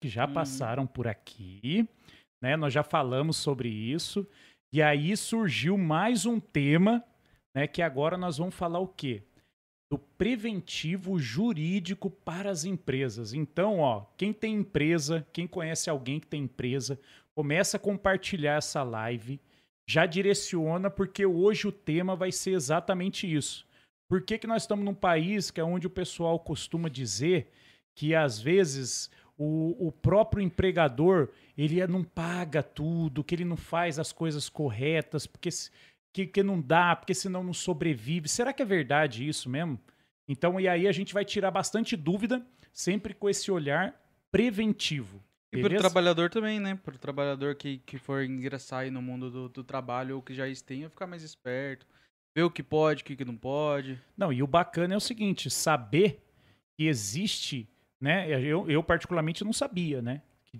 que já hum. passaram por aqui, né? Nós já falamos sobre isso. E aí surgiu mais um tema, né? Que agora nós vamos falar o quê? Do preventivo jurídico para as empresas. Então, ó, quem tem empresa, quem conhece alguém que tem empresa, começa a compartilhar essa live, já direciona, porque hoje o tema vai ser exatamente isso. Por que, que nós estamos num país que é onde o pessoal costuma dizer que às vezes o, o próprio empregador ele é, não paga tudo, que ele não faz as coisas corretas, porque que, que não dá, porque senão não sobrevive. Será que é verdade isso mesmo? Então, e aí a gente vai tirar bastante dúvida, sempre com esse olhar preventivo. E para o trabalhador também, né? Para o trabalhador que, que for ingressar aí no mundo do, do trabalho ou que já esteja, ficar mais esperto, ver o que pode, o que não pode. Não, e o bacana é o seguinte, saber que existe, né? Eu, eu particularmente não sabia, né? Que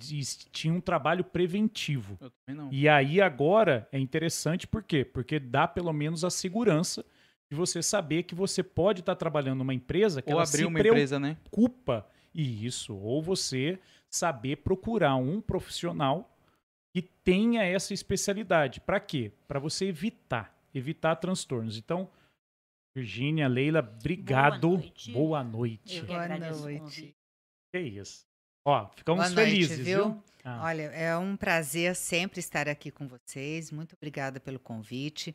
tinha um trabalho preventivo. Eu também não. E aí agora é interessante por quê? Porque dá pelo menos a segurança de você saber que você pode estar trabalhando numa empresa que ou ela abrir se uma empresa, né? preocupa. E isso, ou você saber procurar um profissional que tenha essa especialidade. Para quê? Para você evitar, evitar transtornos. Então, Virgínia, Leila, obrigado. Boa noite. Boa noite. Boa noite. Que isso. Ó, ficamos Boa noite, felizes, viu? viu? Ah. Olha, é um prazer sempre estar aqui com vocês. Muito obrigada pelo convite.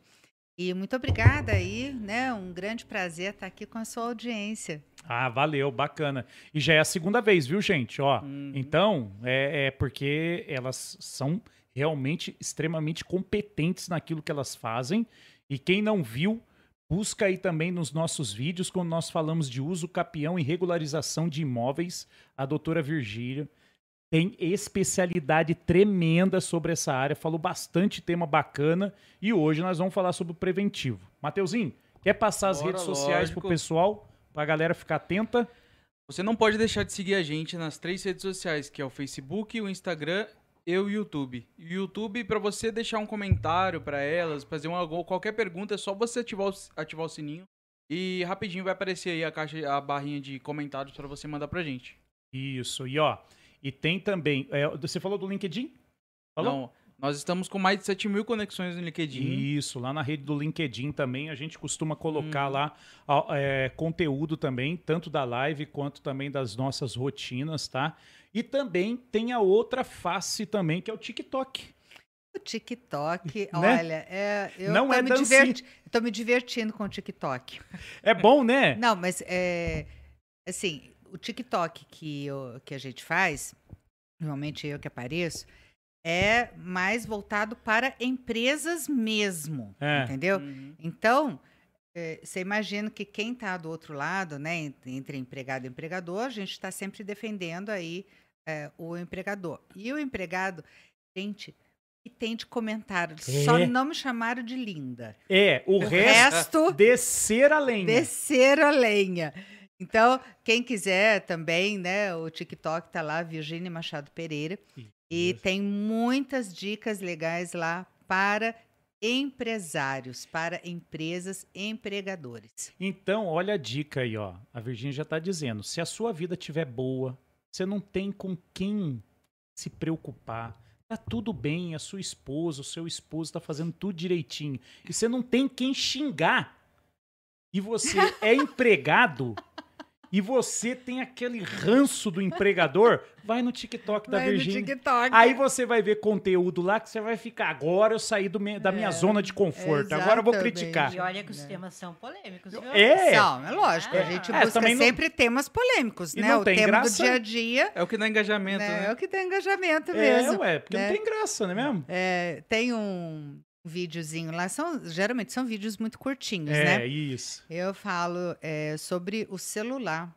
E muito obrigada aí, né? Um grande prazer estar aqui com a sua audiência. Ah, valeu, bacana. E já é a segunda vez, viu, gente? Ó, Uhum. então, é, é porque elas são realmente extremamente competentes naquilo que elas fazem. E quem não viu, busca aí também nos nossos vídeos, quando nós falamos de uso capião e regularização de imóveis, a doutora Virgília tem especialidade tremenda sobre essa área, falou bastante tema bacana e hoje nós vamos falar sobre o preventivo. Mateuzinho, quer passar as Bora, redes sociais pro lógico. pessoal, pra galera ficar atenta? Você não pode deixar de seguir a gente nas três redes sociais, que é o Facebook, o Instagram e o YouTube. O YouTube, para você deixar um comentário para elas, fazer uma, qualquer pergunta, é só você ativar o, ativar o sininho. E rapidinho vai aparecer aí a caixa, a barrinha de comentários para você mandar pra gente. Isso, e ó, e tem também, é, você falou do LinkedIn? Falou? Então, nós estamos com mais de 7 mil conexões no LinkedIn. Isso, lá na rede do LinkedIn também a gente costuma colocar Hum. lá é, conteúdo também, tanto da live quanto também das nossas rotinas, tá? E também tem a outra face também, que é o TikTok. O TikTok, Né? olha, é, eu Não tô é me diverti- tô me divertindo com o TikTok. É bom, né? Não, mas é, assim, o TikTok que, eu- que a gente faz, normalmente eu que apareço, é mais voltado para empresas mesmo, É. entendeu? Uhum. Então, eh, você imagina que quem está do outro lado, né, en- entre empregado e empregador, a gente está sempre defendendo aí eh, o empregador. E o empregado, gente, que tem de comentário, só É. não me chamaram de linda. É, o, O resto, resto descer a lenha. descer a lenha. Então, quem quiser também, né, o TikTok tá lá, Virgínia Machado Pereira, e Isso. tem muitas dicas legais lá para empresários, para empresas empregadores. Então, olha a dica aí, ó. A Virgínia já tá dizendo, se a sua vida estiver boa, você não tem com quem se preocupar. Tá tudo bem, a sua esposa, o seu esposo tá fazendo tudo direitinho. E você não tem quem xingar. E você é empregado e você tem aquele ranço do empregador, vai no TikTok da Vai no Virgínia. TikTok. Aí você vai ver conteúdo lá que você vai ficar. Agora eu saí do me- da minha É, zona de conforto. Agora eu vou exatamente. criticar. E olha que os Né? temas são polêmicos, viu? É. Não, é lógico, a É. gente É, busca também não- sempre temas polêmicos, E né? não O tem tema graça. do dia a dia É o que dá engajamento, né, né? é o que tem engajamento É, mesmo. ué, porque né? não tem graça, não é mesmo? É, tem um videozinho lá, são, geralmente são vídeos muito curtinhos, É, né? isso. Eu falo é, sobre o celular,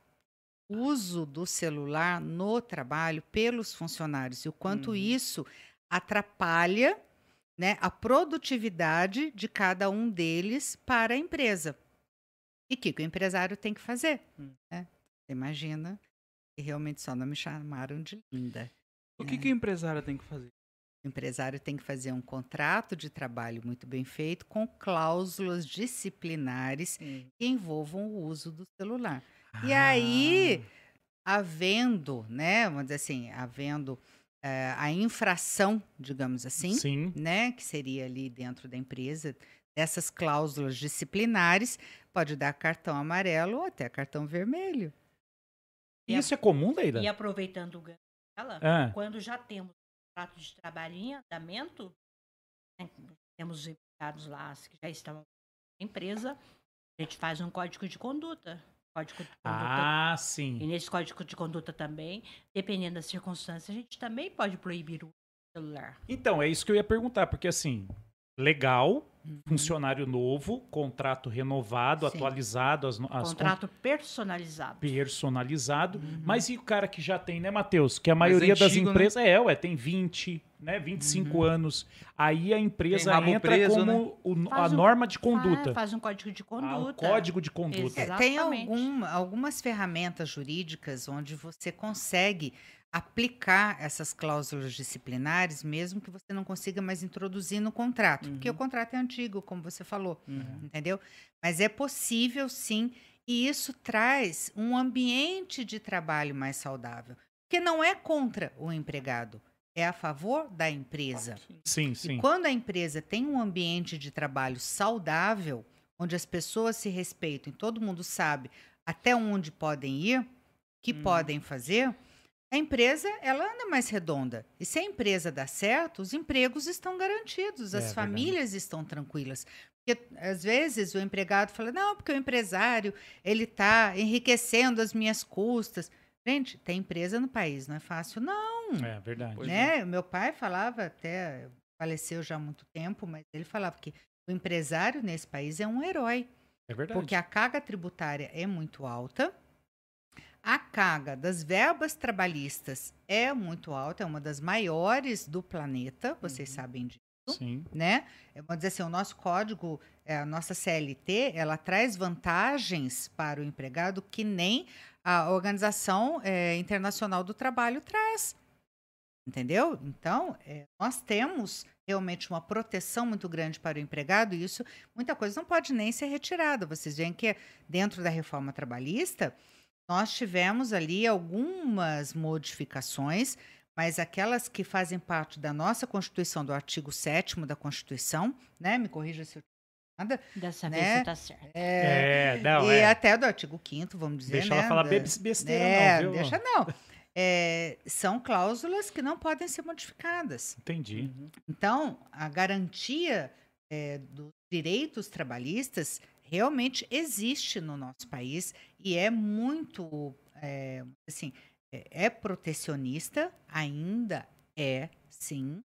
o uso do celular no trabalho pelos funcionários e o quanto Uhum. isso atrapalha né, a produtividade de cada um deles para a empresa. E o que, que o empresário tem que fazer? Hum. né? Você imagina que realmente só não me chamaram de linda. O que, que o empresário tem que fazer? O empresário tem que fazer um contrato de trabalho muito bem feito, com cláusulas disciplinares que envolvam o uso do celular. E aí, havendo, né, vamos dizer assim, havendo eh, a infração, digamos assim, Sim. né, que seria ali dentro da empresa, dessas cláusulas disciplinares, pode dar cartão amarelo ou até cartão vermelho. E isso é comum, Leila? E aproveitando o ganho dela, Ah, quando já temos contrato de trabalho em andamento, né, temos os empregados lá que já estão na empresa, a gente faz um código de conduta. Código de conduta. ah, E sim. nesse código de conduta também, dependendo das circunstâncias, a gente também pode proibir o celular. Então, é isso que eu ia perguntar, porque assim, legal. Funcionário novo, contrato renovado, Sim. atualizado, as, as con- Contrato personalizado. personalizado. Uhum. Mas e o cara que já tem, né, Matheus? Que a maioria das antigo, né? empresas é, ué, tem 20, né, 25 Uhum. anos. Aí a empresa entra preso, né? como o- a um- norma de Fa- conduta. Faz um código de Ah, conduta. o código de conduta. É, tem Exatamente. algum- algumas ferramentas jurídicas onde você consegue aplicar essas cláusulas disciplinares, mesmo que você não consiga mais introduzir no contrato, porque o Uhum. contrato é antigo, como você falou, Uhum. entendeu? Mas é possível sim, e isso traz um ambiente de trabalho mais saudável, porque não é contra o empregado, é a favor da empresa. Sim, E sim. quando a empresa tem um ambiente de trabalho saudável, onde as pessoas se respeitam e todo mundo sabe até onde podem ir, o que Uhum. podem fazer, a empresa ela anda mais redonda. E se a empresa dá certo, os empregos estão garantidos, É as verdade. famílias estão tranquilas. Porque às vezes o empregado fala: "Não, porque o empresário, ele está enriquecendo as minhas custas". Gente, tem empresa no país, não é fácil não É verdade. Né? Meu pai falava até faleceu já há muito tempo, mas ele falava que o empresário nesse país é um herói, É verdade. porque a carga tributária é muito alta. A carga das verbas trabalhistas é muito alta, é uma das maiores do planeta, vocês Uhum. sabem disso Sim. né? É, Vamos dizer assim, o nosso código, é, a nossa CLT, ela traz vantagens para o empregado que nem a Organização é, Internacional do Trabalho traz. Entendeu? Então, é, nós temos realmente uma proteção muito grande para o empregado e isso, muita coisa não pode nem ser retirada. Vocês veem que dentro da reforma trabalhista, nós tivemos ali algumas modificações, mas aquelas que fazem parte da nossa Constituição, do artigo 7 da Constituição, né? Me corrija se eu nada. Dessa Né? vez você tá certo. É, É, não, e é. até do artigo 5 vamos dizer, Deixa né? ela falar da- besteira, é, não, viu? deixa não. É, são cláusulas que não podem ser modificadas. Entendi. Então, a garantia é, dos direitos trabalhistas realmente existe no nosso país e é muito, é, assim, é, é protecionista, ainda é, sim,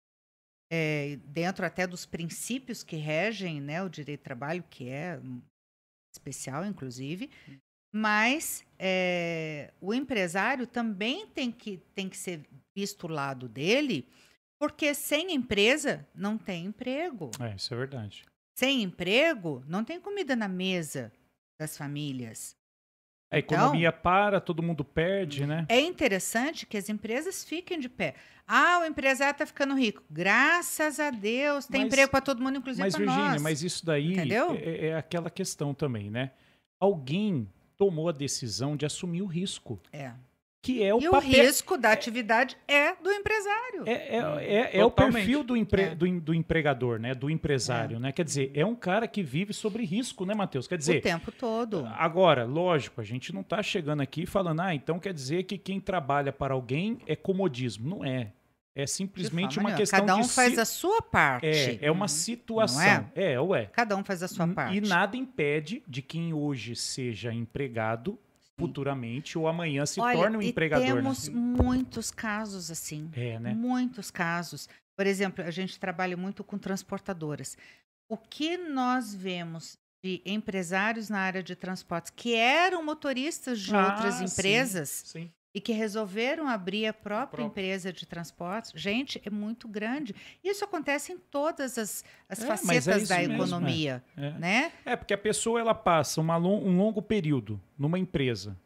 é, dentro até dos princípios que regem né, o direito do trabalho, que é especial, inclusive, mas é, o empresário também tem que, tem que ser visto o lado dele, porque sem empresa não tem emprego. É, isso é verdade. Sem emprego não tem comida na mesa das famílias. A Então- economia para, todo mundo perde, né? É interessante que as empresas fiquem de pé. Ah, o empresário está ficando rico. Graças a Deus, tem Mas- emprego para todo mundo, inclusive Mas, para Virgínia, nós. mas isso daí Entendeu? é, é aquela questão também, né? Alguém tomou a decisão de assumir o risco, É. que é o E o papel. risco da atividade é do empresário. É, é, é, é o perfil do, empre- É. do, do empregador, né? Do empresário, né? Quer dizer, é um cara que vive sobre risco, né, Matheus? Quer o dizer, tempo todo. agora, lógico, a gente não tá chegando aqui falando, ah, então quer dizer que quem trabalha para alguém é comodismo. Não é. É simplesmente uma nenhuma. questão Cada um de faz si- a sua parte. É, é uma Não situação. É, ué. Cada um faz a sua parte. E nada impede de quem hoje seja empregado futuramente ou amanhã se Olha, torne um empregador. né? temos muitos casos assim. É, né? Muitos casos. Por exemplo, a gente trabalha muito com transportadoras. O que nós vemos de empresários na área de transportes que eram motoristas de Ah, outras sim. empresas Sim. E que resolveram abrir a própria própria. empresa de transportes, gente, é muito grande. Isso acontece em todas as, as É, é facetas isso da mesmo, é. economia, É. né? É, porque a pessoa ela passa uma um longo período numa empresa.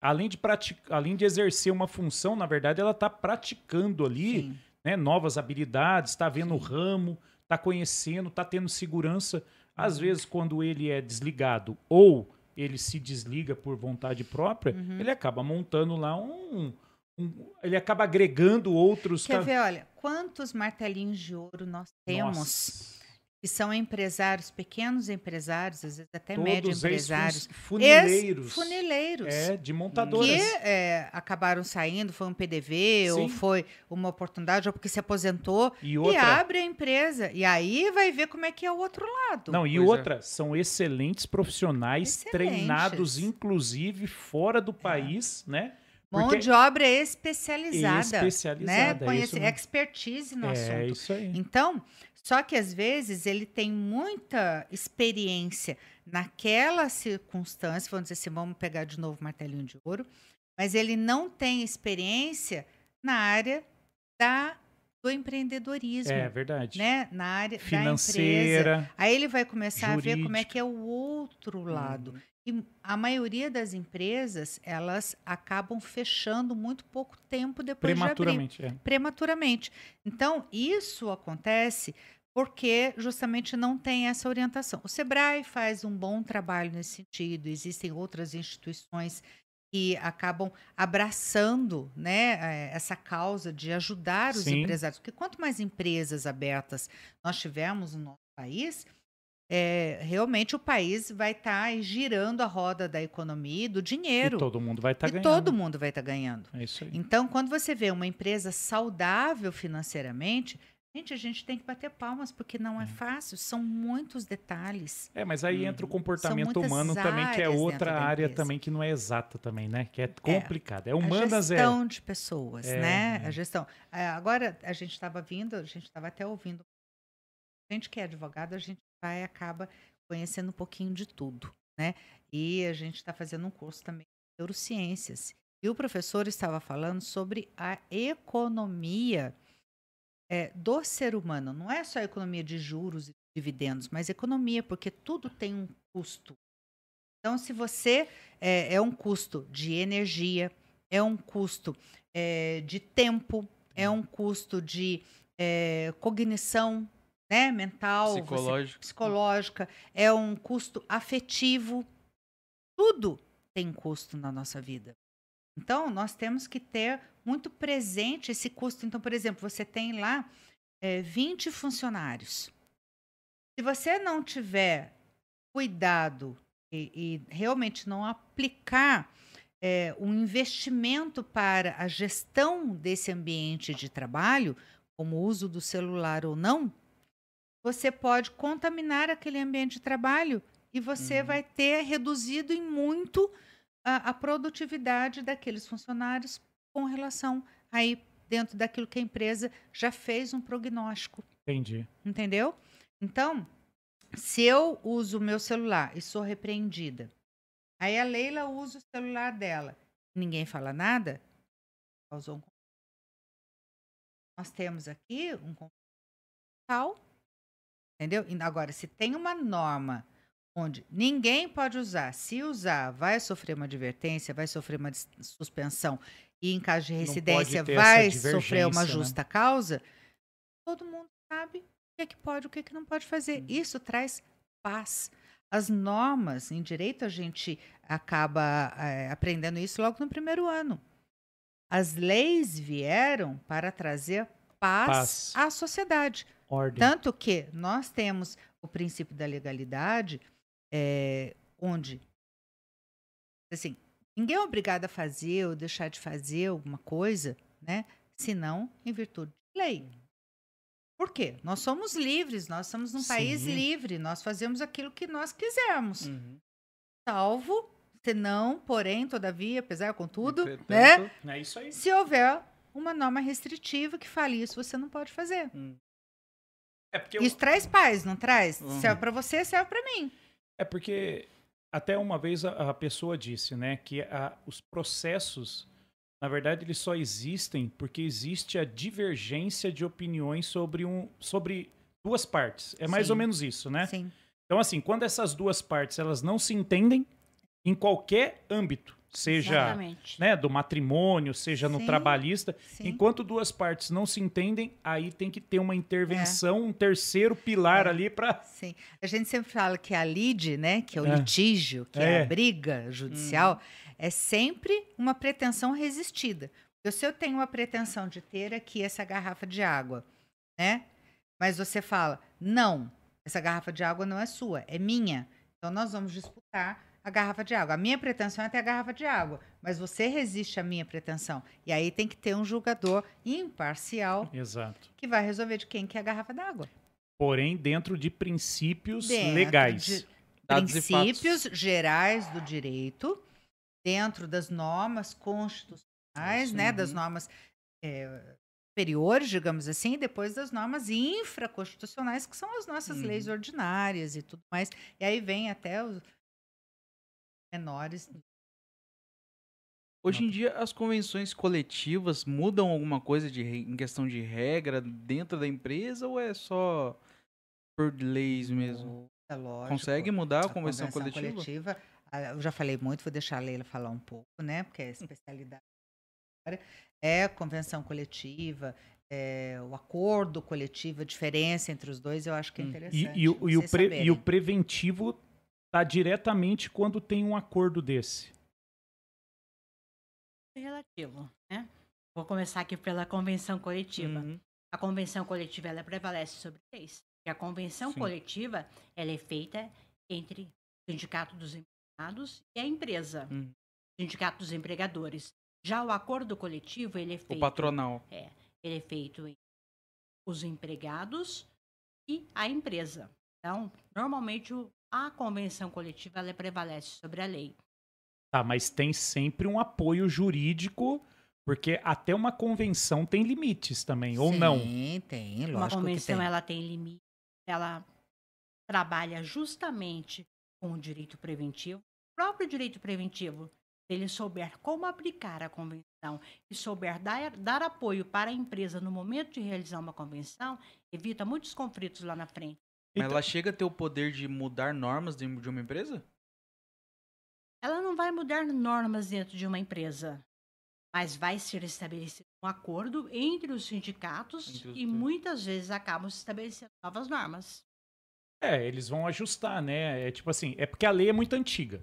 Além de, prati- além de exercer uma função, na verdade, ela está praticando ali Sim. né, novas habilidades, está vendo o ramo, está conhecendo, está tendo segurança. Às Uhum. vezes, quando ele é desligado ou ele se desliga por vontade própria, Uhum. ele acaba montando lá um, um- ele acaba agregando outros Quer ca- ver, olha, quantos martelinhos de ouro nós temos Nossa. Que são empresários, pequenos empresários, às vezes até Todos médio ex- empresários, funileiros. funileiros. É, de que montadoras. é, acabaram saindo, foi um PDV ou Sim. foi uma oportunidade, ou porque se aposentou E e outra, abre a empresa. E aí vai ver como é que é o outro lado. Não, e Pois é. outra, são excelentes profissionais, Excelentes. treinados inclusive fora do país, né? Mão Porque- de obra especializada. Especializada, né? é Conhece, isso mesmo. expertise no É assunto. isso aí. Então, só que às vezes ele tem muita experiência naquela circunstância, vamos dizer assim, vamos pegar de novo o martelinho de ouro, mas ele não tem experiência na área da, do empreendedorismo, É verdade. né? Na área da empresa. Financeira. Aí ele vai começar a ver como é jurídica. que é o outro lado. Uhum. E a maioria das empresas, elas acabam fechando muito pouco tempo depois de abrir Prematuramente. É. prematuramente. Então, isso acontece porque justamente não tem essa orientação. O Sebrae faz um bom trabalho nesse sentido, existem outras instituições que acabam abraçando né, eh, essa causa de ajudar os Sim. empresários. Porque quanto mais empresas abertas nós tivermos no nosso país, eh, realmente o país vai estar girando a roda da economia e do E dinheiro. todo mundo vai estar e ganhando. todo mundo vai estar ganhando. É isso aí. Então, quando você vê uma empresa saudável financeiramente, gente, a gente tem que bater palmas, porque não é, fácil, são muitos detalhes. É, mas aí entra o comportamento muitas humano também, que é outra área também que não é exata também, né? Que é complicada. É, a humanas é. gestão de pessoas, É, né? é. A gestão. É, Agora, a gente estava vindo, a gente estava até ouvindo. A gente que é advogado, a gente vai acaba conhecendo um pouquinho de tudo, né? E a gente está fazendo um curso também de neurociências. E o professor estava falando sobre a economia é, do ser humano. Não é só a economia de juros e dividendos, mas economia, porque tudo tem um custo. Então, se você é, é um custo de energia, é um custo é, de tempo, é um custo de é, cognição né, mental, psicológica, é um custo afetivo. Tudo tem custo na nossa vida. Então, nós temos que ter muito presente esse custo. Então, por exemplo, você tem lá é, 20 funcionários. Se você não tiver cuidado e, e realmente não aplicar é, um investimento para a gestão desse ambiente de trabalho, como o uso do celular ou não, você pode contaminar aquele ambiente de trabalho e você Uhum. vai ter reduzido em muito a, a produtividade daqueles funcionários com relação aí dentro daquilo que a empresa já fez um prognóstico, Entendi. entendeu? Então, se eu uso o meu celular e sou repreendida, aí a Leila usa o celular dela, ninguém fala nada, causou um nós temos aqui um tal, entendeu? Agora, se tem uma norma onde ninguém pode usar, se usar, vai sofrer uma advertência, vai sofrer uma suspensão e em caso de residência vai sofrer uma né? justa causa, todo mundo sabe o que, é que pode e o que, é que não pode fazer. Isso traz paz. As normas em direito a gente acaba eh, aprendendo isso logo no primeiro ano. As leis vieram para trazer paz, Paz. à sociedade. Ordem. Tanto que nós temos o princípio da legalidade, eh, onde, assim, ninguém é obrigado a fazer ou deixar de fazer alguma coisa, né? Senão em virtude de lei. Por quê? Nós somos livres, nós num país Sim. livre, nós fazemos aquilo que nós quisermos. Uhum. Salvo, senão, porém, todavia, apesar, contudo, né? Entretanto, É isso aí. Se houver uma norma restritiva que fale isso, você não pode fazer. hum, É porque eu- Isso traz paz, não traz? Uhum. Serve para você, serve para mim. É porque até uma vez a, a pessoa disse, né, que a- os processos, na verdade, eles só existem porque existe a divergência de opiniões sobre um, sobre duas partes. É mais Sim. ou menos isso, né? Sim. Então, assim, quando essas duas partes elas não se entendem em qualquer âmbito, seja né, do matrimônio, seja no Sim, trabalhista. sim. Enquanto duas partes não se entendem, aí tem que ter uma intervenção, um terceiro pilar É. ali para. Sim. A gente sempre fala que a lide, né, que é o É. litígio, que é. É. a briga judicial, é sempre uma pretensão resistida. Porque se eu tenho uma pretensão de ter aqui essa garrafa de água, né? Mas você fala, não, essa garrafa de água não é sua, é minha. Então nós vamos disputar a garrafa de água. A minha pretensão é ter a garrafa de água, mas você resiste à minha pretensão. E aí tem que ter um julgador imparcial Exato. que vai resolver de quem que é a garrafa d'água. Porém, dentro de princípios Dentro legais. de princípios gerais do direito, dentro das normas constitucionais, né, das Uhum. normas é, superiores, digamos assim, e depois das normas infraconstitucionais, que são as nossas Uhum. leis ordinárias e tudo mais. E aí vem até os menores. Hoje em dia, as convenções coletivas mudam alguma coisa de, em questão de regra dentro da empresa ou é só por leis mesmo? É lógico. Consegue mudar a convenção, coletiva? coletiva, ah, Eu já falei muito, vou deixar a Leila falar um pouco, né? Porque é a especialidade. É a convenção coletiva, é o acordo coletivo, a diferença entre os dois, eu acho que é Hum. interessante. E, e o, e, o pre- e o preventivo tá diretamente quando tem um acordo desse. relativo, né? Vou começar aqui pela convenção coletiva. Uhum. A convenção coletiva ela prevalece sobre leis. E a convenção Sim. coletiva ela é feita entre o sindicato dos empregados e a empresa, Uhum. sindicato dos empregadores. Já o acordo coletivo ele é O feito, patronal. ele é feito entre os empregados e a empresa. Então, normalmente o- a convenção coletiva ela prevalece sobre a lei. Tá, mas tem sempre um apoio jurídico, porque até uma convenção tem limites também, ou não. Sim, tem, lógico Uma que convenção tem. ela tem limite, ela trabalha justamente com o direito preventivo. O próprio direito preventivo, se ele souber como aplicar a convenção e souber dar, dar apoio para a empresa no momento de realizar uma convenção, evita muitos conflitos lá na frente. Mas Então- ela chega a ter o poder de mudar normas de de uma empresa? Ela não vai mudar normas dentro de uma empresa, mas vai ser estabelecido um acordo entre os sindicatos Entre os e dois. muitas vezes acabam se estabelecendo novas normas. É, eles vão ajustar, né? É tipo assim, é porque a lei é muito antiga,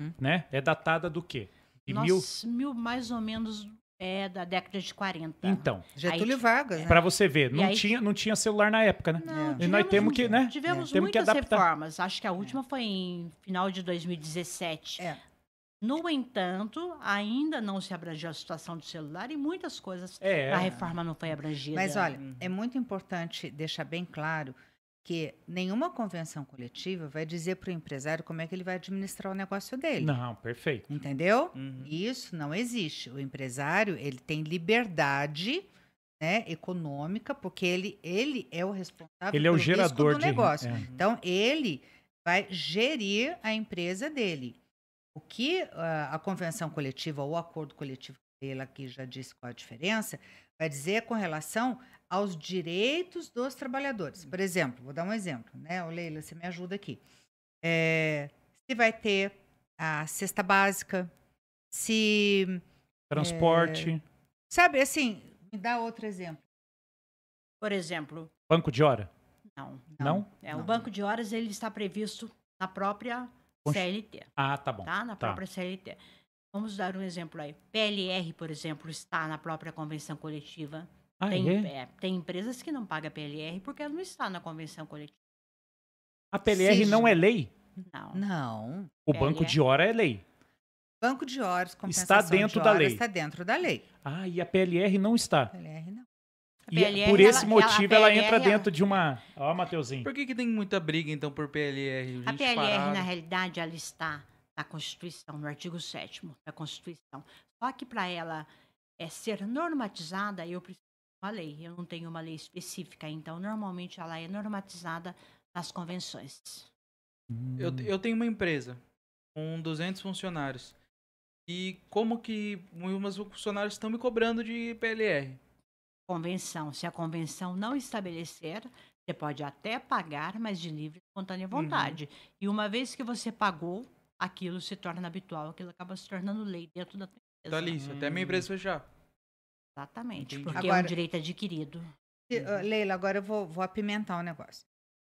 Hum. né? É datada do quê? De mil... Mil mais ou menos é da década de 40. Então, Getúlio Aí- Vargas, né? pra você ver, não aí- tinha, não tinha celular na época, né? Não, É. E nós temos que, né? Tivemos Temos que muitas adaptar. reformas. Acho que a última foi em final de 2017. É. No entanto, ainda não se abrangeu a situação do celular e muitas coisas. É. A reforma não foi abrangida. Mas olha, Uhum. é muito importante deixar bem claro que nenhuma convenção coletiva vai dizer para o empresário como é que ele vai administrar o negócio dele. Não, perfeito. Entendeu? Uhum. Isso não existe. O empresário ele tem liberdade né, econômica, porque ele, ele é o responsável Ele é o pelo risco gerador do de negócio. é. Então, ele vai gerir a empresa dele. O que ah, a convenção coletiva ou o acordo coletivo, ele aqui já disse qual a diferença, vai dizer com relação aos direitos dos trabalhadores. Por exemplo, vou dar um exemplo, né? Ô, Leila, você me ajuda aqui. É, se vai ter a cesta básica, se. Transporte, Sabe, assim, me dá outro exemplo. Por exemplo, banco de hora. não. Não? É, Não. O banco de horas ele está previsto na própria CLT. Ah, tá bom. tá? Na Tá. própria CLT. Vamos dar um exemplo aí. PLR, por exemplo, está na própria convenção coletiva. Ah, tem, é? é, tem empresas que não pagam PLR porque ela não está na convenção coletiva. A PLR não é lei? Não. Não. O PLR. banco de hora é lei. Banco de horas, compensação dentro de da horas, lei. Está dentro da lei. Ah, e a PLR não está. PLR não. A E PLR, por esse ela- motivo ela- ela, a entra PLR, dentro de uma. Ó, Mateuzinho. Por que, que tem muita briga, então, por PLR? A PLR, na realidade, ela está na Constituição, no artigo 7 da Constituição. Só que para ela é, ser normatizada, eu preciso uma lei. Eu não tenho uma lei específica, então, normalmente, ela é normatizada nas convenções. Eu, Hum. eu tenho uma empresa com 200 funcionários. E como que meus funcionários estão me cobrando de PLR? Convenção. Se a convenção não estabelecer, você pode até pagar, mas de livre e espontânea vontade. E uma vez que você pagou, aquilo se torna habitual, aquilo acaba se tornando lei dentro da tua empresa. Tá ali, se até minha empresa fechar. Exatamente, Entendi. porque é Agora- um direito adquirido. Se- ah, Leila, agora eu vou, vou apimentar o negócio.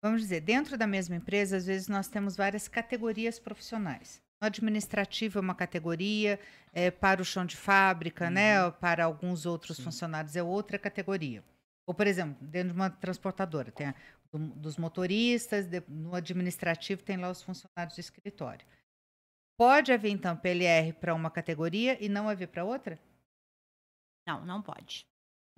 Vamos dizer, dentro da mesma empresa, às vezes nós temos várias categorias profissionais. No administrativo é uma categoria, é, para o chão de fábrica, né? ou Para alguns outros Sim. funcionários é outra categoria. Ou, por exemplo, dentro de uma transportadora, tem a do- dos motoristas, de- no administrativo tem lá os funcionários de escritório. Pode haver, então, PLR para uma categoria e não haver para outra? Não, não pode.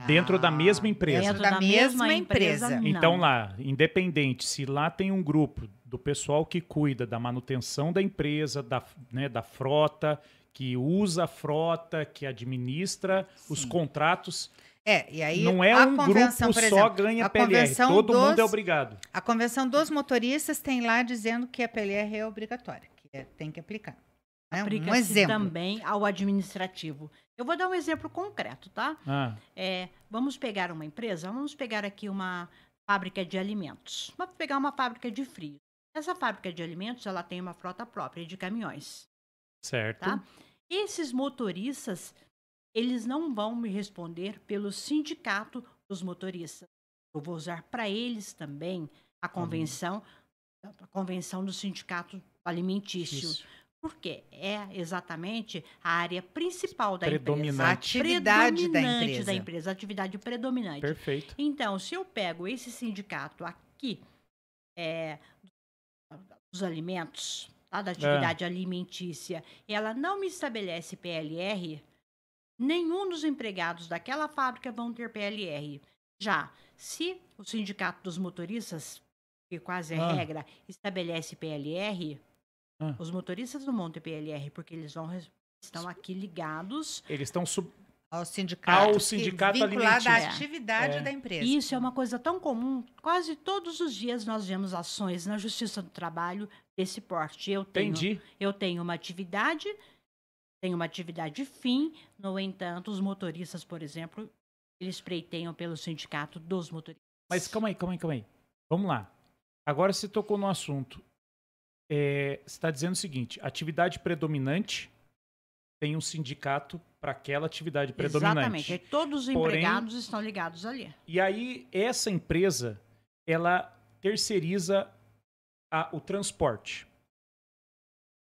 Dentro da Ah, mesma empresa. Dentro da, mesma empresa. não. Então lá, independente, se lá tem um grupo do pessoal que cuida da manutenção da empresa, da, né, da frota, que usa a frota, que administra os Sim. contratos, É, e aí não é a um convenção, grupo por só exemplo, ganha a PLR, todo mundo dos- é obrigado. A convenção dos motoristas tem lá dizendo que a PLR é obrigatória, que é- tem que aplicar. né? Um Aplica-se exemplo. também ao administrativo. Eu vou dar um exemplo concreto, tá? Ah, É, vamos pegar uma empresa, vamos pegar aqui uma fábrica de alimentos. Vamos pegar uma fábrica de frio. Essa fábrica de alimentos, ela tem uma frota própria de caminhões, certo. tá? Esses motoristas, eles não vão me responder pelo sindicato dos motoristas. Eu vou usar para eles também a convenção, a convenção do sindicato alimentício. Isso. Porque é exatamente a área principal da empresa. Predominante. A atividade da Predominante empresa. da empresa, a atividade predominante. Perfeito. Então, se eu pego esse sindicato aqui, é, dos alimentos, tá, da atividade alimentícia, ela não me estabelece PLR, nenhum dos empregados daquela fábrica vão ter PLR. Já, se o sindicato dos motoristas, que quase é Ah. regra, estabelece PLR, Ah. os motoristas não vão ter PLR, porque eles vão estão aqui ligados Eles estão sub... Ao sindicato, Ao sindicato vinculado à atividade É. da empresa. Isso é uma coisa tão comum. Quase todos os dias nós vemos ações na Justiça do Trabalho desse porte. Eu tenho, Entendi. eu tenho uma atividade, tenho uma atividade fim. No entanto, os motoristas, por exemplo, eles pleiteiam pelo sindicato dos motoristas. Mas calma aí, calma aí, calma aí. Vamos lá. Agora você tocou no assunto. É, você está dizendo o seguinte: atividade predominante tem um sindicato para aquela atividade predominante. Exatamente. E todos os Porém- empregados estão ligados ali. E aí, essa empresa, ela terceiriza a- o transporte.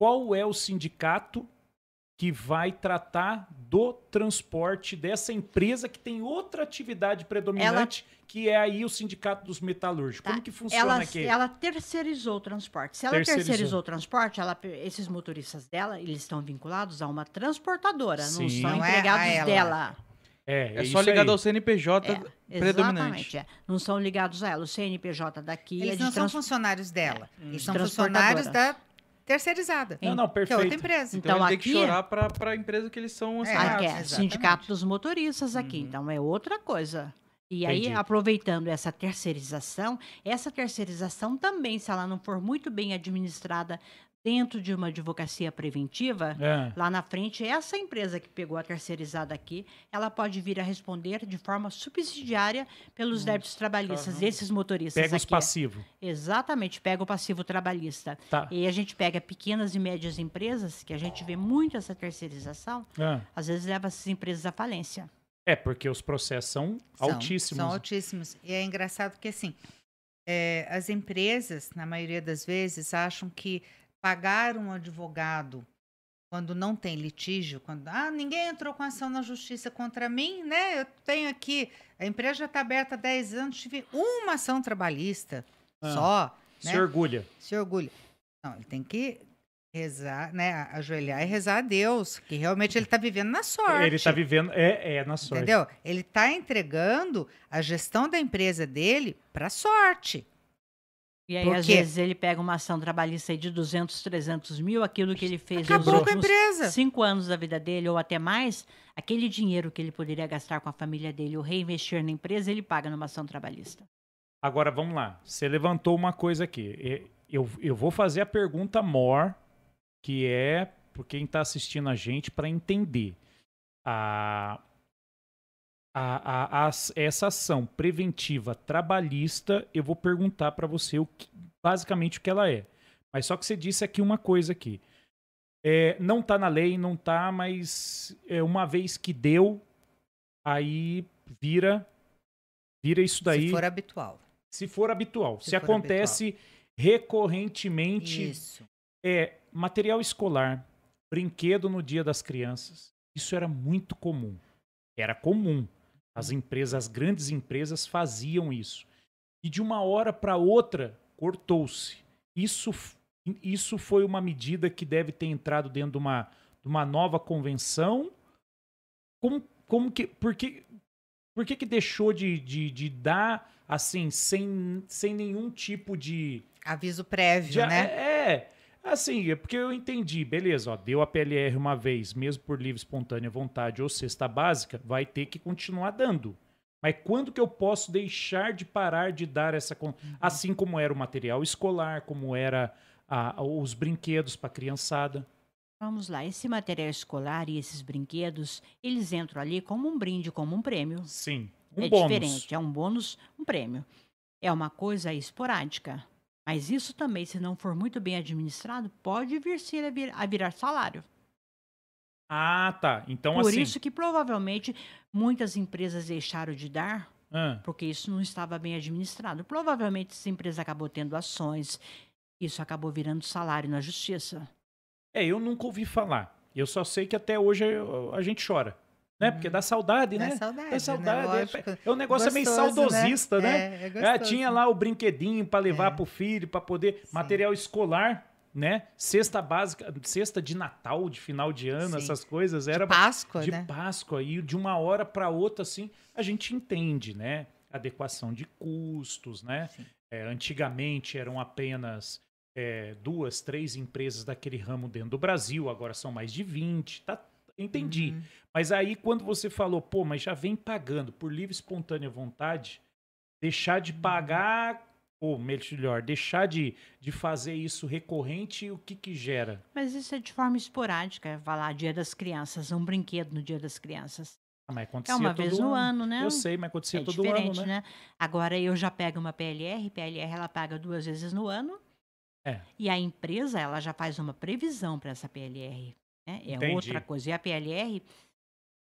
Qual é o sindicato que vai tratar do transporte dessa empresa que tem outra atividade predominante, que é aí o sindicato dos metalúrgicos? Tá. Como que funciona Ela, aqui? ela terceirizou o transporte. Se ela Terceirizou. terceirizou, o transporte, ela, esses motoristas dela, eles estão vinculados a uma transportadora, Sim. não são Não é empregados ela. dela. É, É isso só ligado aí. ao CNPJ É, predominante. Exatamente, é. Não são ligados a ela. O CNPJ daqui Eles é de não são trans... funcionários dela. Hum. Eles são funcionários da terceirizada, Não, não, que é outra perfeito. empresa. Então, Então, ele tem que aqui- chorar pra, pra empresa que eles são É, Ah, acionados. que é exatamente. Sindicato dos Motoristas aqui. Uhum. Então, é outra coisa. E aí, Entendi. aproveitando essa terceirização, essa terceirização também, se ela não for muito bem administrada dentro de uma advocacia preventiva, É. lá na frente, essa empresa que pegou a terceirizada aqui, ela pode vir a responder de forma subsidiária pelos débitos trabalhistas caramba. desses motoristas Pega os aqui. passivos. Exatamente, pega o passivo trabalhista. Tá. E a gente pega pequenas e médias empresas, que a gente vê muito essa terceirização, É. às vezes leva essas empresas à falência. É, porque os processos são, São, altíssimos. São altíssimos. E é engraçado que, assim, é, as empresas, na maioria das vezes, acham que pagar um advogado quando não tem litígio, quando ah, ninguém entrou com ação na justiça contra mim, né? Eu tenho aqui, a empresa já está aberta há 10 anos, tive uma ação trabalhista Ah. só, Se né? orgulha. Se orgulha. Não, ele tem que rezar, né? Ajoelhar e rezar a Deus, que realmente ele está vivendo na sorte. Ele tá vivendo. É, é na sorte. Entendeu? Ele está entregando a gestão da empresa dele para sorte. E aí, às vezes, ele pega uma ação trabalhista aí de 200, 300 mil, aquilo que ele fez nos últimos empresa. cinco anos da vida dele, ou até mais, aquele dinheiro que ele poderia gastar com a família dele ou reinvestir na empresa, ele paga numa ação trabalhista. Agora vamos lá. Você levantou uma coisa aqui. E- Eu, eu vou fazer a pergunta mor, que é por quem está assistindo a gente para entender. A, a, a- essa ação preventiva trabalhista, eu vou perguntar para você o que- basicamente o que ela é. Mas só que você disse aqui uma coisa aqui. É, não tá na lei, não tá, mas é, uma vez que deu, aí vira vira isso daí. Se for habitual. Se for habitual. Se Se, for acontece recorrentemente, Isso. é material escolar, brinquedo no dia das crianças. Isso era muito comum. Era comum. As empresas, as grandes empresas faziam isso. E de uma hora para outra cortou-se. Isso, isso foi uma medida que deve ter entrado dentro de uma, de uma nova convenção. Como, como que. Por que, por que, que deixou de, de, de dar assim, sem, sem nenhum tipo de. Aviso prévio, Já- né? É, é, assim, é porque eu entendi, beleza, ó, deu a PLR uma vez, mesmo por livre, espontânea vontade ou cesta básica, vai ter que continuar dando. Mas quando que eu posso deixar de parar de dar essa... con- Assim como era o material escolar, como era a- os brinquedos para criançada. Vamos lá, esse material escolar e esses brinquedos, eles entram ali como um brinde, como um prêmio. Sim, um é bônus. diferente, é um bônus, um prêmio. É uma coisa esporádica. Mas isso também, se não for muito bem administrado, pode vir ser a, vir- a virar salário. Ah, tá. Então Por assim... isso que provavelmente muitas empresas deixaram de dar, ah, porque isso não estava bem administrado. Provavelmente essa empresa acabou tendo ações, isso acabou virando salário na justiça. É, eu nunca ouvi falar. Eu só sei que até hoje eu- a gente chora. Né? Porque dá saudade, Dá né? saudade, Dá né? saudade. É- Lógico. É, um negócio meio Gostoso, saudosista, né? É, é Ah, gostoso. tinha lá o brinquedinho para levar É. pro filho, para poder Sim. material escolar, né? Cesta básica, cesta de Natal, de final de ano, Sim. essas coisas De era Páscoa, de né? Páscoa e de uma hora para outra assim, a gente entende, né? Adequação de custos, né? É, antigamente eram apenas é, duas, três empresas daquele ramo dentro do Brasil, agora são mais de 20, tá? Entendi. Uhum. Mas aí, quando você falou, pô, mas já vem pagando por livre e espontânea vontade, deixar de pagar, ou melhor, deixar de, de fazer isso recorrente, o que que gera? Mas isso é de forma esporádica, vai lá, Dia das Crianças, um brinquedo no Dia das Crianças. Ah, mas É acontecia uma todo vez no ano, né? Eu sei, mas acontecia é todo ano, né? né? Agora eu já pego uma PLR, PLR ela paga duas vezes no ano. É. E a empresa ela já faz uma previsão para essa PLR. né? É Entendi. outra coisa. E a PLR,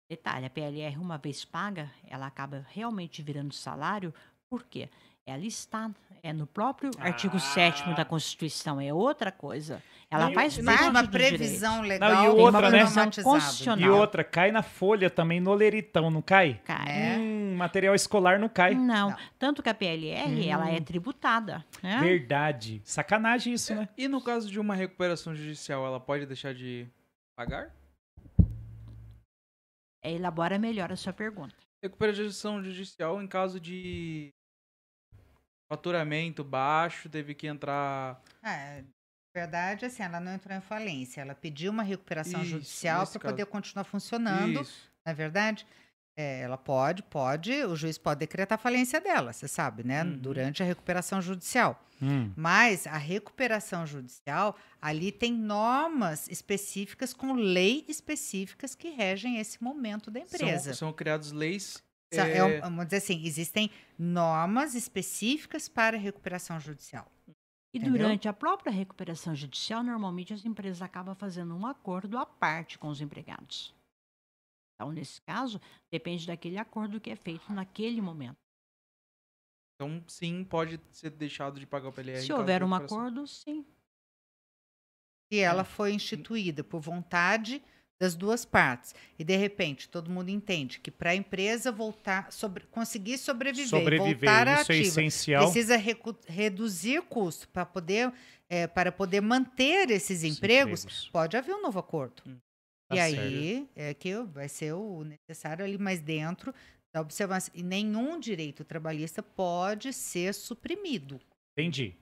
detalhe, a PLR uma vez paga, ela acaba realmente virando salário. Por quê? Ela está é no próprio artigo 7 Ah. da Constituição, é outra coisa. Ela Não, e- faz e parte uma do previsão direito. legal e tem outra, uma né? Constitucional. E outra, cai na folha também, no leritão, não cai? Cara, É. Hum, material escolar não cai. Não, Não. tanto que a PLR, ela Hum. é tributada. Né? Verdade. Sacanagem isso, né? E no caso de uma recuperação judicial, ela pode deixar de pagar? É, elabora melhor a sua pergunta. Recuperação judicial em caso de faturamento baixo, teve que entrar. É, na verdade, assim, ela não entrou em falência. Ela pediu uma recuperação Isso, judicial para poder continuar funcionando. Isso. Na verdade, é, ela pode, pode, o juiz pode decretar a falência dela, você sabe, né? Uhum. Durante a recuperação judicial. Hum. Mas a recuperação judicial, ali tem normas específicas com lei específicas que regem esse momento da empresa. São, são criadas leis. É é, vamos dizer assim, existem normas específicas para a recuperação judicial. E Entendeu? durante a própria recuperação judicial, normalmente as empresas acabam fazendo um acordo à parte com os empregados. Então, nesse caso, depende daquele acordo que é feito naquele momento. Então, sim, pode ser deixado de pagar o PLR. Se houver um acordo, sim. E ela foi instituída por vontade das duas partes. E de repente, todo mundo entende que para a empresa voltar, sobre- conseguir sobreviver, e Sobreviver, voltar à isso é ativa, essencial. precisa recu- reduzir custo para poder eh, para poder manter esses Os empregos, empregos. pode haver um novo acordo. Tá e aí é que vai ser o necessário ali mais dentro da observação. E nenhum direito trabalhista pode ser suprimido. Entendi.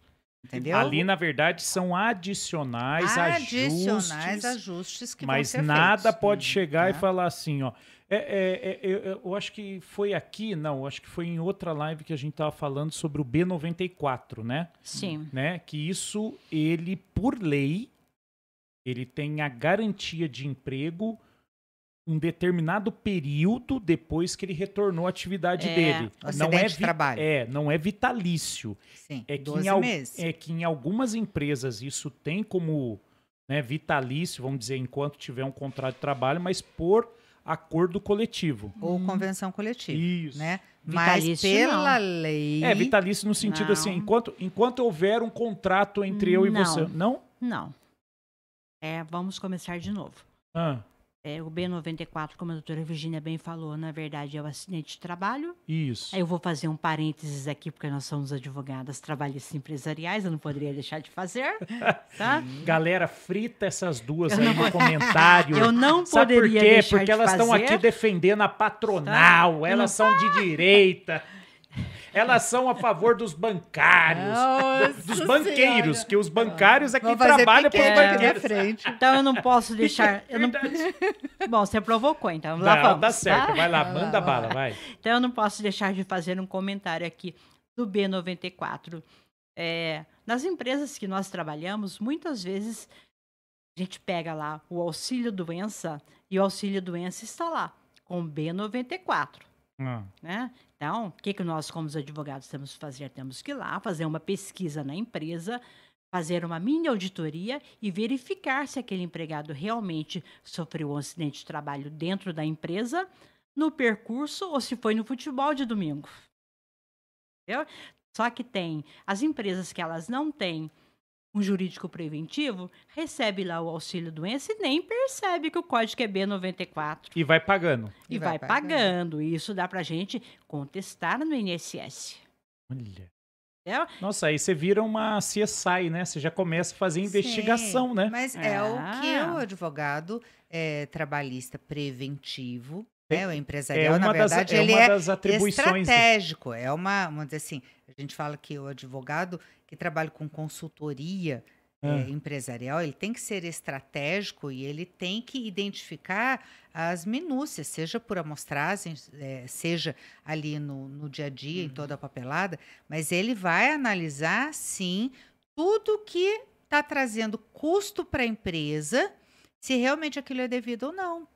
Entendeu? Ali, na verdade, são adicionais, adicionais ajustes, ajustes que mas nada feitos. pode chegar e tá? falar assim, ó. É, é, é, eu, eu acho que foi aqui, não, acho que foi em outra live que a gente tava falando sobre o B94, né? Sim. né? Que isso, ele, por lei, ele tem a garantia de emprego um determinado período depois que ele retornou à atividade É, dele. o Não é, de trabalho. é, não é vitalício. Sim, É que, 12 em, al- meses. é que em algumas empresas isso tem como, né, vitalício, vamos dizer, enquanto tiver um contrato de trabalho, mas por acordo coletivo. Ou convenção coletiva. Isso. Né? Mas Vitalício, pela lei. É, vitalício no sentido Não. assim, enquanto, enquanto houver um contrato entre eu e Não. você. Não? Não. É, vamos começar de novo. Ah, É, o B94, como a doutora Virginia bem falou, na verdade é o acidente de trabalho. isso. Aí eu vou fazer um parênteses aqui, porque nós somos advogadas trabalhistas empresariais, eu não poderia deixar de fazer, tá? Galera, frita essas duas Eu aí não no comentário. Eu não Sabe por poderia quê? deixar Porque de elas estão aqui defendendo a patronal, Tá? elas são de direita. Elas são a favor dos bancários, Nossa dos banqueiros, Senhora. que os bancários é que Vou fazer trabalham para os banqueiros. frente. Então eu não posso deixar. Eu não... Bom, você provocou, então vamos lá Não, vamos. dá certo, tá? vai lá, Vai lá, manda vai bala, lá. vai. Então eu não posso deixar de fazer um comentário aqui do B94. É, nas empresas que nós trabalhamos, muitas vezes a gente pega lá o auxílio doença e o auxílio doença está lá com B94. Ah, né? Então, o que, que nós, como os advogados, temos que fazer? Temos que ir lá fazer uma pesquisa na empresa, fazer uma mini auditoria e verificar se aquele empregado realmente sofreu um acidente de trabalho dentro da empresa, no percurso ou se foi no futebol de domingo. Entendeu? Só que tem as empresas que elas não têm um jurídico preventivo, recebe lá o auxílio doença e nem percebe que o código é B94 E vai pagando. e, E vai vai, pagando. pagando. E isso dá pra gente contestar no INSS. Olha. Entendeu? Nossa, aí você vira uma CSI, né? Você já começa a fazer investigação, Sim, né? Mas é o que Ah. o advogado é, trabalhista preventivo, É- o É empresarial, uma, na das, verdade, é ele uma é das estratégico. É uma, vamos dizer assim, a gente fala que o advogado que trabalha com consultoria Ah. eh, empresarial, ele tem que ser estratégico e ele tem que identificar as minúcias, seja por amostragem, eh, seja ali no, no dia a dia, em toda a papelada, mas ele vai analisar, sim, tudo que está trazendo custo para a empresa, se realmente aquilo é devido ou não.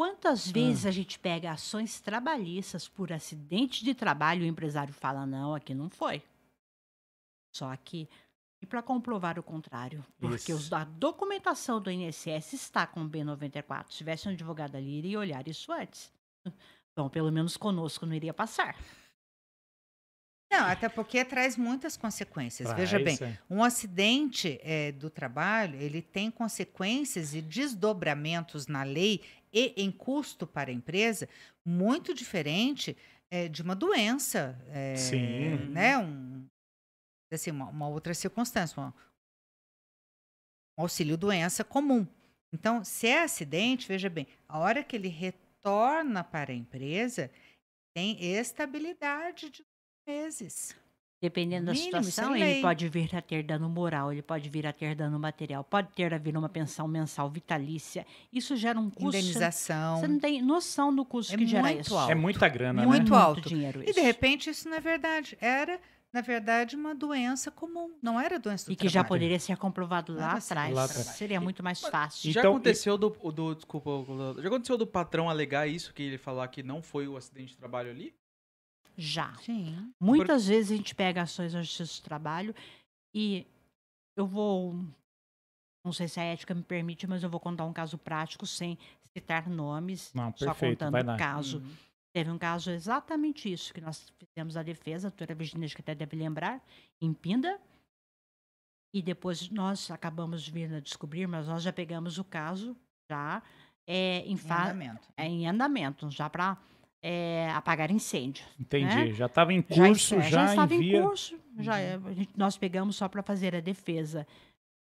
Quantas vezes a gente pega ações trabalhistas por acidente de trabalho e o empresário fala, não, aqui não foi. Só que, e para comprovar o contrário, porque os- a documentação do INSS está com o B94. Se tivesse um advogado ali, iria olhar isso antes. Bom, pelo menos conosco não iria passar. Não, até porque traz muitas consequências. Veja bem, é. Um acidente eh, do trabalho, ele tem consequências e desdobramentos na lei e em custo para a empresa muito diferente eh, de uma doença, eh, Sim. né? Um, assim, uma, uma outra circunstância, uma- um auxílio doença comum. Então, se é acidente, veja bem, a hora que ele retorna para a empresa, tem estabilidade de meses. Dependendo da Mínimo, é situação, ele pode vir a ter dano moral, ele pode vir a ter dano material, pode ter a vir uma pensão mensal vitalícia. Isso gera um custo. você- Indenização. Você não tem noção do custo É que gera muito isso. alto. É muita grana, Muito né? alto. dinheiro E isso. de repente isso não é verdade. Era, na verdade, uma doença comum. Não era doença do E que já poderia ser comprovado lá ser atrás. lá atrás. Seria muito mais fácil. Já Então, aconteceu do, o do. Desculpa, o- já aconteceu do patrão alegar isso, que ele falar que não foi o acidente de trabalho ali? Já. Sim. Muitas vezes a gente pega ações na justiça do trabalho e eu vou. Não sei se a ética me permite, mas eu vou contar um caso prático sem citar nomes, Não, só perfeito, contando o caso. Uhum. Teve um caso exatamente isso, que nós fizemos a defesa, a doutora Virginia acho que até deve lembrar, em Pinda. E depois nós acabamos vindo a descobrir, mas nós já pegamos o caso já é, em, Em andamento. é, em andamento, já para apagar incêndio. Entendi. Já estava em Já, curso, é, já, já estava envia. em curso, já é, a gente- nós pegamos só para fazer a defesa.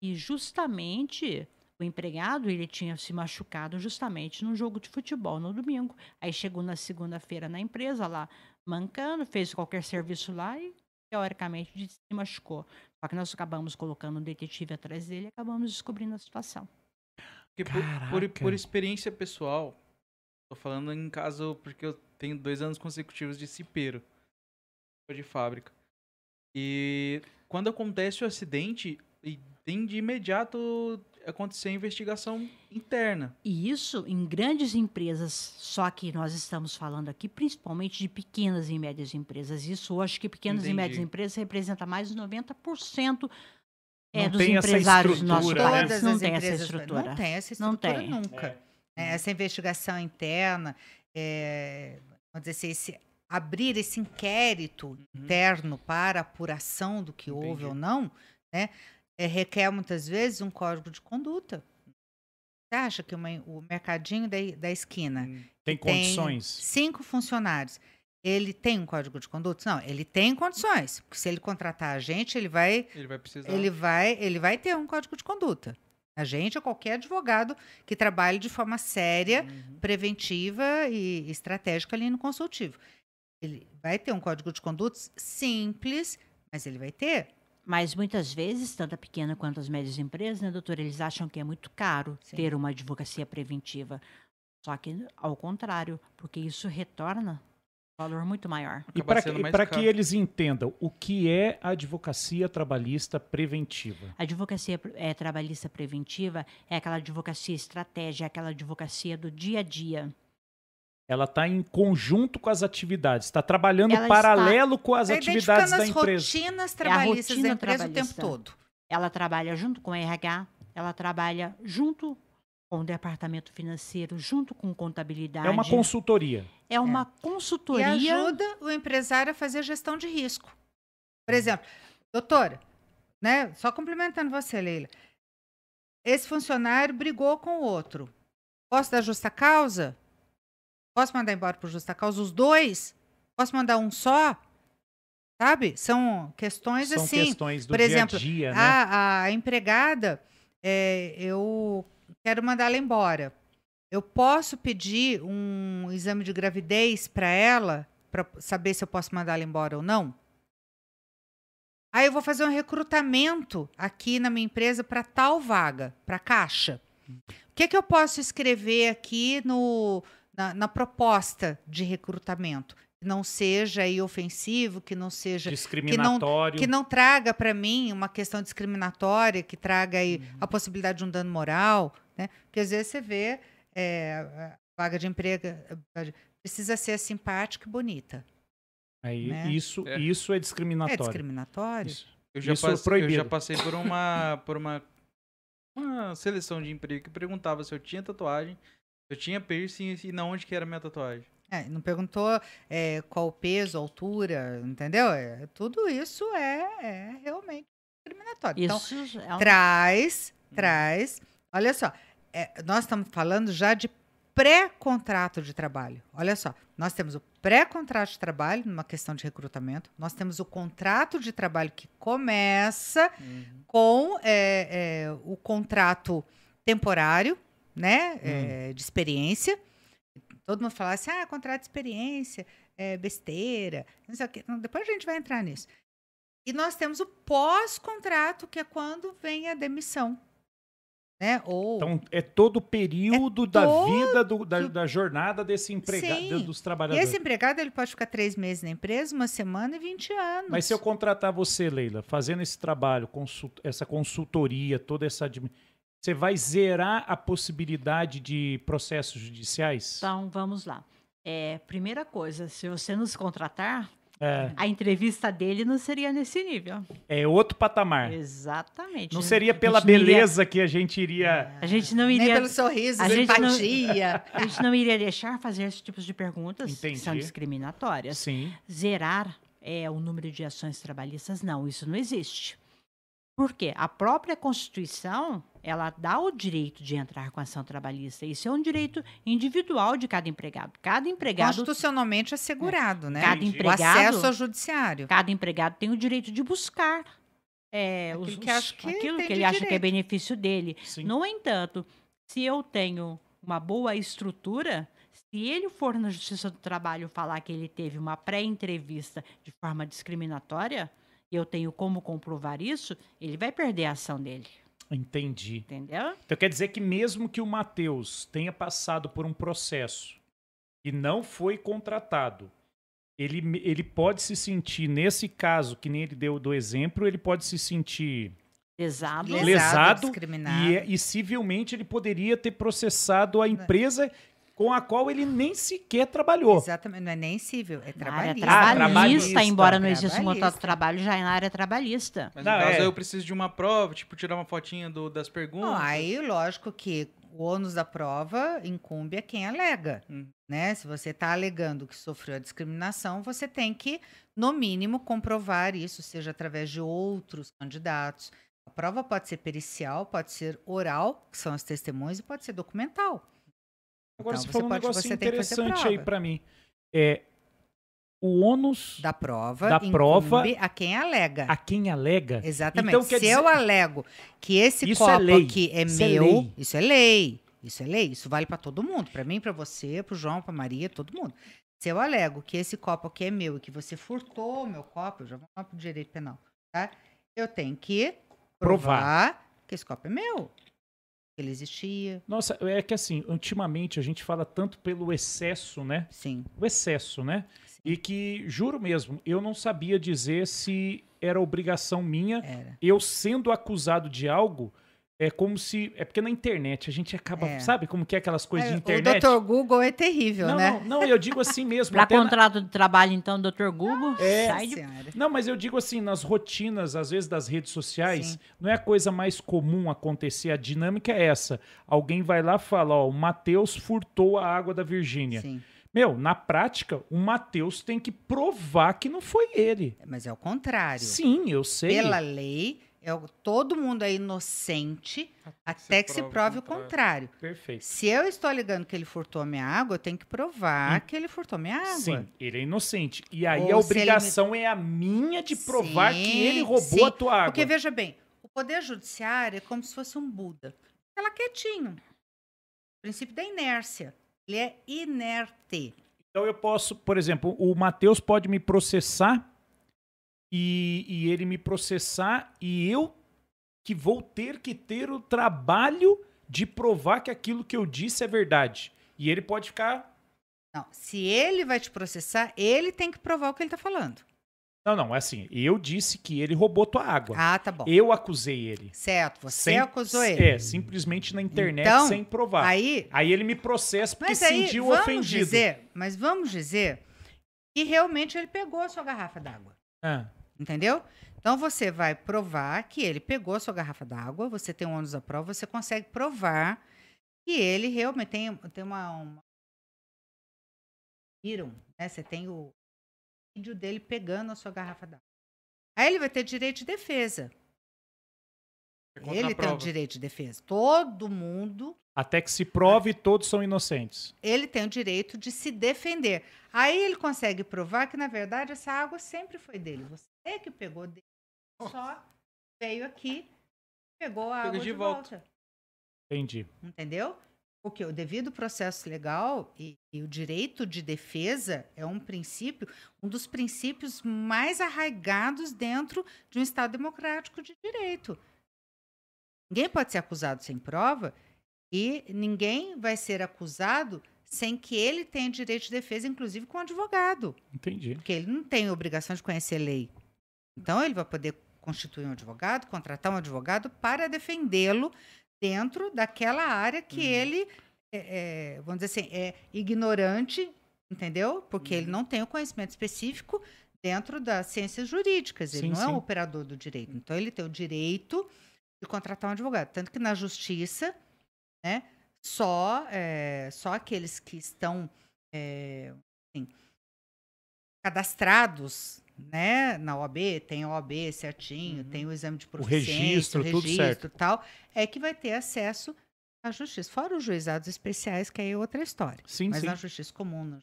E justamente o empregado, ele tinha se machucado justamente num jogo de futebol no domingo. Aí chegou na segunda-feira na empresa lá, mancando, fez qualquer serviço lá e teoricamente se machucou. Só que nós acabamos colocando um detetive atrás dele e acabamos descobrindo a situação. Por, por, por experiência pessoal, tô falando em caso porque eu tenho dois anos consecutivos de cipeiro de fábrica. E quando acontece o acidente, e tem de imediato acontecer a investigação interna. E isso em grandes empresas, só que nós estamos falando aqui principalmente de pequenas e médias empresas. Isso eu acho que pequenas e médias Entendi. empresas representa mais de 90% É, não dos essa empresários do nosso estrutura, né? país. Todas não as tem essa empresas estrutura. Não tem essa Não estrutura tem. nunca. É. né? Essa investigação interna, é, vamos dizer assim, esse, abrir esse inquérito Uhum. interno para apuração do que houve Entendi. ou não, né, é, requer muitas vezes um código de conduta. Você acha que uma- o mercadinho da, da esquina Hum, Tem que tem condições. cinco funcionários, ele tem um código de conduta? Não, ele tem condições. Porque se ele contratar a gente, ele vai Ele vai precisar. ele vai, ele vai ter um código de conduta. A gente ou qualquer advogado que trabalhe de forma séria, Uhum. preventiva e estratégica ali no consultivo. Ele vai ter um código de conduta simples, mas ele vai ter. Mas muitas vezes, tanto a pequena quanto as médias empresas, né, doutora, eles acham que é muito caro Sim. ter uma advocacia preventiva. Só que, ao contrário, porque isso retorna valor muito maior. E para que, que eles entendam o que é a advocacia trabalhista preventiva. A advocacia eh, trabalhista preventiva é aquela advocacia estratégia, é aquela advocacia do dia a dia. Ela está em conjunto com as atividades, está trabalhando Ela paralelo com as atividades da as empresa. rotinas trabalhistas da rotina empresa o tempo trabalhista. todo. Ela trabalha junto com o RH, ela trabalha junto com o departamento financeiro, junto com contabilidade. É uma consultoria. É uma E consultoria. ajuda o empresário a fazer gestão de risco. Por exemplo, doutora, né, só complementando você, Leila. Esse funcionário brigou com o outro. Posso dar justa causa? Posso mandar embora por justa causa os dois? Posso mandar um só? Sabe? São questões São assim. questões do por dia exemplo, a dia, né? A, a empregada, é, eu quero mandá-la embora. Eu posso pedir um exame de gravidez para ela, para saber se eu posso mandá-la embora ou não? Aí eu vou fazer um recrutamento aqui na minha empresa para tal vaga, para caixa. O que, que eu posso escrever aqui no, na, na proposta de recrutamento? Que não seja aí ofensivo, que não seja Discriminatório. que não traga para mim uma questão discriminatória, que traga aí a possibilidade de um dano moral, né? Porque às vezes você vê é, a vaga de emprego eh, precisa ser simpática e bonita. Aí, né? isso, É. isso é É discriminatório. discriminatório? Isso. Eu já, Isso é passe- eu já passei por uma, por uma, uma seleção de emprego que perguntava se eu tinha tatuagem, se eu tinha piercing e na onde que era a minha tatuagem. É, não perguntou é, qual o peso, altura, entendeu? É, tudo isso é, é realmente discriminatório. Então, Isso é um- traz, traz. Olha só, é, nós estamos falando já de pré-contrato de trabalho. Olha só, nós temos o pré-contrato de trabalho, numa questão de recrutamento, nós temos o contrato de trabalho que começa com é, é, o contrato temporário, né, é, de experiência. Todo mundo fala assim, ah, contrato de experiência, é besteira, não sei o quê. Depois a gente vai entrar nisso. E nós temos o pós-contrato, que é quando vem a demissão. Né? Ou Então, é todo o período da todo- vida, do- da, da jornada desse empregado, Sim. dos E trabalhadores. esse empregado ele pode ficar três meses na empresa, uma semana e 20 anos. Mas se eu contratar você, Leila, fazendo esse trabalho, consult- essa consultoria, toda essa. Você vai zerar a possibilidade de processos judiciais? Então, vamos lá. É, primeira coisa, se você nos contratar, É, a entrevista dele não seria nesse nível. é outro patamar. Exatamente. Não seria pela A gente não iria- beleza que a gente iria. A gente não Nem iria. pelo sorriso, a gente não- empatia. A gente não iria deixar fazer esse tipo de perguntas que são Entendi. discriminatórias. Sim. Zerar é, o número de ações trabalhistas, não, isso não existe. Por quê? A própria Constituição, ela dá o direito de entrar com ação trabalhista. Isso é um direito individual de cada empregado. Cada empregado, Constitucionalmente assegurado, né? cada Entendi. O empregado, acesso ao judiciário. cada empregado tem o direito de buscar é, Aquilo os- que que aquilo que ele acha que é direito. benefício dele. Sim. No entanto, se eu tenho uma boa estrutura, se ele for na Justiça do Trabalho falar que ele teve uma pré-entrevista de forma discriminatória, e eu tenho como comprovar isso, ele vai perder a ação dele. Entendi. Entendeu? Então quer dizer que mesmo que o Matheus tenha passado por um processo e não foi contratado, ele, ele pode se sentir, nesse caso, que nem ele deu do exemplo, ele pode se sentir Lesado. Lesado, lesado discriminado. e, é, e civilmente ele poderia ter processado a empresa com a qual ele nem sequer trabalhou. Exatamente, não é nem civil, é trabalhista. Ah, trabalhista, trabalhista. embora não exista um contrato de trabalho, já é na área trabalhista. Mas Não, no caso é. aí eu preciso de uma prova, tipo, tirar uma fotinha do- das perguntas. Não, aí, lógico que o ônus da prova incumbe a quem alega. Hum. Né? Se você está alegando que sofreu a discriminação, você tem que, no mínimo, comprovar isso, seja através de outros candidatos. A prova pode ser pericial, pode ser oral, que são as testemunhas, e pode ser documental. Agora Então, você você falou um negócio interessante aí prova. pra mim. É o ônus Da prova, Da prova, a quem alega. a quem alega. Exatamente. Então, Se eu dizer- alego que esse Isso é copo lei. aqui é Isso é meu, lei. isso é lei. Isso é lei. Isso vale para todo mundo. Para mim, para você, para o João, para Maria, todo mundo. Se eu alego que esse copo aqui é meu e que você furtou o meu copo, eu já vou lá pro direito penal, tá? Eu tenho que Provar. provar que esse copo é meu. Que ele existia. Nossa, é que assim, ultimamente a gente fala tanto pelo excesso, né? Sim. O excesso, né? E que, juro mesmo, eu não sabia dizer se era obrigação minha, Era. eu sendo acusado de algo, é como se. É porque na internet a gente acaba. É. Sabe como que é aquelas coisas É, de internet? O Dr. Google é terrível, não, né? não, não, eu digo assim mesmo. Para até na- contrato de trabalho, então, doutor Google, É. sai de. Não, mas eu digo assim, nas rotinas, às vezes, das redes sociais, Sim. não é a coisa mais comum acontecer. A dinâmica é essa. Alguém vai lá e fala, ó, o Matheus furtou a água da Virgínia. Sim. Meu, na prática, o Matheus tem que provar que não foi ele. Mas é o contrário. Sim, eu sei. Pela lei, é todo mundo é inocente até que se prove o contrário. Perfeito. Se eu estou alegando que ele furtou a minha água, eu tenho que provar Hum. que ele furtou minha água. Sim, ele é inocente. E aí Ou a obrigação é a minha de provar que Sim, ele roubou sim. a tua água. Porque veja bem, o poder judiciário é como se fosse um Buda. Lá quietinho. O princípio da inércia. Ele é inerte. Então eu posso, por exemplo, o Matheus pode me processar e, e ele me processar e eu que vou ter que ter o trabalho de provar que aquilo que eu disse é verdade. E ele pode ficar. Não, se ele vai te processar, ele tem que provar o que ele está falando. Não, não, é assim. Eu disse que ele roubou tua água. Ah, tá bom. Eu acusei ele. Certo, você Sem- acusou ele. É, simplesmente na internet Então, sem provar. Aí, Aí, ele me processa porque se sentiu vamos ofendido. dizer, mas vamos dizer que realmente ele pegou a sua garrafa d'água. Ah, Entendeu? Então você vai provar que ele pegou a sua garrafa d'água, você tem um ônus da prova, você consegue provar que ele realmente tem, tem uma, uma. Viram? Né? Você tem o vídeo dele pegando a sua garrafa d'água. Aí ele vai ter direito de defesa. É Ele tem o direito de defesa. Todo mundo até que se prove, todos são inocentes. ele tem o direito de se defender. Aí ele consegue provar que, na verdade, essa água sempre foi dele. Você que pegou dele, só veio aqui, pegou a Pega água de de, volta. volta. Entendi. Entendeu? Porque o devido processo legal e, e o direito de defesa é um princípio, um dos princípios mais arraigados dentro de um Estado democrático de direito. Ninguém pode ser acusado sem prova e ninguém vai ser acusado sem que ele tenha direito de defesa, inclusive com advogado, Entendi. porque ele não tem obrigação de conhecer lei. Então, ele vai poder constituir um advogado, contratar um advogado para defendê-lo dentro daquela área que Uhum. ele, é, é, vamos dizer assim, é ignorante, entendeu? Porque Uhum. ele não tem o conhecimento específico dentro das ciências jurídicas. Ele Sim, não é sim. um operador do direito. Então, ele tem o direito de contratar um advogado. Tanto que na justiça, né, só, é, só aqueles que estão é, assim, cadastrados né, na OAB, tem a OAB certinho, Uhum. tem o exame de O proficiência, registro, o tudo registro certo. e tal, é que vai ter acesso à justiça. Fora os juizados especiais, que aí é outra história. Sim, Mas sim. na justiça comum, no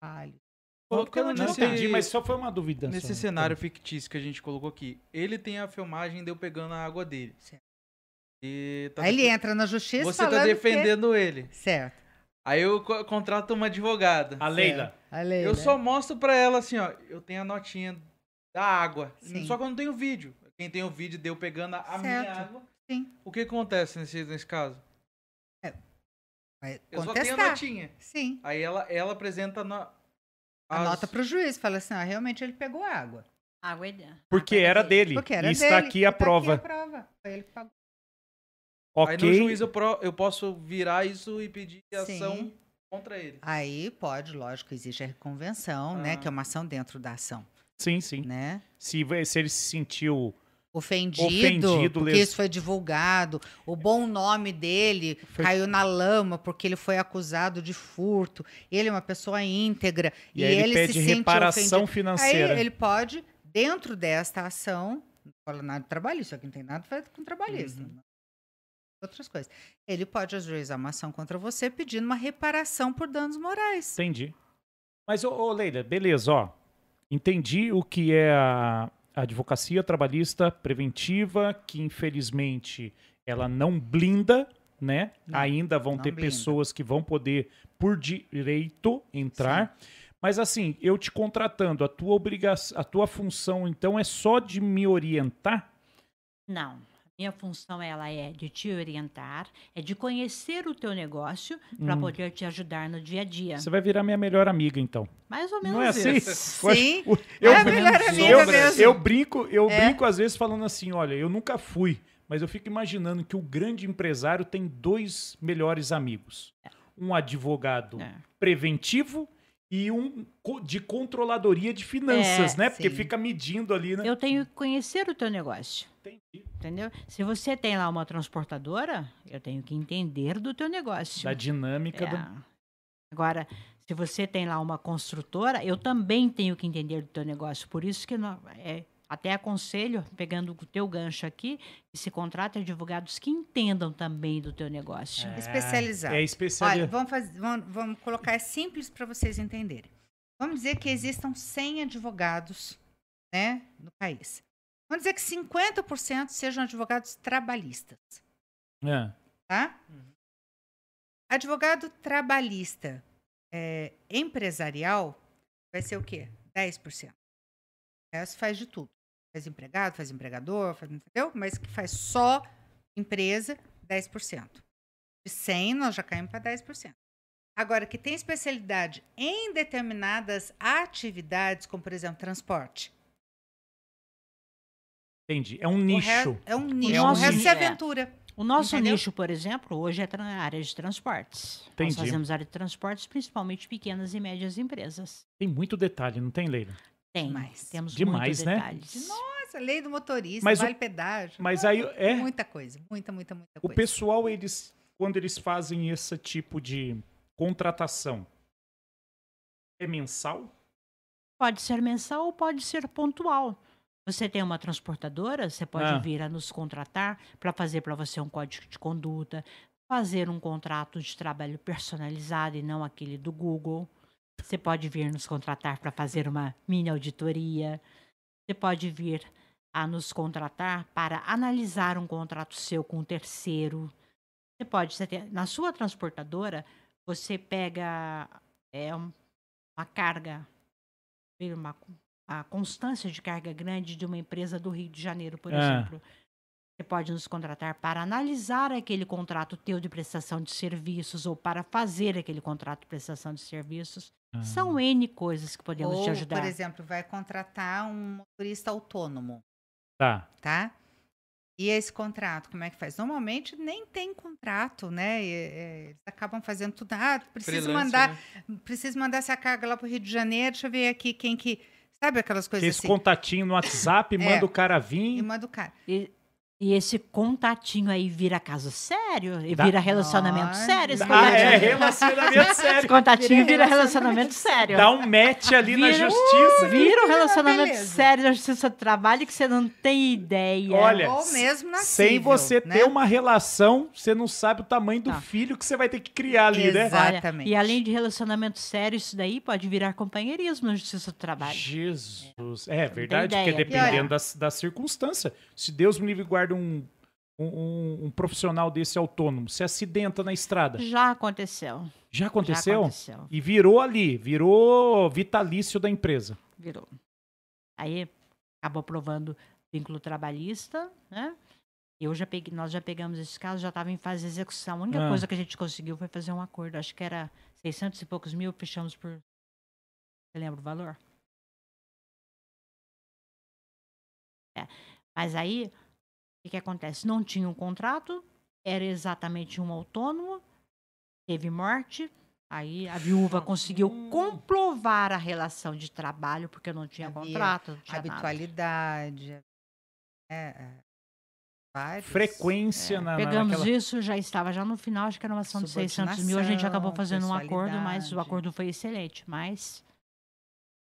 trabalho. Colocando Eu não nesse- entendi, mas só foi uma dúvida. Nesse só. cenário fictício que a gente colocou aqui, ele tem a filmagem de eu pegando a água dele. Certo. E tá aí ele entra na justiça Você tá falando que- defendendo ele. Certo. Aí eu co- contrato uma advogada. A Leila. A lei, Eu só mostro pra ela assim, ó, eu tenho a notinha da água. Sim. Só que eu não tenho vídeo. Quem tem o vídeo de eu pegando a, a minha Certo. água. Sim. O que acontece nesse, nesse caso? Vai Eu só tenho a contestar. notinha. Sim. Aí ela, ela apresenta no, A as- nota para o juiz, fala assim, ah, realmente ele pegou água. Água é Porque água é era dele. Porque era e dele. está aqui a tá prova. a prova. Foi ele que pagou. Aí no Ok. juiz eu, pro- eu posso virar isso e pedir ação Sim. Contra ele. Aí pode, lógico, existe a reconvenção, né? Ah. Que é uma ação dentro da ação, Sim, sim. né? Se, se ele se sentiu. Ofendido, Ofendido, porque les- isso foi divulgado, o bom nome dele Foi- caiu na lama porque ele foi acusado de furto, ele é uma pessoa íntegra E, aí ele, pede se sente reparação ofendido. financeira. Aí ele pode, dentro desta ação, não fala nada de trabalhista, aqui não tem nada a ver com trabalhista. Uhum. Outras coisas. Ele pode ajuizar uma ação contra você pedindo uma reparação por danos morais. Entendi. Mas, ô, ô, Leila, beleza, ó. Entendi o que é a advocacia trabalhista preventiva, que infelizmente ela não blinda, né? Não, Ainda vão ter blinda. pessoas que vão poder, por direito, entrar. Mas assim, eu te contratando, a tua obrigação, a tua função, então, é só de me orientar? Não. Minha função ela é de te orientar, é de conhecer o teu negócio para Hum. poder te ajudar no dia a dia. Você vai virar minha melhor amiga, então. Mais ou menos Não é assim? isso. Sim, eu, é a melhor eu- amiga eu, mesmo. eu brinco, eu É. brinco às vezes falando assim, olha, eu nunca fui, mas eu fico imaginando que o grande empresário tem dois melhores amigos. Um advogado É. preventivo e um de controladoria de finanças, É, né? Porque sim. fica medindo ali, né? Eu tenho que conhecer o teu negócio. Entendi. Entendeu? Se você tem lá uma transportadora, eu tenho que entender do teu negócio. Da dinâmica do... É. Agora, se você tem lá uma construtora, eu também tenho que entender do teu negócio. Por isso que nó- é, até aconselho, pegando o teu gancho aqui, que se contrate advogados que entendam também do teu negócio. É, Especializado. É Olha, especializado. vamos, fazer, vamos, vamos colocar é simples para vocês entenderem. Vamos dizer que existam 100 advogados né, no país. Vamos dizer que 50% sejam advogados trabalhistas, É. tá? Advogado trabalhista é, empresarial vai ser o quê? 10%. O resto faz de tudo. Faz empregado, faz empregador, faz, entendeu? Mas que faz só empresa, 10%. De 100, nós já caímos para 10%. Agora, que tem especialidade em determinadas atividades, como, por exemplo, transporte. Entendi. É um O re- nicho. É um nicho. nosso o resto nicho, é é. aventura. O nosso Entendeu? nicho, por exemplo, hoje é tra- a área de transportes. Entendi. Nós fazemos área de transportes, principalmente pequenas e médias empresas. Tem muito detalhe, não tem, Leila? Tem. Demais. Temos Demais, muitos né? detalhes. Nossa, lei do motorista, Mas o- vale pedágio. Mas aí, é... Muita coisa, muita, muita, muita O coisa. pessoal, eles, quando eles fazem esse tipo de contratação, é mensal? Pode ser mensal ou pode ser pontual. Você tem uma transportadora, você pode Ah. vir a nos contratar para fazer para você um código de conduta, fazer um contrato de trabalho personalizado e não aquele do Google. Você pode vir nos contratar para fazer uma mini auditoria. Você pode vir a nos contratar para analisar um contrato seu com um terceiro. Você pode, você tem- na sua transportadora, você pega é, um- uma carga, uma, a constância de carga grande de uma empresa do Rio de Janeiro, por Ah. exemplo. Você pode nos contratar para analisar aquele contrato teu de prestação de serviços ou para fazer aquele contrato de prestação de serviços. Ah. São N coisas que podemos Ou, te ajudar. por exemplo, vai contratar um motorista autônomo, Tá. tá? E esse contrato, como é que faz? Normalmente nem tem contrato, né? E, é, eles acabam fazendo tudo. Ah, preciso Freelance, mandar, né? preciso mandar essa carga lá pro Rio de Janeiro. Deixa eu ver aqui quem que. Sabe aquelas coisas Esse assim? contatinho no WhatsApp, manda o cara E vir. manda o cara. E, e esse contatinho aí vira caso sério? E vira relacionamento sério? Esse Ah, Ah, contatinho, é, relacionamento esse sério. contatinho Vira vira relacionamento relacionamento sério. Dá um match ali na Vira- justiça. Vira um relacionamento beleza. sério da justiça do trabalho que você não tem ideia. Olha, Ou mesmo na Sem você né? ter uma relação, você não sabe o tamanho do Não. filho que você vai ter que criar ali, né? Exato. Olha, Exatamente. E além de relacionamento sério, isso daí pode virar companheirismo na justiça do trabalho. Jesus. É verdade, ideia. porque dependendo das, das circunstâncias. Se Deus me livre guarda um, um, um- um profissional desse autônomo, se acidenta na estrada. Já aconteceu. Já Já aconteceu? aconteceu. E virou ali, virou vitalício da empresa. Virou. Aí acabou aprovando vínculo trabalhista, né? Eu já peguei, nós já pegamos esse caso, já estava em fase de execução. A única Ah. coisa que a gente conseguiu foi fazer um acordo. Acho que era 600 e poucos mil, fechamos por. Você lembra o valor? É. Mas aí, que, que acontece? Não tinha um contrato, era exatamente um autônomo, teve morte, Aí a viúva conseguiu comprovar a relação de trabalho, porque não tinha Havia contrato, não tinha nada. Habitualidade. É, é, vários. Frequência na, na, Pegamos naquela... isso, já estava já no final, acho que era uma ação de 600 mil. A gente acabou fazendo um acordo, mas o acordo foi excelente. Mas.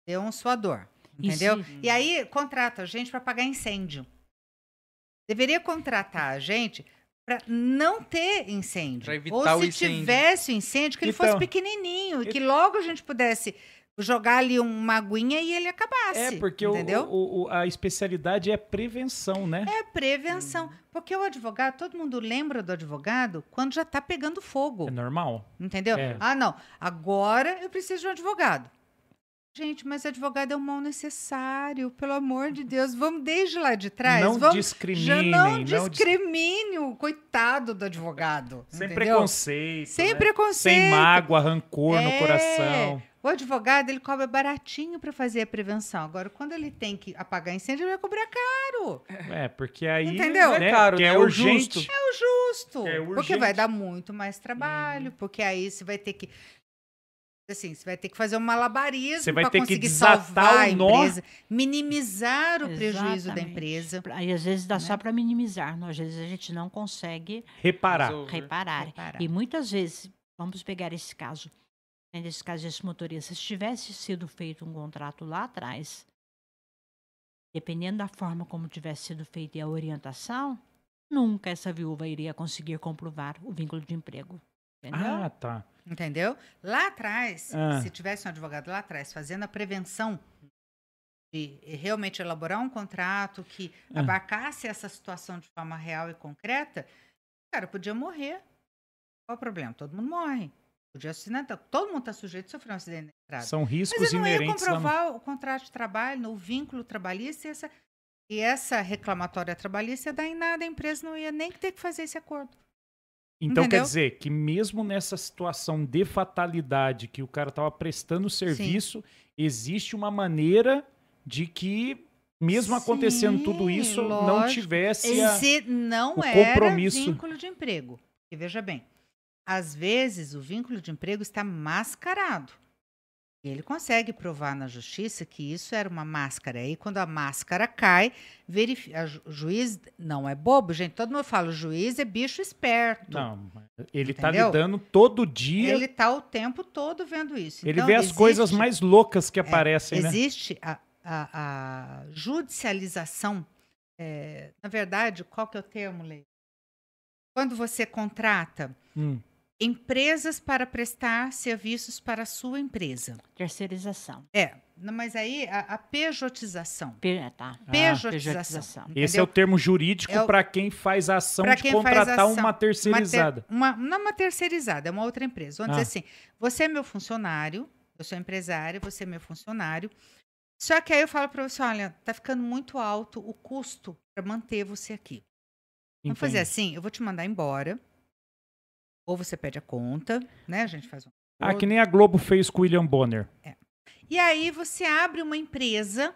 Deu um suador. Entendeu? se- E aí, contrata a gente para pagar incêndio. Deveria contratar a gente para não ter incêndio. Pra evitar Ou o se incêndio. tivesse o incêndio, que ele Então, fosse pequenininho e que logo a gente pudesse jogar ali uma aguinha e ele acabasse. É, porque o- entendeu? o- o- a especialidade é prevenção, né? É prevenção. Uhum. Porque o advogado, todo mundo lembra do advogado quando já está pegando fogo. É normal. Entendeu? É. Ah, não. Agora eu preciso de um advogado. Gente, mas advogado é um mal necessário, pelo amor de Deus. Vamos desde lá de trás. não Vamos, discriminem. já não não dis- discrimine o coitado do advogado. Sem entendeu? preconceito. Sem né? preconceito. Sem mágoa, rancor no É. coração. O advogado, ele cobra baratinho para fazer a prevenção. Agora, quando ele tem que apagar incêndio, ele vai cobrar caro. É, porque aí. Entendeu? Né, Não é caro, que né? é É o urgente. justo. Justo. É porque urgente. vai dar muito mais trabalho, Uhum. porque aí você vai ter que assim, você vai ter que fazer um malabarismo para conseguir desatar salvar a o nó. empresa, minimizar o prejuízo da Exatamente. empresa. Aí às vezes dá né? só para minimizar, não? às vezes a gente não consegue Reparar. Reparar. Reparar. E muitas vezes, vamos pegar esse caso, né, nesse caso desse motorista, se tivesse sido feito um contrato lá atrás, dependendo da forma como tivesse sido feita e a orientação, nunca essa viúva iria conseguir comprovar o vínculo de emprego. Entendeu? Ah, tá. Entendeu? Lá atrás, Ah. se tivesse um advogado lá atrás fazendo a prevenção de realmente elaborar um contrato que Ah. abarcasse essa situação de forma real e concreta, cara podia morrer. Qual o problema? Todo mundo morre. Podia assinar, todo mundo está sujeito a sofrer um acidente na estrada. São Mas riscos ele não ia lá no- comprovar o contrato de trabalho, o vínculo trabalhista e essa, e essa reclamatória trabalhista ia dar em nada, a empresa não ia nem ter que fazer esse acordo. Então quer Entendeu? dizer que mesmo nessa situação de fatalidade que o cara estava prestando serviço, existe uma maneira de que, mesmo acontecendo tudo Sim, isso, não lógico. tivesse a... Se não o era compromisso. vínculo de emprego. E veja bem, às vezes o vínculo de emprego está mascarado. E ele consegue provar na justiça que isso era uma máscara. Aí, quando a máscara cai, verifi- a ju- o juiz não é bobo, gente. Todo mundo fala, o juiz é bicho esperto. Não, ele está lidando todo dia, Ele ele, está o tempo todo vendo isso. Então, vê as existe- coisas mais loucas que aparecem, né? Existe a, a- a judicialização. é, na verdade, qual que é o termo, Lei? Quando você contrata Hum, empresas para prestar serviços para a sua empresa. Terceirização. É, não, mas aí a, a pejotização. Pe- tá. Ah, Pejotização. pejotização. Esse é o termo jurídico É para quem faz a ação de contratar ação, uma terceirizada. Uma, ter- uma- não uma terceirizada, é uma outra empresa. Vamos Ah. dizer assim: você é meu funcionário, eu sou empresária, você é meu funcionário. Só que aí eu falo para você: olha, tá ficando muito alto o custo para manter você aqui. Vamos fazer Entendi. assim: eu vou te mandar embora. Ou você pede a conta, né? A gente faz um. Ah, que nem a Globo fez com o William Bonner. E aí você abre uma empresa,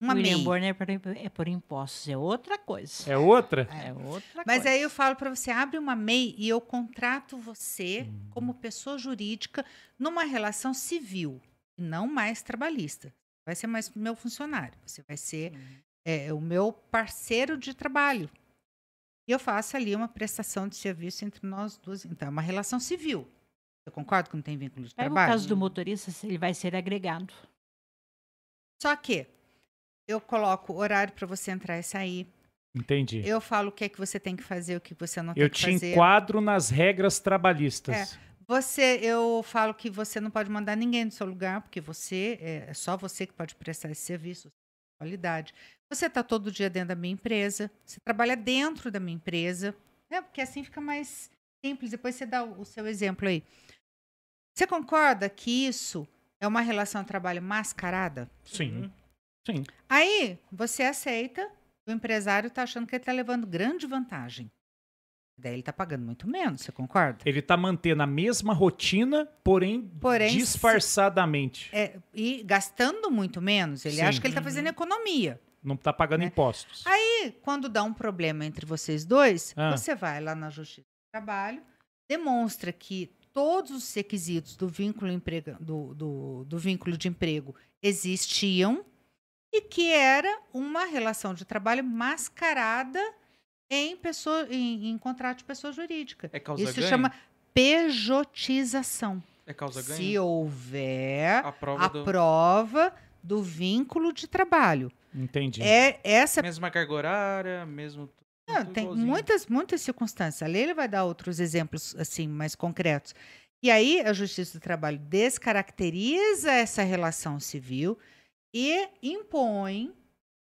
uma William MEI. Bonner é por, é por impostos, é outra coisa. É outra? É, outra Mas coisa. aí eu falo para você, abre uma MEI e eu contrato você Hum. como pessoa jurídica numa relação civil e não mais trabalhista. Vai ser mais meu funcionário, você vai ser é, o meu parceiro de trabalho. E eu faço ali uma prestação de serviço entre nós duas. Então, é uma relação civil. Eu concordo que não tem vínculo de Pega trabalho? caso do motorista, ele vai ser agregado. Só que eu coloco horário para você entrar e sair. Entendi. Eu falo o que é que você tem que fazer, o que você não Eu tem que te fazer. enquadro nas regras trabalhistas. Você, eu falo que você não pode mandar ninguém do seu lugar, porque você é é só você que pode prestar esse serviço, qualidade. Você está todo dia dentro da minha empresa, você trabalha dentro da minha empresa, né? Porque assim fica mais simples. Depois você dá o seu exemplo aí. Você concorda que isso é uma relação de trabalho mascarada? Sim. Sim. Aí você aceita, o empresário está achando que ele está levando grande vantagem. Daí ele está pagando muito menos, você concorda? Ele tá mantendo a mesma rotina, porém, Porém, disfarçadamente. É, e gastando muito menos. Ele Sim. acha que ele está fazendo economia. Não tá pagando É. impostos. E quando dá um problema entre vocês dois, Ah. você vai lá na Justiça do Trabalho, demonstra que todos os requisitos do vínculo, emprega, do, do, do vínculo de emprego existiam e que era uma relação de trabalho mascarada em, pessoa, em, em contrato de pessoa jurídica. É causa Isso se chama pejotização. É causa ganha? Se houver A prova a do... prova do vínculo de trabalho. Entendi. É essa Mesma carga horária, mesmo... Não, tem igualzinho. muitas, muitas circunstâncias. A lei ele vai dar outros exemplos assim mais concretos. E aí a Justiça do Trabalho descaracteriza essa relação civil e impõe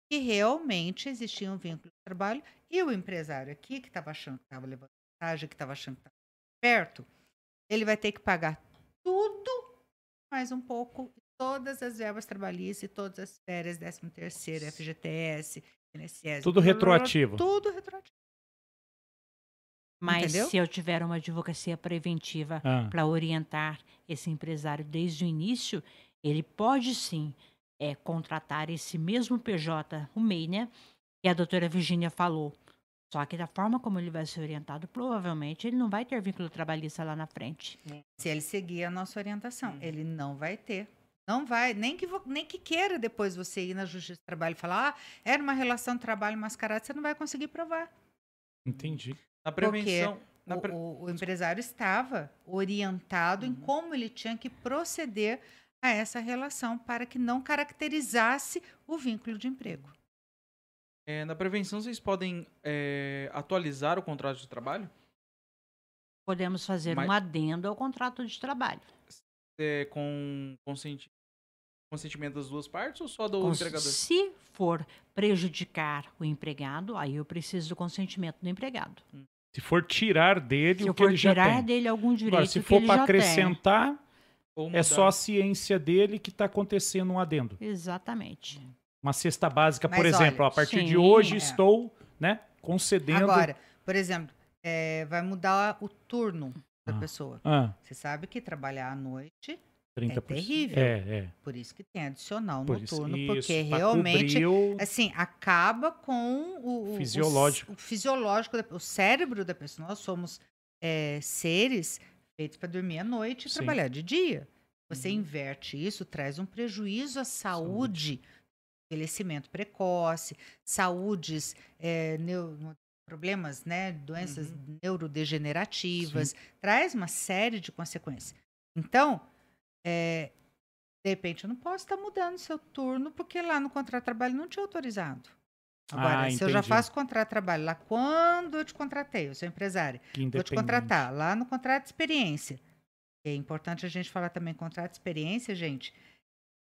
que realmente existia um vínculo de trabalho e o empresário aqui que estava achando que estava levando vantagem, que estava achando que estava perto, ele vai ter que pagar tudo mais um pouco, todas as verbas trabalhistas e todas as férias, 13 terceiro, FGTS, INSS, Tudo blá, blá, blá, retroativo. Tudo retroativo. Mas Entendeu? se eu tiver uma advocacia preventiva Ah, para orientar esse empresário desde o início, ele pode sim é, contratar esse mesmo PJ, o MEI, né? Que a doutora Virginia falou. Só que da forma como ele vai ser orientado, provavelmente ele não vai ter vínculo trabalhista lá na frente. Se ele seguir a nossa orientação, Uhum. ele não vai ter. Não vai, nem que, nem que queira depois você ir na Justiça do Trabalho e falar, ah, era uma relação de trabalho mascarada, você não vai conseguir provar. entendi. Na prevenção... Na O, pre- o- o empresário estava orientado em Uhum. como ele tinha que proceder a essa relação para que não caracterizasse o vínculo de emprego. é, na prevenção, vocês podem é, atualizar o contrato de trabalho? Podemos fazer Mas- um adendo ao contrato de trabalho. É, com consenti- consentimento das duas partes ou só do Cons- empregador? Se for prejudicar o empregado, aí eu preciso do consentimento do empregado. Se for tirar dele Se o que for ele já tirar tem. dele algum direito Agora, se que for ele para já tem. acrescentar, é só a ciência dele que está acontecendo um adendo. Exatamente. Uma cesta básica, por Mas exemplo, olha, a partir de sim, hoje é. estou, né, concedendo. Agora, por exemplo, eh, vai mudar o turno da Ah. pessoa. Ah, Você sabe que trabalhar à noite 30%. terrível. É, é. Por isso que tem adicional Por isso, noturno, isso, porque pra realmente, cobrir o- assim, acaba com o, o- Fisiológico. O, o fisiológico, o cérebro da pessoa. Nós somos é, seres feitos para dormir à noite e Sim. trabalhar de dia. Você Uhum. inverte isso, traz um prejuízo à saúde, envelhecimento precoce, saúdes, é, problemas, né, doenças Uhum. neurodegenerativas, traz uma série de consequências. Então, é, de repente, eu não posso estar mudando seu turno porque lá no contrato de trabalho não tinha autorizado. Agora, Ah, se eu já faço contrato de trabalho lá quando eu te contratei, eu sou empresária, vou te contratar lá no contrato de experiência. É importante a gente falar também contrato de experiência, gente.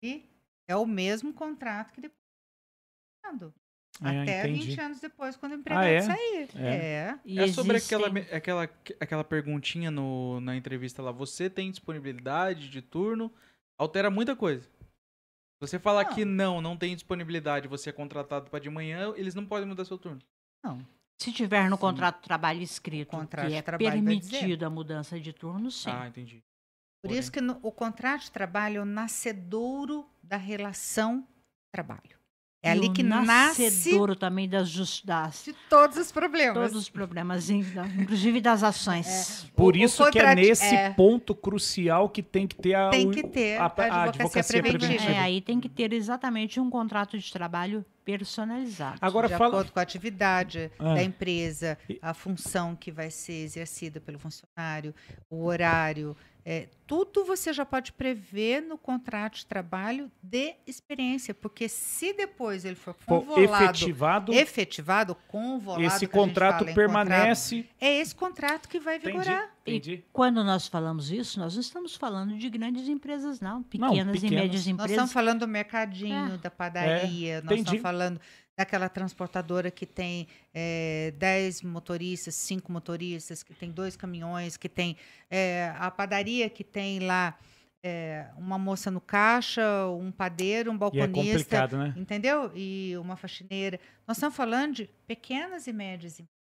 E é o mesmo contrato que depois. Até entendi. 20 anos depois, quando o empregado é? sair. É. É. É sobre aquela, aquela, aquela perguntinha no, na entrevista lá. Você tem disponibilidade de turno? Altera muita coisa. Se você falar Não. que não, não tem disponibilidade, você é contratado para de manhã, eles não podem mudar seu turno. Não. Se tiver no Sim. contrato de trabalho escrito Contrato que é permitido a mudança de turno, sim. Ah, entendi. Por Porém- isso que no- o contrato de trabalho é o nascedouro da relação trabalho. É ali o que nasce nascedouro também das, jus- das de todos os problemas. todos os problemas, inclusive das ações. Por O- o isso que é nesse é. ponto crucial que tem que ter a, Tem o- que ter a, a a advocacia preventiva. É, aí tem que ter exatamente um contrato de trabalho personalizado. Agora de fala. acordo com a atividade Ah. da empresa, a função que vai ser exercida pelo funcionário, o horário, é, tudo você já pode prever no contrato de trabalho de experiência, porque se depois ele for for convolado, efetivado, efetivado, convolado, esse contrato fala permanece. contrato, é esse contrato que vai Entendi, vigorar. entendi. Quando nós falamos isso, nós não estamos falando de grandes empresas, não. Pequenas, pequenas. e médias Nós empresas. estamos falando do mercadinho, da padaria, nós entendi. estamos falando daquela transportadora que tem 10 motoristas, 5 motoristas, que tem dois caminhões, que tem eh, a padaria que tem lá eh, uma moça no caixa, um padeiro, um E é balconista, complicado, né? entendeu? E uma faxineira. Nós estamos falando de pequenas e médias empresas.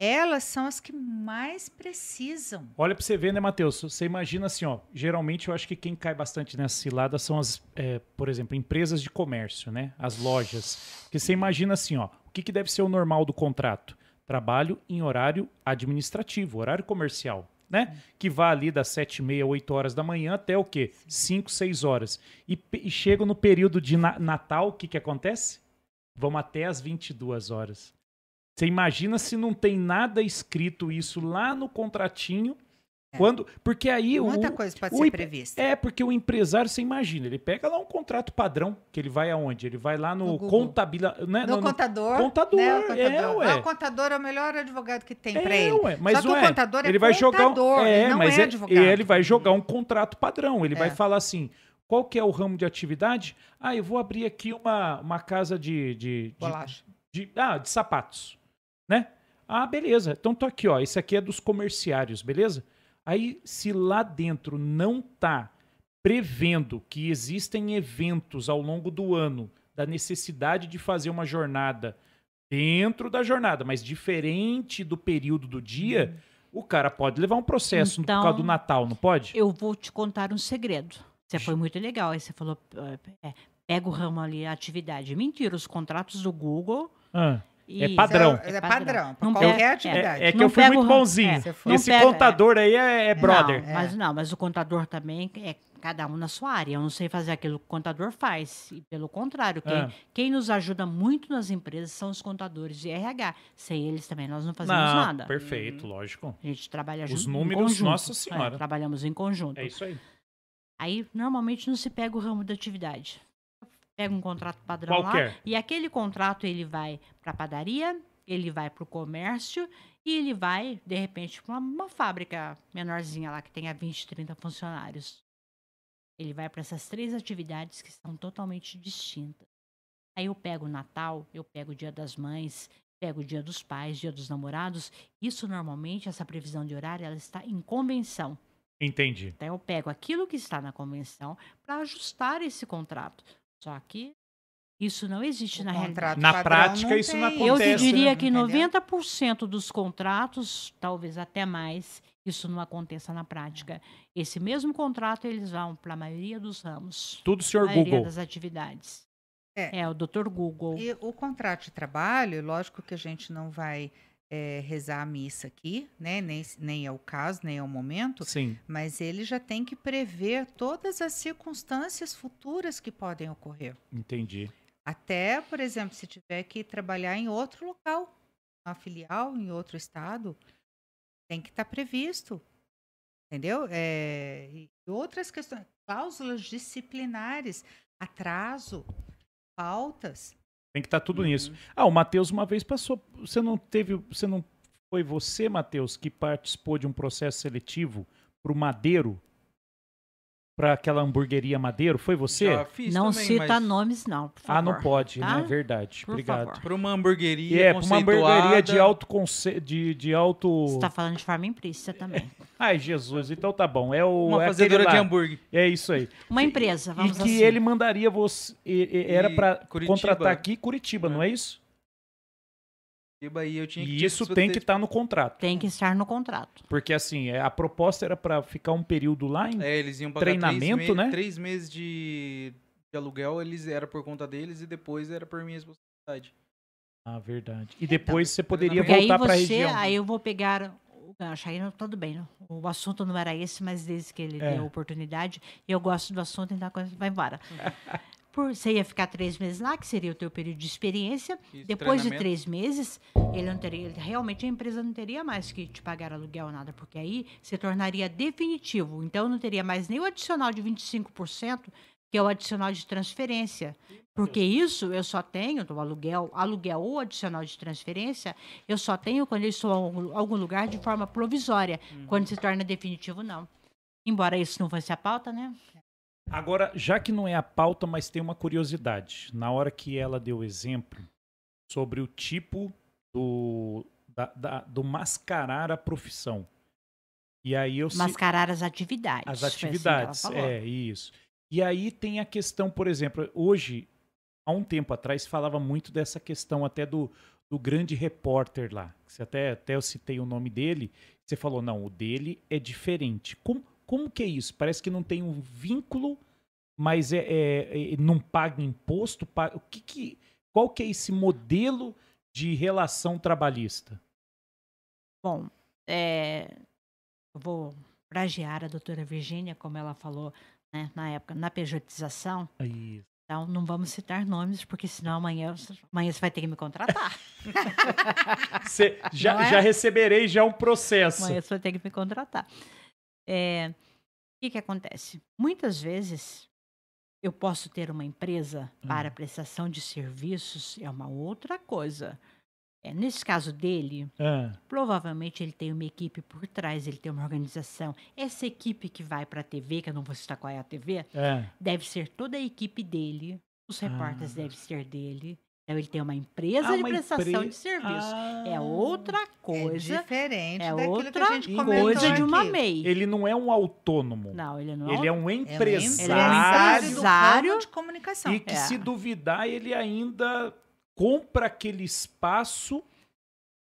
Elas são as que mais precisam. Olha pra você ver, né, Matheus? Você imagina assim, ó. Geralmente eu acho que quem cai bastante nessa cilada são as, é, por exemplo, empresas de comércio, né? As lojas. Porque você imagina assim, ó. O que, que deve ser o normal do contrato? Trabalho em horário administrativo, horário comercial. né? Que vá ali das 7 e meia, 8 horas da manhã até o quê? 5, 6 horas. E, e chega no período de na- Natal, o que que acontece? Vamos até as 22 horas. Você imagina se não tem nada escrito isso lá no contratinho, É. quando, porque aí Muita o, coisa pode o ser prevista. é, porque o empresário, você imagina, ele pega lá um contrato padrão, que ele vai aonde? Ele vai lá no, No contabila, né? No, no- no- contador. contador, né, o é, contador. ué. Ah, o contador é o melhor advogado que tem pra É, ele. ué, mas Só que ué, o contador é ele vai jogar um, contador, é, não mas é é- advogado. ele vai jogar um contrato padrão. Ele vai É. falar assim: qual que é o ramo de atividade? Ah, eu vou abrir aqui uma, uma casa de, de, de, de- ah, de sapatos, né? Ah, beleza. Então tô aqui, ó. Esse aqui é dos comerciários, beleza? Aí, se lá dentro não tá prevendo que existem eventos ao longo do ano da necessidade de fazer uma jornada dentro da jornada, mas diferente do período do dia, o cara pode levar um processo Então, por causa do Natal, não pode? Eu vou te contar um segredo. Você foi muito legal. Aí você falou, é, pega o ramo ali, a atividade. Mentira, os contratos do Google. Ah, e- É padrão. É, padrão. pra Não qualquer pega- atividade. é, é que Não eu fui muito bonzinho. é. Esse pega- contador aí é, é brother. Não, mas não, mas o contador também é cada um na sua área. Eu não sei fazer aquilo que o contador faz. E pelo contrário, quem, Ah. quem nos ajuda muito nas empresas são os contadores de RH. Sem eles também nós não fazemos Não, nada. perfeito, lógico. A gente trabalha Os junto. em números, conjunto. nossa É, senhora. trabalhamos em conjunto. É isso aí. Aí, normalmente, não se pega o ramo da atividade. Pega um contrato padrão lá. Qualquer. E aquele contrato, ele vai para a padaria, ele vai para o comércio e ele vai, de repente, para uma, uma fábrica menorzinha lá, que tenha 20, 30 funcionários. Ele vai para essas três atividades que são totalmente distintas. Aí eu pego o Natal, eu pego o Dia das Mães, pego o Dia dos Pais, Dia dos Namorados. Isso, normalmente, essa previsão de horário, ela está em convenção. Entendi. Então, eu pego aquilo que está na convenção para ajustar esse contrato. Só que isso não existe O na realidade. Na prática, não isso não. Eu acontece, te diria né? que Entendeu? 90% dos contratos, talvez até mais, isso não aconteça na prática. Esse mesmo contrato, eles vão para a maioria dos ramos. Tudo A senhor maioria Google. das atividades. É. É, o Dr. Google. E o contrato de trabalho, lógico que a gente não vai eh, rezar a missa aqui, né? Nem, nem é o caso, nem é o momento, Sim. mas ele já tem que prever todas as circunstâncias futuras que podem ocorrer. Entendi. Até, por exemplo, se tiver que trabalhar em outro local, uma filial em outro estado, tem que estar previsto. Entendeu? É, e outras questões, cláusulas disciplinares, atraso, pautas. Tem que estar tudo Uhum. nisso. Ah, o Matheus uma vez passou. Você não teve. Você não. Foi você, Matheus, que participou de um processo seletivo pro Madeiro? Pra aquela hamburgueria Madeiro? Foi você? Já fiz não também, cita mas nomes, não. Por Ah, favor. não pode, tá? né? Verdade. Por Obrigado. Pra uma hamburgueria E é, pra uma hamburgueria de alto conce... de, de alto. Você está falando de forma implícita também. Ai, Jesus, então tá bom. É o. Uma é fazedora de hambúrguer. É isso aí. Uma empresa, vamos e que assim. ele mandaria você. e- e- Era E pra Curitiba. contratar aqui Curitiba, É. não é isso? E eu tinha que E isso que tem que estar no contrato. Tem que estar no contrato. Porque assim, é, a proposta era pra ficar um período lá em. É, eles iam pagar Treinamento, três, né? três meses de, de aluguel, eles era por conta deles e depois era por minha responsabilidade. Ah, verdade. E depois você poderia Então, Porque aí voltar pra você, região. aí eu vou pegar o gancho. Aí não, tudo bem, não. o assunto não era esse, mas desde que ele É. deu a oportunidade, eu gosto do assunto, então a coisa vai embora. Por, você ia ficar três meses lá, que seria o teu período de experiência. Isso, Depois de três meses, ele não teria, ele- realmente a empresa não teria mais que te pagar aluguel ou nada, porque aí se tornaria definitivo. Então não teria mais nem o adicional de 25%, que é o adicional de transferência. Porque isso eu só tenho, do aluguel, aluguel ou adicional de transferência, eu só tenho quando eu estou em algum- algum lugar de forma provisória. Quando se torna definitivo, não. Embora isso não fosse a pauta, né? Agora, já que não é a pauta, mas tem uma curiosidade. Na hora que ela deu o exemplo sobre o tipo do, da- da- do mascarar a profissão. E aí eu se- Mascarar as atividades. as assim atividades. falou. é, isso. E aí tem a questão, por exemplo, hoje, há um tempo atrás, falava muito dessa questão até do, do grande repórter lá. Você até, até eu citei o nome dele. Você falou, não, o dele é diferente. Como, como que é isso? Parece que não tem um vínculo, mas é, é- é- não paga imposto. pa- o que que, qual que é esse modelo de relação trabalhista? Bom, é, eu vou plagiar a doutora Virgínia, como ela falou né, na época, na pejotização. Isso. Então, não vamos citar nomes, porque senão amanhã, amanhã você vai ter que me contratar. Cê- já, é? já receberei já um processo. amanhã você vai ter que me contratar. É, o que, que acontece? Muitas vezes, eu posso ter uma empresa para prestação de serviços, é uma outra coisa. É, nesse caso dele, Ah, Provavelmente ele tem uma equipe por trás, ele tem uma organização. Essa equipe que vai para a TV, que eu não vou citar qual é a TV, deve ser toda a equipe dele. Os repórteres Ah. devem ser dele. Então ele tem uma empresa Ah, de uma prestação empre- de serviço. Ah. É outra É coisa. diferente É, daquilo outra que a gente comentou coisa de uma aqui. MEI. Ele não é um autônomo. Não, ele não Ele é um É um empresário. empresário do empresário de comunicação. E que, É. se duvidar, ele ainda compra aquele espaço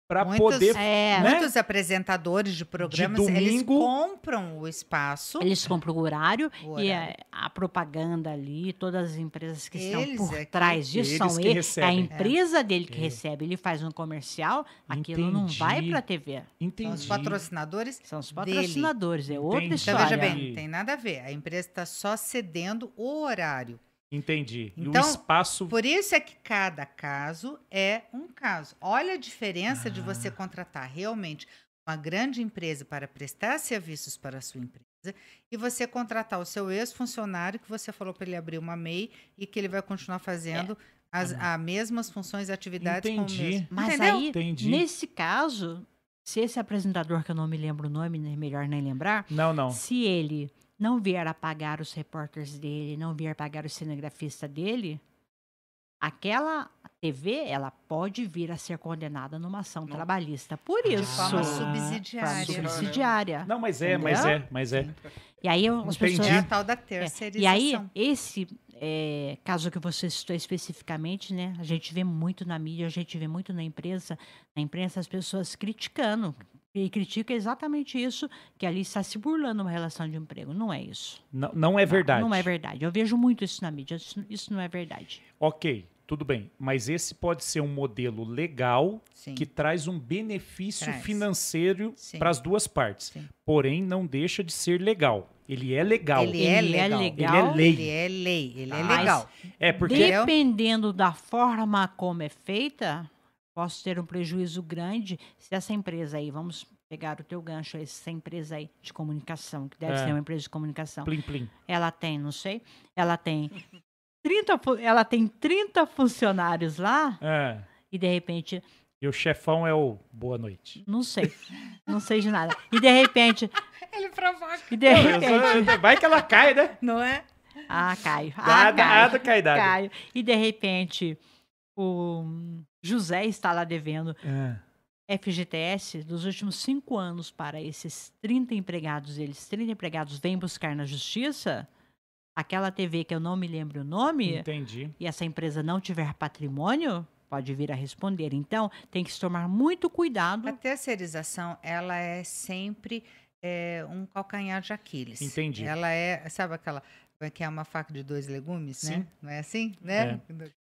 para Muitos- poder. É, né? Muitos apresentadores de programas, eles domingo- compram o espaço. Eles compram o horário, o e horário. a, a propaganda ali, todas as empresas que estão Eles por é que- trás disso Eles são que ele, é a empresa dele que É. recebe. Ele faz um comercial, aquilo não vai Entendi. para a TV. São Entendi. os patrocinadores. São os Dele. patrocinadores, é outra Entendi. Então, história. veja Olha. bem, não tem nada a ver. A empresa está só cedendo o horário. Entendi. e Então, o espaço. Por isso é que cada caso é um caso. Olha a diferença de Ah. você contratar realmente uma grande empresa para prestar serviços para a sua empresa e você contratar o seu ex-funcionário que você falou para ele abrir uma MEI e que ele vai continuar fazendo as a mesmas funções e atividades com o Entendi. mesmo. Mas Entendeu? aí, Entendi. nesse caso, se esse apresentador, que eu não me lembro o nome, né, melhor nem lembrar, Não, não. se ele não vier a pagar os repórteres dele, não vier pagar o cinegrafista dele, aquela TV, ela pode vir a ser condenada numa ação trabalhista. Por isso. forma Ah, subsidiária. forma subsidiária. Não, mas é, mas Entendeu? é, mas é. E aí as Entendi. pessoas É a tal da É, terceirização. E aí, esse é, caso que você citou especificamente, né? A gente vê muito na mídia, a gente vê muito na imprensa, na imprensa as pessoas criticando. E critica exatamente isso, que ali está se burlando uma relação de emprego. Não é isso. Não, não é verdade. Não, não é verdade. Eu vejo muito isso na mídia. Isso, isso não é verdade. Ok, tudo bem. Mas esse pode ser um modelo legal Sim. que traz um benefício Traz. financeiro para as duas partes. Sim. Porém, não deixa de ser legal. Ele é legal. Ele é Ele é legal. legal. Ele é lei. Ele é lei. Ele é Mas- legal. É porque? Dependendo da forma como é feita, posso ter um prejuízo grande se essa empresa aí, vamos pegar o teu gancho, essa empresa aí de comunicação, que deve É. ser uma empresa de comunicação. plim plim. Ela tem, não sei, ela tem 30, fu- ela tem 30 funcionários lá É. e de repente, E o chefão é o boa noite. não sei, não sei de nada. E de repente, Ele provoca. e de repente, sou- Vai que ela cai, né? Não é? ah, Caio, ah, Caio. cai. Caio. E de repente, o José está lá devendo É. FGTS dos últimos cinco anos para esses 30 empregados, eles 30 empregados vêm buscar na justiça, aquela TV que eu não me lembro o nome, Entendi. e essa empresa não tiver patrimônio, pode vir a responder. Então, tem que se tomar muito cuidado. A terceirização, ela é sempre é, um calcanhar de Aquiles. Entendi. Ela é, sabe aquela que é uma faca de dois legumes, Sim. né? Não é assim, né?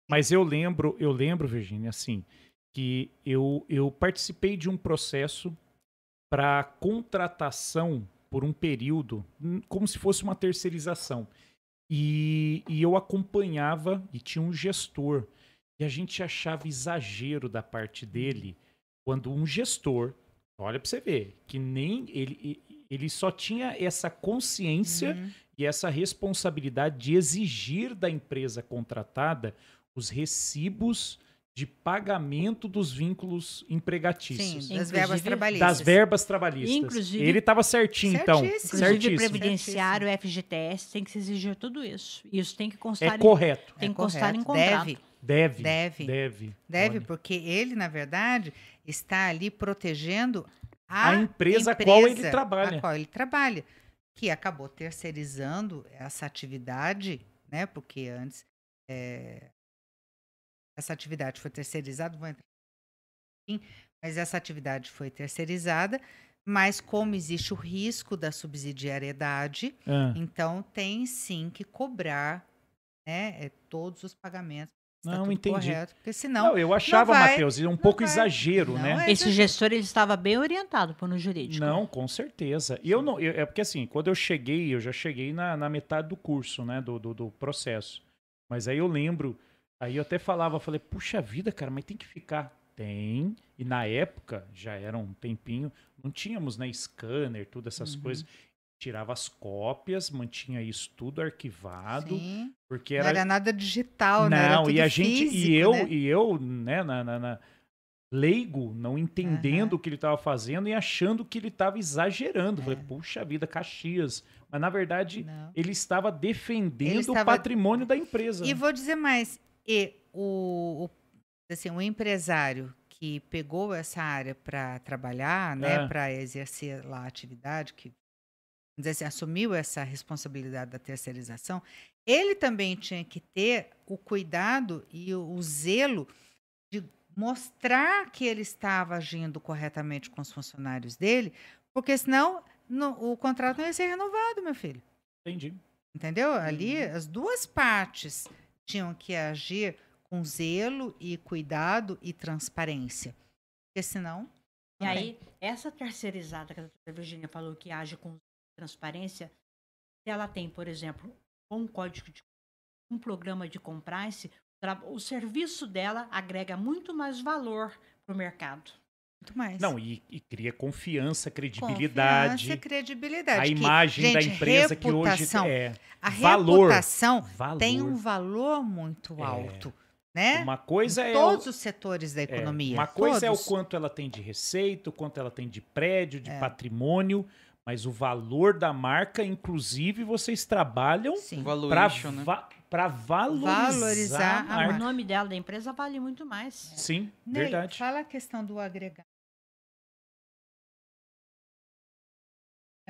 Mas eu lembro, eu lembro, Virginia, assim, que eu, eu participei de um processo para contratação por um período, hum, como se fosse uma terceirização. E, e eu acompanhava e tinha um gestor. E a gente achava exagero da parte dele quando um gestor, olha para você ver, que nem ele, ele só tinha essa consciência Uhum. e essa responsabilidade de exigir da empresa contratada os recibos de pagamento dos vínculos empregatícios. Sim, das verbas trabalhistas. Das verbas trabalhistas. Inclusive- Ele estava certinho, então. Certíssimo. Inclusive, previdenciário, FGTS, tem que se exigir tudo isso. Isso tem que constar, É em, correto. tem É que constar em correto. contrato. Deve, Deve. Deve. Deve. deve, porque ele, na verdade, está ali protegendo A a, empresa a qual ele empresa trabalha. A qual ele trabalha, que acabou terceirizando essa atividade, né? Porque antes é, essa atividade foi terceirizada, vou entrar, em- mas essa atividade foi terceirizada, mas como existe o risco da subsidiariedade, Ah, então tem sim que cobrar né, é, todos os pagamentos Está Não, entendi. Correto, porque senão Não, eu achava, Matheus, um pouco vai. exagero, Não né? é Esse gestor ele estava bem orientado por no jurídico. Não, com certeza. E eu não, eu- é porque assim, quando eu cheguei, eu já cheguei na, na metade do curso, né, do, do, do processo. Mas aí eu lembro, aí eu até falava, eu falei, puxa vida, cara, mas tem que ficar. Tem. E na época, já era um tempinho, não tínhamos, né, scanner, todas essas Uhum. coisas. Tirava as cópias, mantinha isso tudo arquivado, Sim, porque não era era nada digital, né? Era não, e a gente físico, e eu né? e eu, né, na, na- na- leigo, não entendendo Aham. o que ele estava fazendo e achando que ele estava exagerando. Falei, É. puxa vida, Caxias. Mas na verdade, Não. ele estava defendendo Ele o estava- patrimônio da empresa. E vou dizer mais, e o, o- assim, o empresário que pegou essa área para trabalhar, né, É. para exercer lá a atividade, que assim, assumiu essa responsabilidade da terceirização, ele também tinha que ter o cuidado e o, o zelo de mostrar que ele estava agindo corretamente com os funcionários dele, porque senão no- o contrato não ia ser renovado, meu filho. Entendi. Entendeu? Ali as duas partes tinham que agir com zelo e cuidado e transparência. Porque senão. E aí, essa terceirizada que a doutora Virginia falou que age com transparência, se ela tem, por exemplo, um código de um programa de compliance, o serviço dela agrega muito mais valor para o mercado. Muito mais. Não, e, e cria confiança, credibilidade. Confiança e credibilidade. A que, imagem da gente, empresa que hoje é A valor. reputação valor. tem um valor muito É. alto. Né? Uma coisa em é todos o- os setores da É, economia. Uma coisa é o todos. quanto ela tem de receita, o quanto ela tem de prédio, de É. patrimônio, mas o valor da marca, inclusive, vocês trabalham para né? valorizar, Valorizar a marca. O nome dela, da empresa, vale muito mais. Sim, Ney, verdade. Fala a questão do agregado.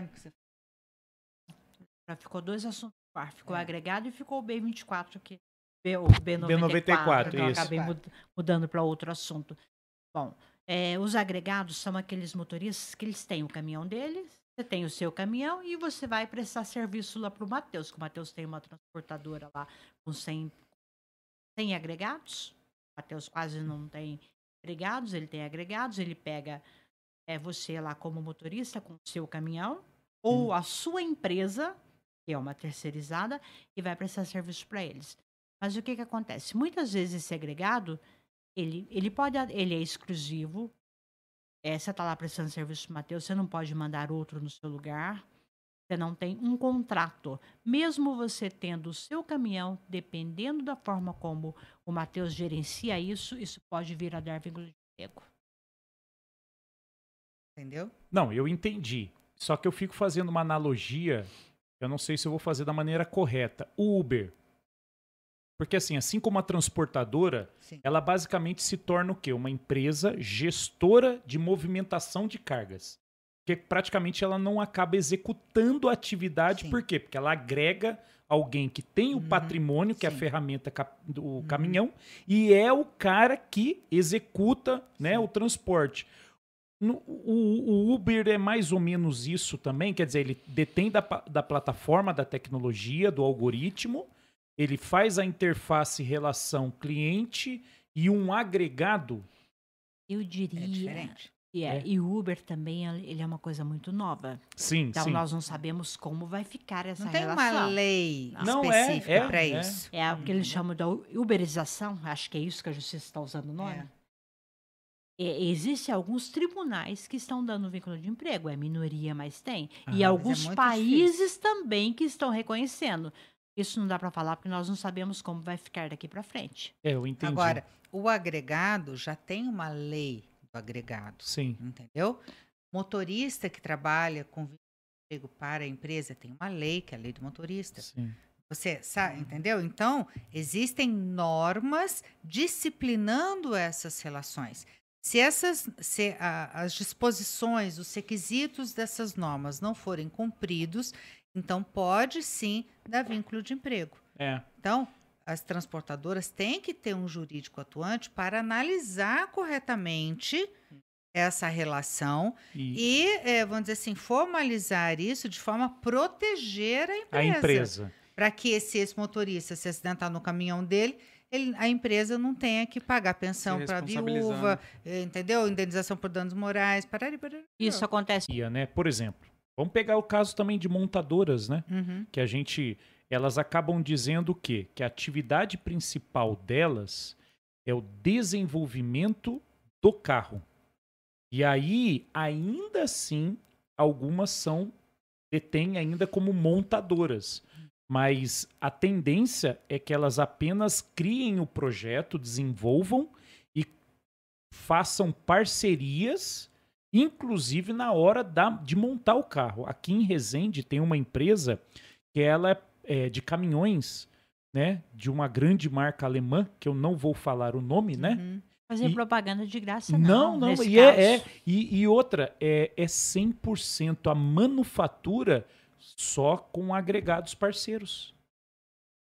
Que você Já Ficou dois assuntos. Ficou É. agregado e ficou o B24, que B, o B94, B94, que eu isso. acabei mud- mudando para outro assunto. Bom, é, os agregados são aqueles motoristas que eles têm o caminhão deles, você tem o seu caminhão e você vai prestar serviço lá para o Matheus, que o Matheus tem uma transportadora lá com 100, 100 agregados. O Matheus quase não tem agregados, ele tem agregados, ele pega é, você lá como motorista com o seu caminhão ou a sua empresa, que é uma terceirizada, e vai prestar serviço para eles. Mas o que, que acontece? Muitas vezes esse agregado, ele, ele pode, ele é exclusivo. É, você está lá prestando serviço para Matheus, você não pode mandar outro no seu lugar. Você não tem um contrato. Mesmo você tendo o seu caminhão, dependendo da forma como o Matheus gerencia isso, isso pode vir a dar vínculo de emprego. Entendeu? Não, eu entendi. Só que eu fico fazendo uma analogia, eu não sei se eu vou fazer da maneira correta. O Uber. Porque assim, assim como a transportadora, Sim. ela basicamente se torna o quê? Uma empresa gestora de movimentação de cargas. Porque praticamente ela não acaba executando a atividade, Sim. por quê? Porque ela agrega alguém que tem o Uhum, patrimônio, que é a sim. Uhum. ferramenta do caminhão, e é o cara que executa né, Sim. o transporte. No- o, o Uber é mais ou menos isso também, quer dizer, ele detém da, da plataforma, da tecnologia, do algoritmo, ele faz a interface relação cliente e um agregado. Eu É diria. diferente. E, é, É. e o Uber também, ele é uma coisa muito nova. Sim, Então, sim. nós não sabemos como vai ficar essa Não tem relação. uma lei Não, é, específica é, para é. isso. É o que eles chamam da u- uberização, acho que é isso que a justiça está usando o nome. É. É, Existem alguns tribunais que estão dando vínculo de emprego, é minoria, mas tem. Ah, e mas é alguns muito países também que estão reconhecendo. Isso não dá para falar porque nós não sabemos como vai ficar daqui para frente. É, eu entendi. Agora, o agregado já tem uma lei do agregado, Sim. entendeu? Motorista que trabalha com vínculo de emprego para a empresa tem uma lei, que é a lei do motorista. sim. Você sabe, entendeu? Então, existem normas disciplinando essas relações. Se essas se a- as disposições, os requisitos dessas normas não forem cumpridos, então pode sim dar vínculo de emprego. É. Então, as transportadoras têm que ter um jurídico atuante para analisar corretamente essa relação E, e, eh, vamos dizer assim, formalizar isso de forma a proteger a empresa a empresa. para que se esse motorista se acidentar no caminhão dele, ele- a empresa não tenha que pagar pensão para viúva, eh, entendeu? Indenização por danos morais, parari, parari. Isso acontece. Ia, né? Por exemplo, vamos pegar o caso também de montadoras, né? Uhum. que a gente elas acabam dizendo o quê? Que a atividade principal delas é o desenvolvimento do carro. E aí, ainda assim, algumas são detêm ainda como montadoras. Mas a tendência é que elas apenas criem o projeto, desenvolvam e façam parcerias, inclusive na hora da- de montar o carro. Aqui em Resende tem uma empresa que ela é, é de caminhões, né? De uma grande marca alemã, que eu não vou falar o nome, né? Uhum. Fazer E- propaganda de graça, Não, não. não, e é, é- e, e outra, é, é 100% a manufatura só com agregados parceiros.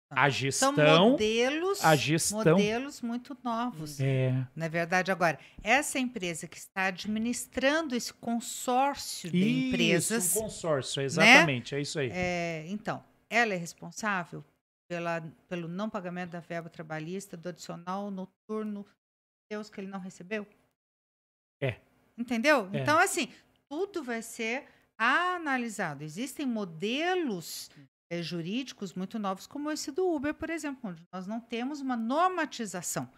A São gestão, modelos, a gestão modelos muito novos. é Na verdade, agora, essa empresa que está administrando esse consórcio de isso, empresas, um consórcio, exatamente, é isso aí. é, então, ela é responsável pela, pelo não pagamento da verba trabalhista, do adicional noturno, Deus que ele não recebeu? É. Entendeu? É. Então, assim, tudo vai ser analisado. Existem modelos eh, jurídicos muito novos, como esse do Uber, por exemplo, onde nós não temos uma normatização.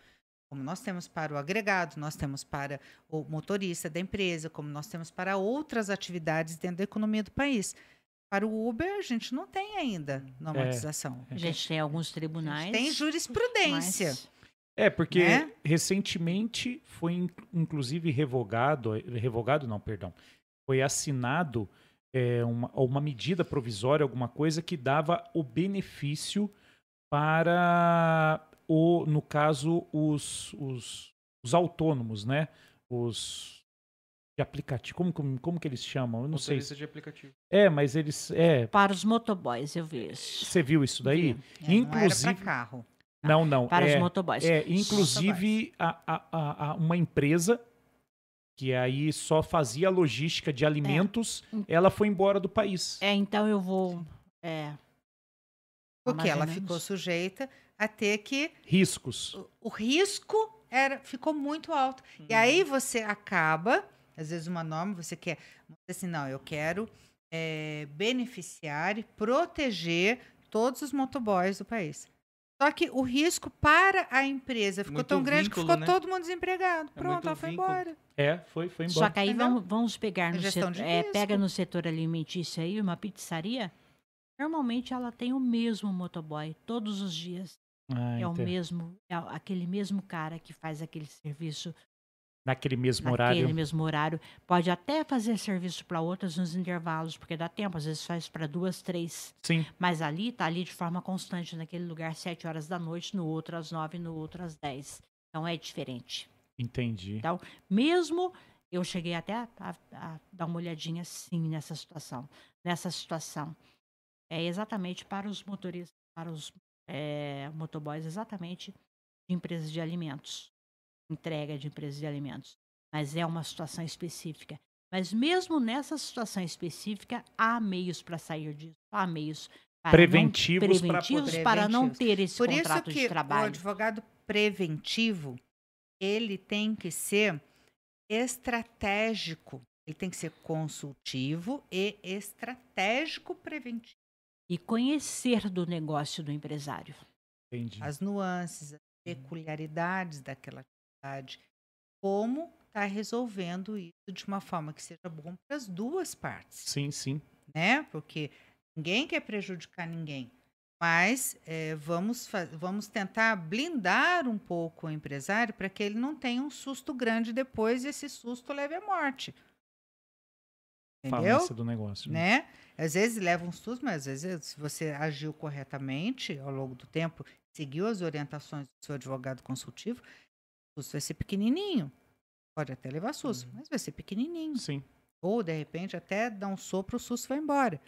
Como nós temos para o agregado, nós temos para o motorista da empresa, como nós temos para outras atividades dentro da economia do país. Para o Uber, a gente não tem ainda normatização. É. A gente tem alguns A tribunais. gente tem jurisprudência. mas- É, porque Né? recentemente foi in- inclusive revogado, revogado não, perdão, foi assinado é, uma, uma medida provisória, alguma coisa que dava o benefício para o, no caso, os, os, os autônomos, né? Os de aplicativo, como, como, como que eles chamam? Eu não sei. Motorista de aplicativo. É, mas eles, é, Para os motoboys, eu vi isso. você viu isso daí? É, Inclusive- não carro. Não, não. Para é, os motoboys. É, inclusive a, a- a- a- uma empresa que aí só fazia logística de alimentos, ela foi embora do país. É, então eu vou. É, Porque ela ficou sujeita a ter que. Riscos. o- O risco era, ficou muito alto. E Uhum. aí você acaba, às vezes, uma norma, você quer. Assim, não, eu quero eh, beneficiar e proteger todos os motoboys do país. Só que o risco para a empresa ficou Muito tão grande que vínculo, ficou né? todo mundo desempregado. É Pronto, ela foi vínculo. embora. É, foi, foi embora. Só que aí vamos, vamos pegar É no setor, é, pega no setor alimentício aí, uma pizzaria. Normalmente ela tem o mesmo motoboy todos os dias. Ah, é o entendo. mesmo, é aquele mesmo cara que faz aquele serviço Naquele mesmo naquele horário. mesmo horário. Pode até fazer serviço para outras nos intervalos, porque dá tempo, às vezes faz para duas, três. Sim. Mas ali tá ali de forma constante, naquele lugar, sete horas da noite, no outro às nove, no outro às dez. Então é diferente. Entendi. Então, mesmo eu cheguei até a, a- a dar uma olhadinha sim nessa situação. Nessa situação. É exatamente para os motoristas, para os é, motoboys, exatamente de empresas de alimentos. Entrega de empresas de alimentos. Mas é uma situação específica. Mas mesmo nessa situação específica, há meios para sair disso. Há meios para não- Preventivos pra preventivos poder- para não ter esse Por isso contrato que de o trabalho. advogado preventivo, ele tem que ser estratégico. Ele tem que ser consultivo e estratégico preventivo. E conhecer do negócio do empresário. Entendi. As nuances, as peculiaridades daquela atividade. Como está resolvendo isso de uma forma que seja bom para as duas partes. Sim, sim. né? Porque ninguém quer prejudicar ninguém. Mas eh, vamos, vamos tentar blindar um pouco o empresário para que ele não tenha um susto grande depois e esse susto leve à morte. Entendeu? Falência do negócio. Né? Às vezes leva um susto, mas às vezes, se você agiu corretamente ao longo do tempo, seguiu as orientações do seu advogado consultivo, susto vai ser pequenininho. Pode até levar susto, mas vai ser pequenininho. Sim. Ou, de repente, até dar um sopro, o susto vai embora.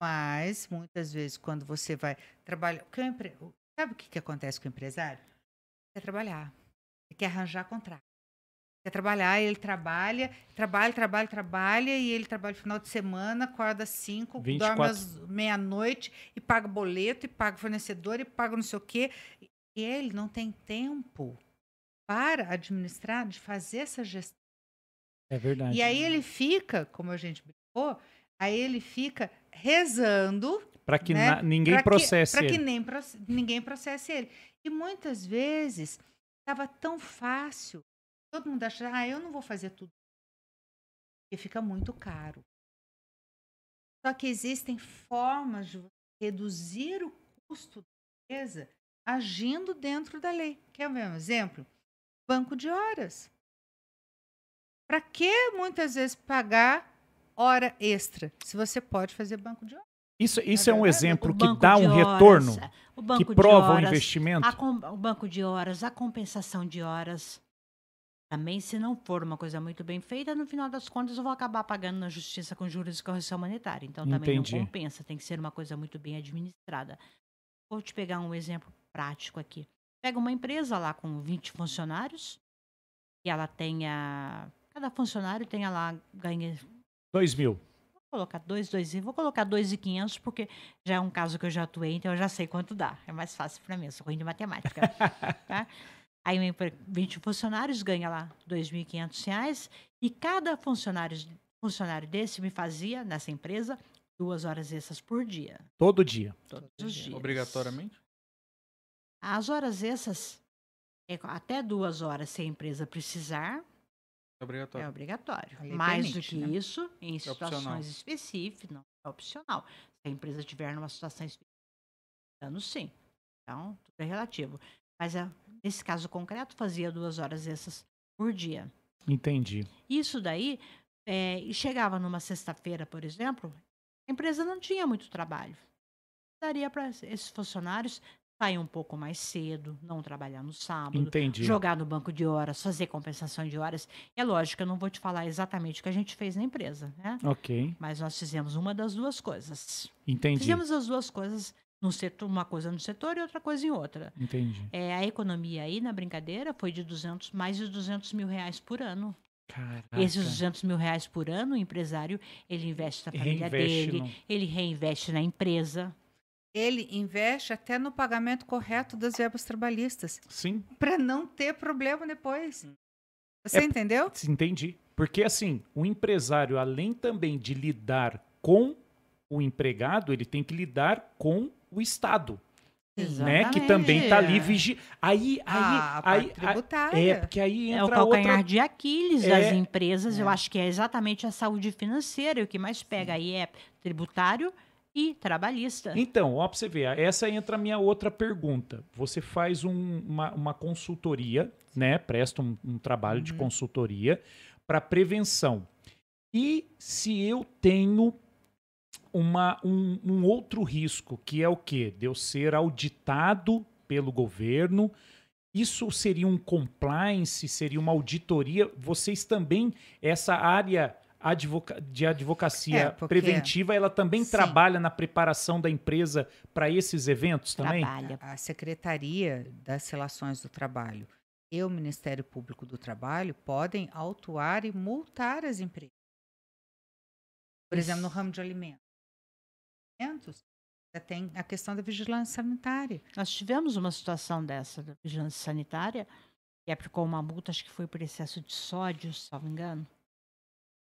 Mas, muitas vezes, quando você vai trabalhar. empre- Sabe o que, que acontece com o empresário? Quer trabalhar. Quer arranjar contrato. Quer trabalhar, ele trabalha, trabalha, trabalha, trabalha, e ele trabalha no final de semana, acorda às 5, dorme 24. às meia-noite, e paga boleto, e paga fornecedor, e paga não sei o quê. ele não tem tempo para administrar, de fazer essa gestão. É verdade. E aí ele fica, como a gente brincou, aí ele fica rezando Para que né, ninguém pra que- processe pra que ele. nem proce- ninguém processe ele. E muitas vezes estava tão fácil. Todo mundo acha, ah, eu não vou fazer tudo. Porque fica muito caro. Só que existem formas de reduzir o custo da empresa agindo dentro da lei. Quer ver um exemplo? Banco de horas. Para que muitas vezes pagar hora extra se você pode fazer banco de horas? Isso, isso é um verdade? exemplo O que dá um horas, retorno, o banco que de prova o horas, investimento. a o banco de horas, a compensação de horas. Também, se não for uma coisa muito bem feita, no final das contas eu vou acabar pagando na justiça com juros e correção monetária. Então também Entendi. não compensa, tem que ser uma coisa muito bem administrada. Vou te pegar um exemplo prático aqui. Pega uma empresa lá com 20 funcionários, e ela tenha. Cada funcionário tenha lá, ganha Dois mil. Vou colocar dois, dois, e- vou colocar dois e quinhentos porque já é um caso que eu já atuei, então eu já sei quanto dá. É mais fácil para mim, eu sou ruim de matemática. tá? Aí uma empre- 20 funcionários ganha lá 2.500 reais e cada funcionário, funcionário desse me fazia, nessa empresa, duas horas extras por dia, Todo dia. todos os dias. Obrigatoriamente? As horas extras, é até duas horas se a empresa precisar, É obrigatório. É obrigatório. A lei Mais do que né? isso, em opcional. situações específicas, não é opcional. Se a empresa tiver numa situação específica, dando sim. Então, tudo é relativo. Mas é, nesse caso concreto, fazia duas horas essas por dia. Entendi. Isso daí, é, e chegava numa sexta-feira, por exemplo, a empresa não tinha muito trabalho. Daria para esses funcionários sair um pouco mais cedo, não trabalhar no sábado, Entendi. jogar no banco de horas, fazer compensação de horas. É lógico, eu não vou te falar exatamente o que a gente fez na empresa, né? Ok. Mas nós fizemos uma das duas coisas. Entendi. Fizemos as duas coisas no setor, uma coisa no setor e outra coisa em outra. Entendi. É, a economia aí na brincadeira foi de 200, mais de 200 mil reais por ano. Caraca. Esses 200 mil reais por ano, o empresário, ele investe na família Reinveste dele, no- ele reinveste na empresa. Ele investe até no pagamento correto das verbas trabalhistas, Sim, para não ter problema depois. Você É- entendeu? entendi. Porque assim, o empresário, além também de lidar com o empregado, ele tem que lidar com o Estado, né? Que também está ali vigi... Aí, aí, Ah, aí, aí- é porque aí É o entra calcanhar outra de Aquiles É. das empresas. Eu É. acho que é exatamente a saúde financeira. E o que mais pega aí é tributário e trabalhista. Então, ó, pra você ver, essa entra a minha outra pergunta. Você faz um- uma, uma consultoria, né? Presta um, um trabalho de Uhum. consultoria para prevenção. E se eu tenho uma, um, um outro risco, que é o quê? De eu ser auditado pelo governo. Isso seria um compliance, seria uma auditoria. Vocês também, essa área advoca- de advocacia É, porque- preventiva, ela também Sim. trabalha na preparação da empresa para esses eventos também? Trabalha. A Secretaria das Relações do Trabalho e o Ministério Público do Trabalho podem autuar e multar as empresas. Por exemplo, no Isso. ramo de alimentos. Alimentos, tem a questão da vigilância sanitária. Nós tivemos uma situação dessa da vigilância sanitária que aplicou uma multa, acho que foi por excesso de sódio, se não me engano.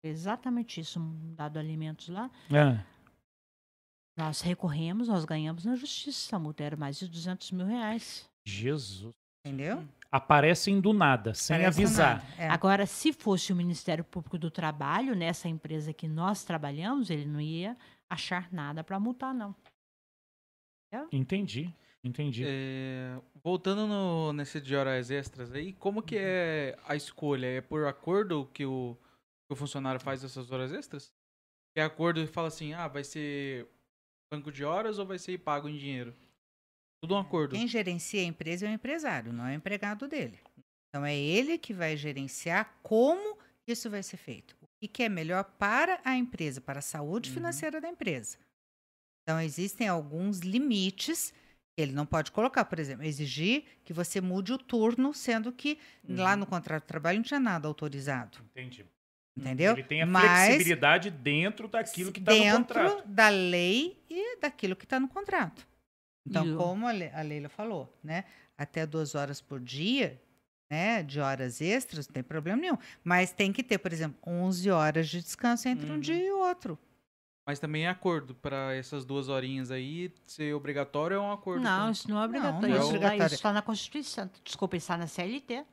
Exatamente isso, dado alimentos lá. Ah, Nós recorremos, nós ganhamos na justiça. A multa era mais de 200 mil reais. Jesus. Entendeu? Aparecem do nada, sem Parece avisar. nada. É. Agora, se fosse o Ministério Público do Trabalho, nessa empresa que nós trabalhamos, ele não ia achar nada para multar, não. Entendi, entendi. É, voltando no, nesse de horas extras aí, como que é a escolha? É por acordo que o, que o funcionário faz essas horas extras? É acordo e fala assim, ah, vai ser banco de horas ou vai ser pago em dinheiro? Tudo um acordo. Quem gerencia a empresa é o empresário, não é o empregado dele. Então é ele que vai gerenciar como isso vai ser feito. O que é melhor para a empresa, para a saúde Uhum. financeira da empresa. Então existem alguns limites que ele não pode colocar, por exemplo, exigir que você mude o turno, sendo que lá Uhum. no contrato de trabalho não tinha nada autorizado, Entendi. Entendeu? Ele tem a Mas flexibilidade dentro daquilo que está no dentro contrato. da lei e daquilo que está no contrato. Então, E como a Le- a Leila falou, né? até duas horas por dia, né, de horas extras, não tem problema nenhum. Mas tem que ter, por exemplo, 11 horas de descanso entre um Uhum. dia e outro. Mas também é acordo para essas duas horinhas aí ser obrigatório é um acordo. Não, com- isso não é não obrigatório. é isso, obrigatório. Isso está na Constituição. Desculpa, está na CLT.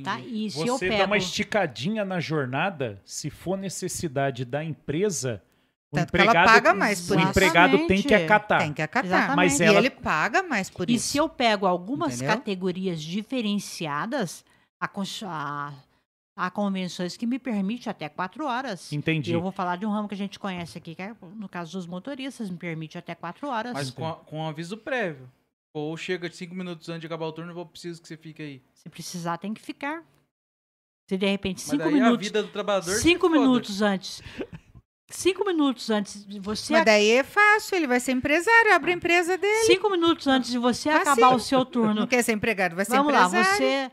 Tá? E se eu Você pego. dá uma esticadinha na jornada, se for necessidade da empresa, o Tanto empregado, paga mais por o isso. empregado tem que acatar. Tem que acatar. Exatamente. Mas e ela- ele paga mais por E isso. se eu pego algumas Entendeu? categorias diferenciadas, há, cons- há- convenções que me permitem até quatro horas. Entendi. Eu vou falar de um ramo que a gente conhece aqui, que é, no caso dos motoristas, me permite até quatro horas. Mas com, a- com um aviso prévio. Ou chega de cinco minutos antes de acabar o turno, eu vou preciso que você fique aí. Se precisar, tem que ficar. Se de repente, Mas cinco daí a minutos. vida do trabalhador. Cinco minutos antes. Cinco minutos antes de você. Mas daí é fácil, ele vai ser empresário, abre a empresa dele. Cinco minutos antes de você Facinho. acabar o seu Não turno. quer ser empregado, vai ser Vamos lá, empresário. você.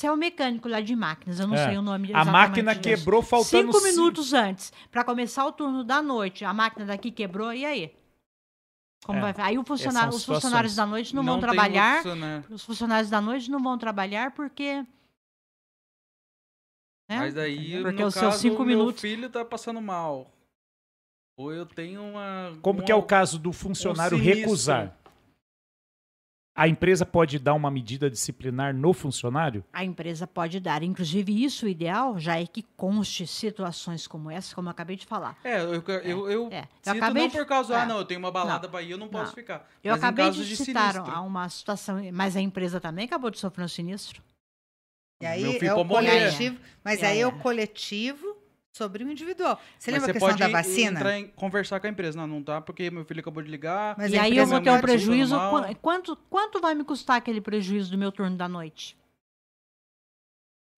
Você é o mecânico lá de máquinas, eu não É. sei o nome A máquina disso. quebrou faltando Cinco cin- minutos antes, para começar o turno da noite, a máquina daqui quebrou, e aí? Como É, vai Aí o funcionário, os funcionários da noite não, vão tem trabalhar. funcionário. Os funcionários da noite não vão trabalhar porque. né? Mas daí, Porque no os seus caso, cinco o meu minutos- filho tá passando mal. Ou eu tenho uma... Como uma- que é o caso do funcionário um recusar? A empresa pode dar uma medida disciplinar no funcionário? A empresa pode dar. Inclusive, isso o ideal já é que conste situações como essa, como eu acabei de falar. É, eu, eu, eu É. Eu sinto acabei não de- por causa, é. ah, não, eu tenho uma balada pra ir, eu não posso Não. ficar. Eu Mas em acabei de de citar sinistro. uma situação, mas a empresa também acabou de sofrer um sinistro. E aí Meu filho é o coletivo, mas aí aí? é o coletivo sobre o individual. Você Mas lembra a questão pode da vacina? entrar em, conversar com a empresa. Não, não tá, porque meu filho acabou de ligar. Mas e aí eu empresa vou ter um prejuízo. Quanto, quanto vai me custar aquele prejuízo do meu turno da noite?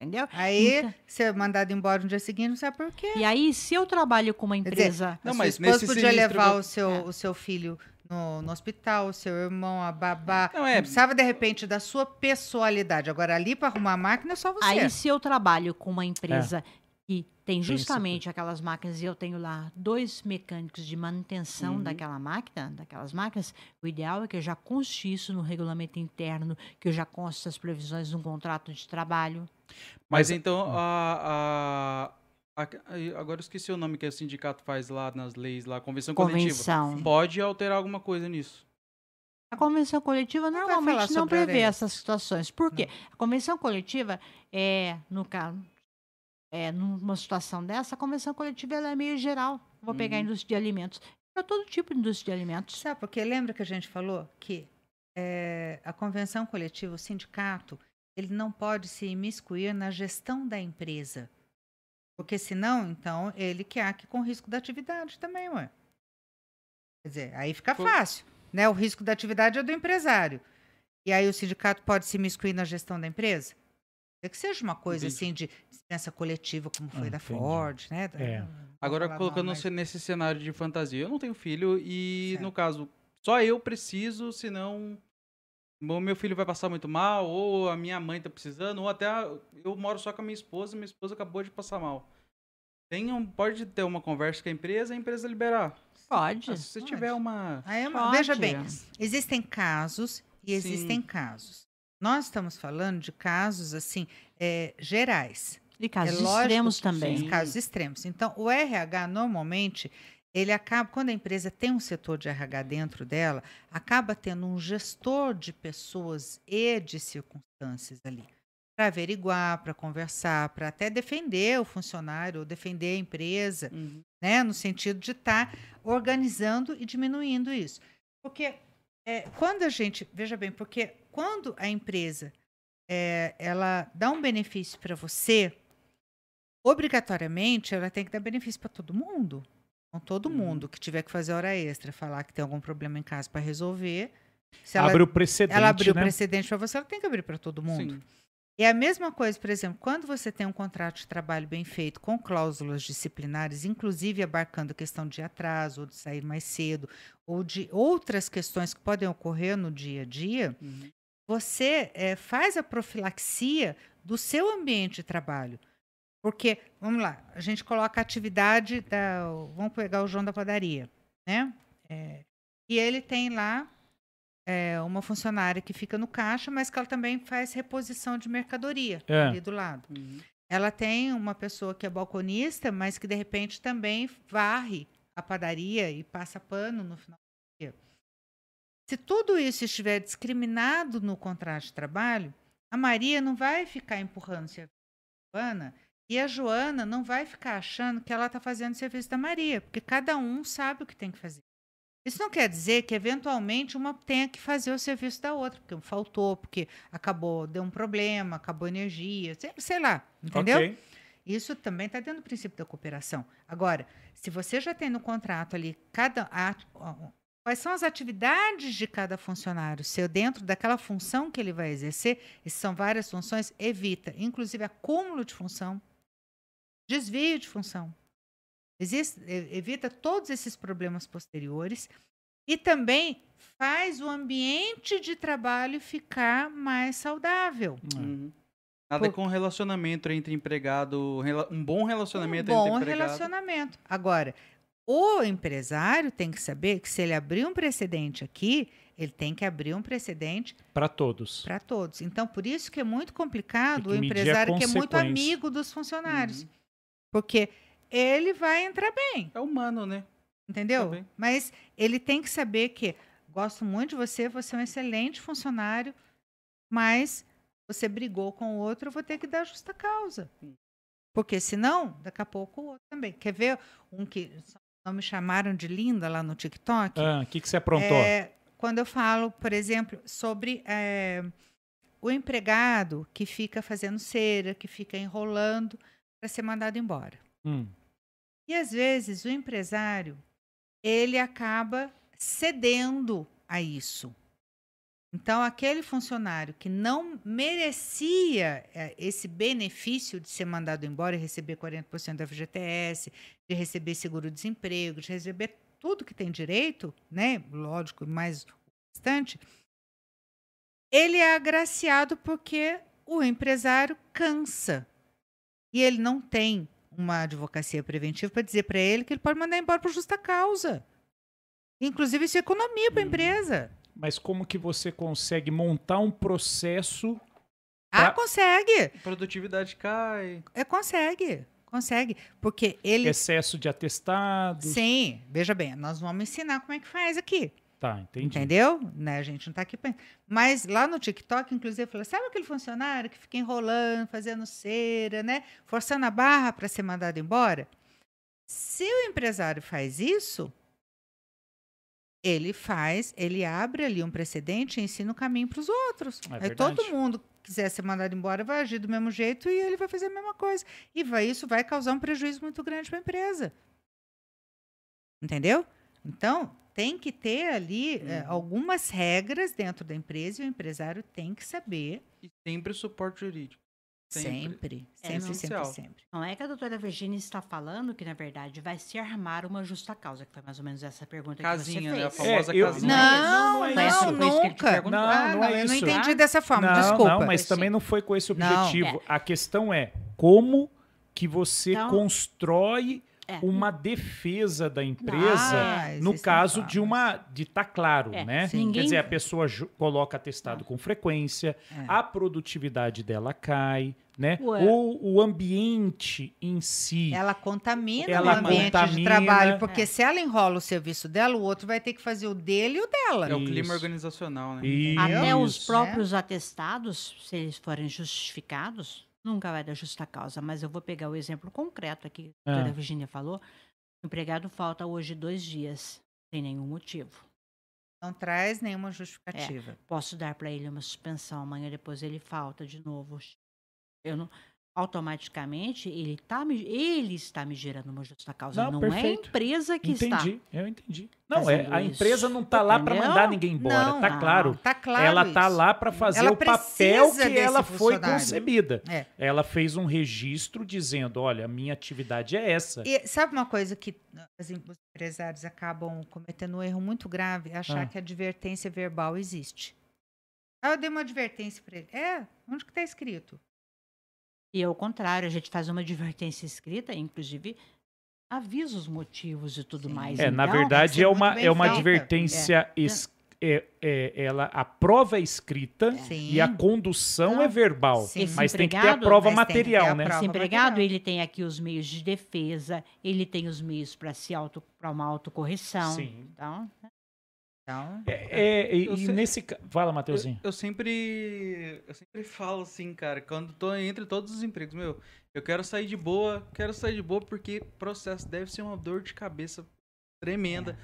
Entendeu? Aí Então- você é mandado embora no dia seguinte, não sabe por quê. E aí, se eu trabalho com uma dizer, empresa. Não, a mas sua esposa podia sinistro levar o, seu, É. o seu filho no, no hospital, o seu irmão, a babá. Não, é- Não precisava, de repente, da sua pessoalidade. Agora, ali para arrumar a máquina é só você. Aí, se eu trabalho com uma empresa É. que tem justamente aquelas máquinas e eu tenho lá dois mecânicos de manutenção Uhum. daquela máquina, daquelas máquinas, o ideal é que eu já conste isso no regulamento interno, que eu já conste as previsões num contrato de trabalho. Mas, Mas- então, a, a, a- Agora eu esqueci o nome que o sindicato faz lá nas leis, lá, convenção, coletiva. Convenção. Pode alterar alguma coisa nisso. A convenção coletiva normalmente não prevê essas situações. Por quê? A convenção coletiva é, no caso, é, numa situação dessa, a convenção coletiva ela é meio geral. Vou pegar a Uhum. indústria de alimentos. Para todo tipo de indústria de alimentos. Sabe, porque lembra que a gente falou que eh, a convenção coletiva, o sindicato, ele não pode se imiscuir na gestão da empresa. Porque senão, então, ele que que com risco da atividade também, ué. Quer dizer, aí fica fácil, né? O risco da atividade é do empresário. E aí o sindicato pode se imiscuir na gestão da empresa? É que seja uma coisa Entendi. assim de dispensa coletiva, como foi Ah, da entendi. Ford, né? É. Agora, falar colocando nome, mas- você nesse cenário de fantasia, eu não tenho filho e, Certo. no caso, só eu preciso, senão o meu filho vai passar muito mal, ou a minha mãe tá precisando, ou até a- eu moro só com a minha esposa, minha esposa acabou de passar mal. Tem um, pode ter uma conversa com a empresa e a empresa liberar. Pode. Ah, se você Pode. tiver uma. Aí é uma- veja bem, existem casos e Sim. existem casos. Nós estamos falando de casos assim é, gerais, E casos É lógico extremos também. casos extremos. Então, o RH normalmente ele acaba quando a empresa tem um setor de RH dentro dela, acaba tendo um gestor de pessoas e de circunstâncias ali para averiguar, para conversar, para até defender o funcionário, ou defender a empresa Uhum. né? No sentido de estar organizando e diminuindo isso. Porque é, quando a gente, veja bem, porque quando a empresa é, ela dá um benefício para você, obrigatoriamente ela tem que dar benefício para todo mundo. Então, todo Uhum. mundo que tiver que fazer hora extra, falar que tem algum problema em casa para resolver, se ela, Abre o precedente, ela abriu né? precedente para você, ela tem que abrir para todo mundo. Sim. E a mesma coisa, por exemplo, quando você tem um contrato de trabalho bem feito, com cláusulas disciplinares, inclusive abarcando a questão de atraso, ou de sair mais cedo, ou de outras questões que podem ocorrer no dia a dia, Uhum. Você eh, faz a profilaxia do seu ambiente de trabalho. Porque, vamos lá, a gente coloca a atividade da. Vamos pegar o João da padaria, né? Eh, e ele tem lá é, uma funcionária que fica no caixa, mas que ela também faz reposição de mercadoria É. ali do lado. Uhum. Ela tem uma pessoa que é balconista, mas que de repente também varre a padaria e passa pano no final. Se tudo isso estiver discriminado no contrato de trabalho, a Maria não vai ficar empurrando o serviço da Joana e a Joana não vai ficar achando que ela está fazendo o serviço da Maria, porque cada um sabe o que tem que fazer. Isso não quer dizer que, eventualmente, uma tenha que fazer o serviço da outra, porque faltou, porque acabou, deu um problema, acabou energia, sei, sei lá, entendeu? Ok. Isso também está dentro do princípio da cooperação. Agora, se você já tem no contrato ali cada a- quais são as atividades de cada funcionário, seu dentro daquela função que ele vai exercer, e são várias funções, evita, inclusive acúmulo de função, desvio de função. Existe, evita todos esses problemas posteriores e também faz o ambiente de trabalho ficar mais saudável. Uhum. Nada Por- com relacionamento entre empregado, um bom relacionamento um bom entre empregado. relacionamento. Agora, o empresário tem que saber que se ele abrir um precedente aqui, ele tem que abrir um precedente Para todos. para todos. Então, por isso que é muito complicado o empresário que é muito amigo dos funcionários, Uhum. porque ele vai entrar bem, É humano, né? entendeu? Tá. Mas ele tem que saber que gosto muito de você, você é um excelente funcionário, mas você brigou com o outro, eu vou ter que dar justa causa. Porque senão, daqui a pouco o outro também. Quer ver um que não me chamaram de linda lá no TikTok? Ah, O que, que você aprontou? É, quando eu falo, por exemplo, sobre é, o empregado que fica fazendo cera, que fica enrolando para ser mandado embora. Hum. E às vezes o empresário ele acaba cedendo a isso. Então, aquele funcionário que não merecia eh, esse benefício de ser mandado embora e receber 40% do FGTS, de receber seguro-desemprego, de receber tudo que tem direito, né? Lógico, mais o restante, ele é agraciado porque o empresário cansa. E ele não tem uma advocacia preventiva para dizer para ele que ele pode mandar embora por justa causa. Inclusive, isso é economia para a Hum. empresa. Mas como que você consegue montar um processo? Ah, Tá. consegue. Produtividade cai. É, consegue. Consegue. Porque ele. Excesso de atestados? Sim, veja bem, nós vamos ensinar como é que faz aqui. Tá, entendi. Entendeu? Né? A gente não está aqui pra... Mas lá no TikTok, inclusive, falou: sabe aquele funcionário que fica enrolando, fazendo cera, né? Forçando a barra para ser mandado embora? Se o empresário faz isso, ele faz, ele abre ali um precedente e ensina o caminho para os outros. É Aí todo mundo quiser ser mandado embora vai agir do mesmo jeito e ele vai fazer a mesma coisa. E vai, isso vai causar um prejuízo muito grande para a empresa. Entendeu? Então, tem que ter ali eh, Uhum. algumas regras dentro da empresa e o empresário tem que saber E sempre suporte jurídico. Sempre. sempre, sempre, É sempre, essencial. sempre. Não é que a doutora Virginia está falando que, na verdade, vai se armar uma justa causa, que foi mais ou menos essa pergunta Casinha, que né? A você fez. famosa É, eu- casinha. Não, é não, que ele te nunca. Não, ah, não não, é eu não entendi dessa forma, não, desculpa. não, mas também não foi com esse Não. objetivo. A questão é como que você Então- constrói É. uma defesa da empresa Ah, no existem caso de uma de tá claro, É, né? sim. Quer Ninguém- dizer, a pessoa coloca atestado com frequência, É. a produtividade dela cai, né? Ué. Ou o ambiente em si. Ela contamina Ela o ambiente de contamina. trabalho, porque É. se ela enrola o serviço dela, o outro vai ter que fazer o dele e o dela. É o clima Isso. organizacional, né? Isso. Até os próprios atestados, se eles forem justificados, nunca vai dar justa causa. Mas eu vou pegar o exemplo concreto aqui que a doutora Virginia falou. O empregado falta hoje dois dias, sem nenhum motivo. Não traz nenhuma justificativa. Posso dar para ele uma suspensão, amanhã depois ele falta de novo. Eu não, automaticamente ele, tá me, ele está me gerando uma justa causa. Não, Não, é a empresa que está. entendi, eu entendi. Não, é, a isso. empresa não tá lá para mandar ninguém embora, Não, tá não. claro. Tá claro ela tá isso. lá para fazer Ela o papel que ela foi concebida. É. Ela fez um registro dizendo, olha, a minha atividade é essa. E sabe uma coisa que os empresários acabam cometendo um erro muito grave? É achar Ah. que a advertência verbal existe. Ah, eu dei uma advertência para ele. É, onde que tá escrito? E ao contrário, a gente faz uma advertência escrita, inclusive avisa os motivos e tudo Sim. mais. É, na Então, verdade ser é muito uma, é uma feita. advertência es- é, é, ela, a prova é escrita Sim. e a condução Não. é verbal. Mas tem que ter a prova material, a né? prova. Esse empregado, material. ele tem aqui os meios de defesa, ele tem os meios para se auto, para uma autocorreção. Sim. Então, Então, É, é, e, Eu e sei- nesse. Fala, Eu, Mateuzinho. eu sempre. Eu sempre falo assim, cara, quando tô entre todos os empregos, meu, eu quero sair de boa, quero sair de boa porque processo deve ser uma dor de cabeça tremenda.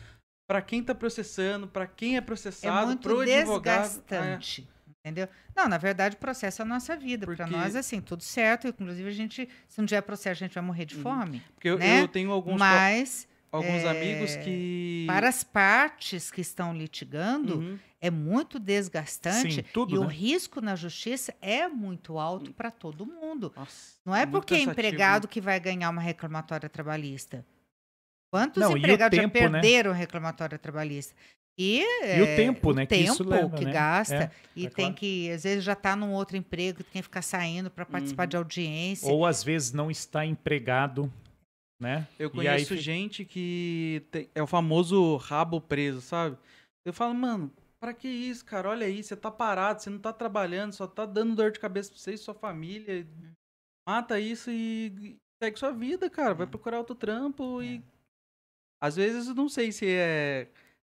Pra quem tá processando, pra quem é é processado, muito pro advogado. é. desgastante. Entendeu? Não, na verdade, o processo é a nossa vida. Para Porque- nós, assim, tudo certo. Inclusive, a gente, se não tiver processo, a gente vai morrer de Uhum. fome. porque eu, né? eu tenho alguns, co- Mas, alguns é, amigos que. para as partes que estão litigando, Uhum. é muito desgastante. Sim, tudo, e o né? risco na justiça é muito alto para todo mundo. Nossa, Não é porque é cansativo, empregado que vai ganhar uma reclamatória trabalhista. Quantos Não, o empregados tempo, já né? perderam reclamatória trabalhista? E, E o é, tempo, o né, que isso tempo leva, que né? gasta. É, e é tem claro. que, às vezes, já está num outro emprego, tem que ficar saindo para participar Uhum. de audiência. Ou às vezes não está empregado, né? Eu E aí conheço fi- gente que tem- é o famoso rabo preso, sabe? Eu falo, mano, pra que isso, cara? Olha aí, você tá parado, você não tá trabalhando, só tá dando dor de cabeça pra você e sua família. Mata isso e segue sua vida, cara. Vai procurar outro trampo e. Às vezes eu não sei se é.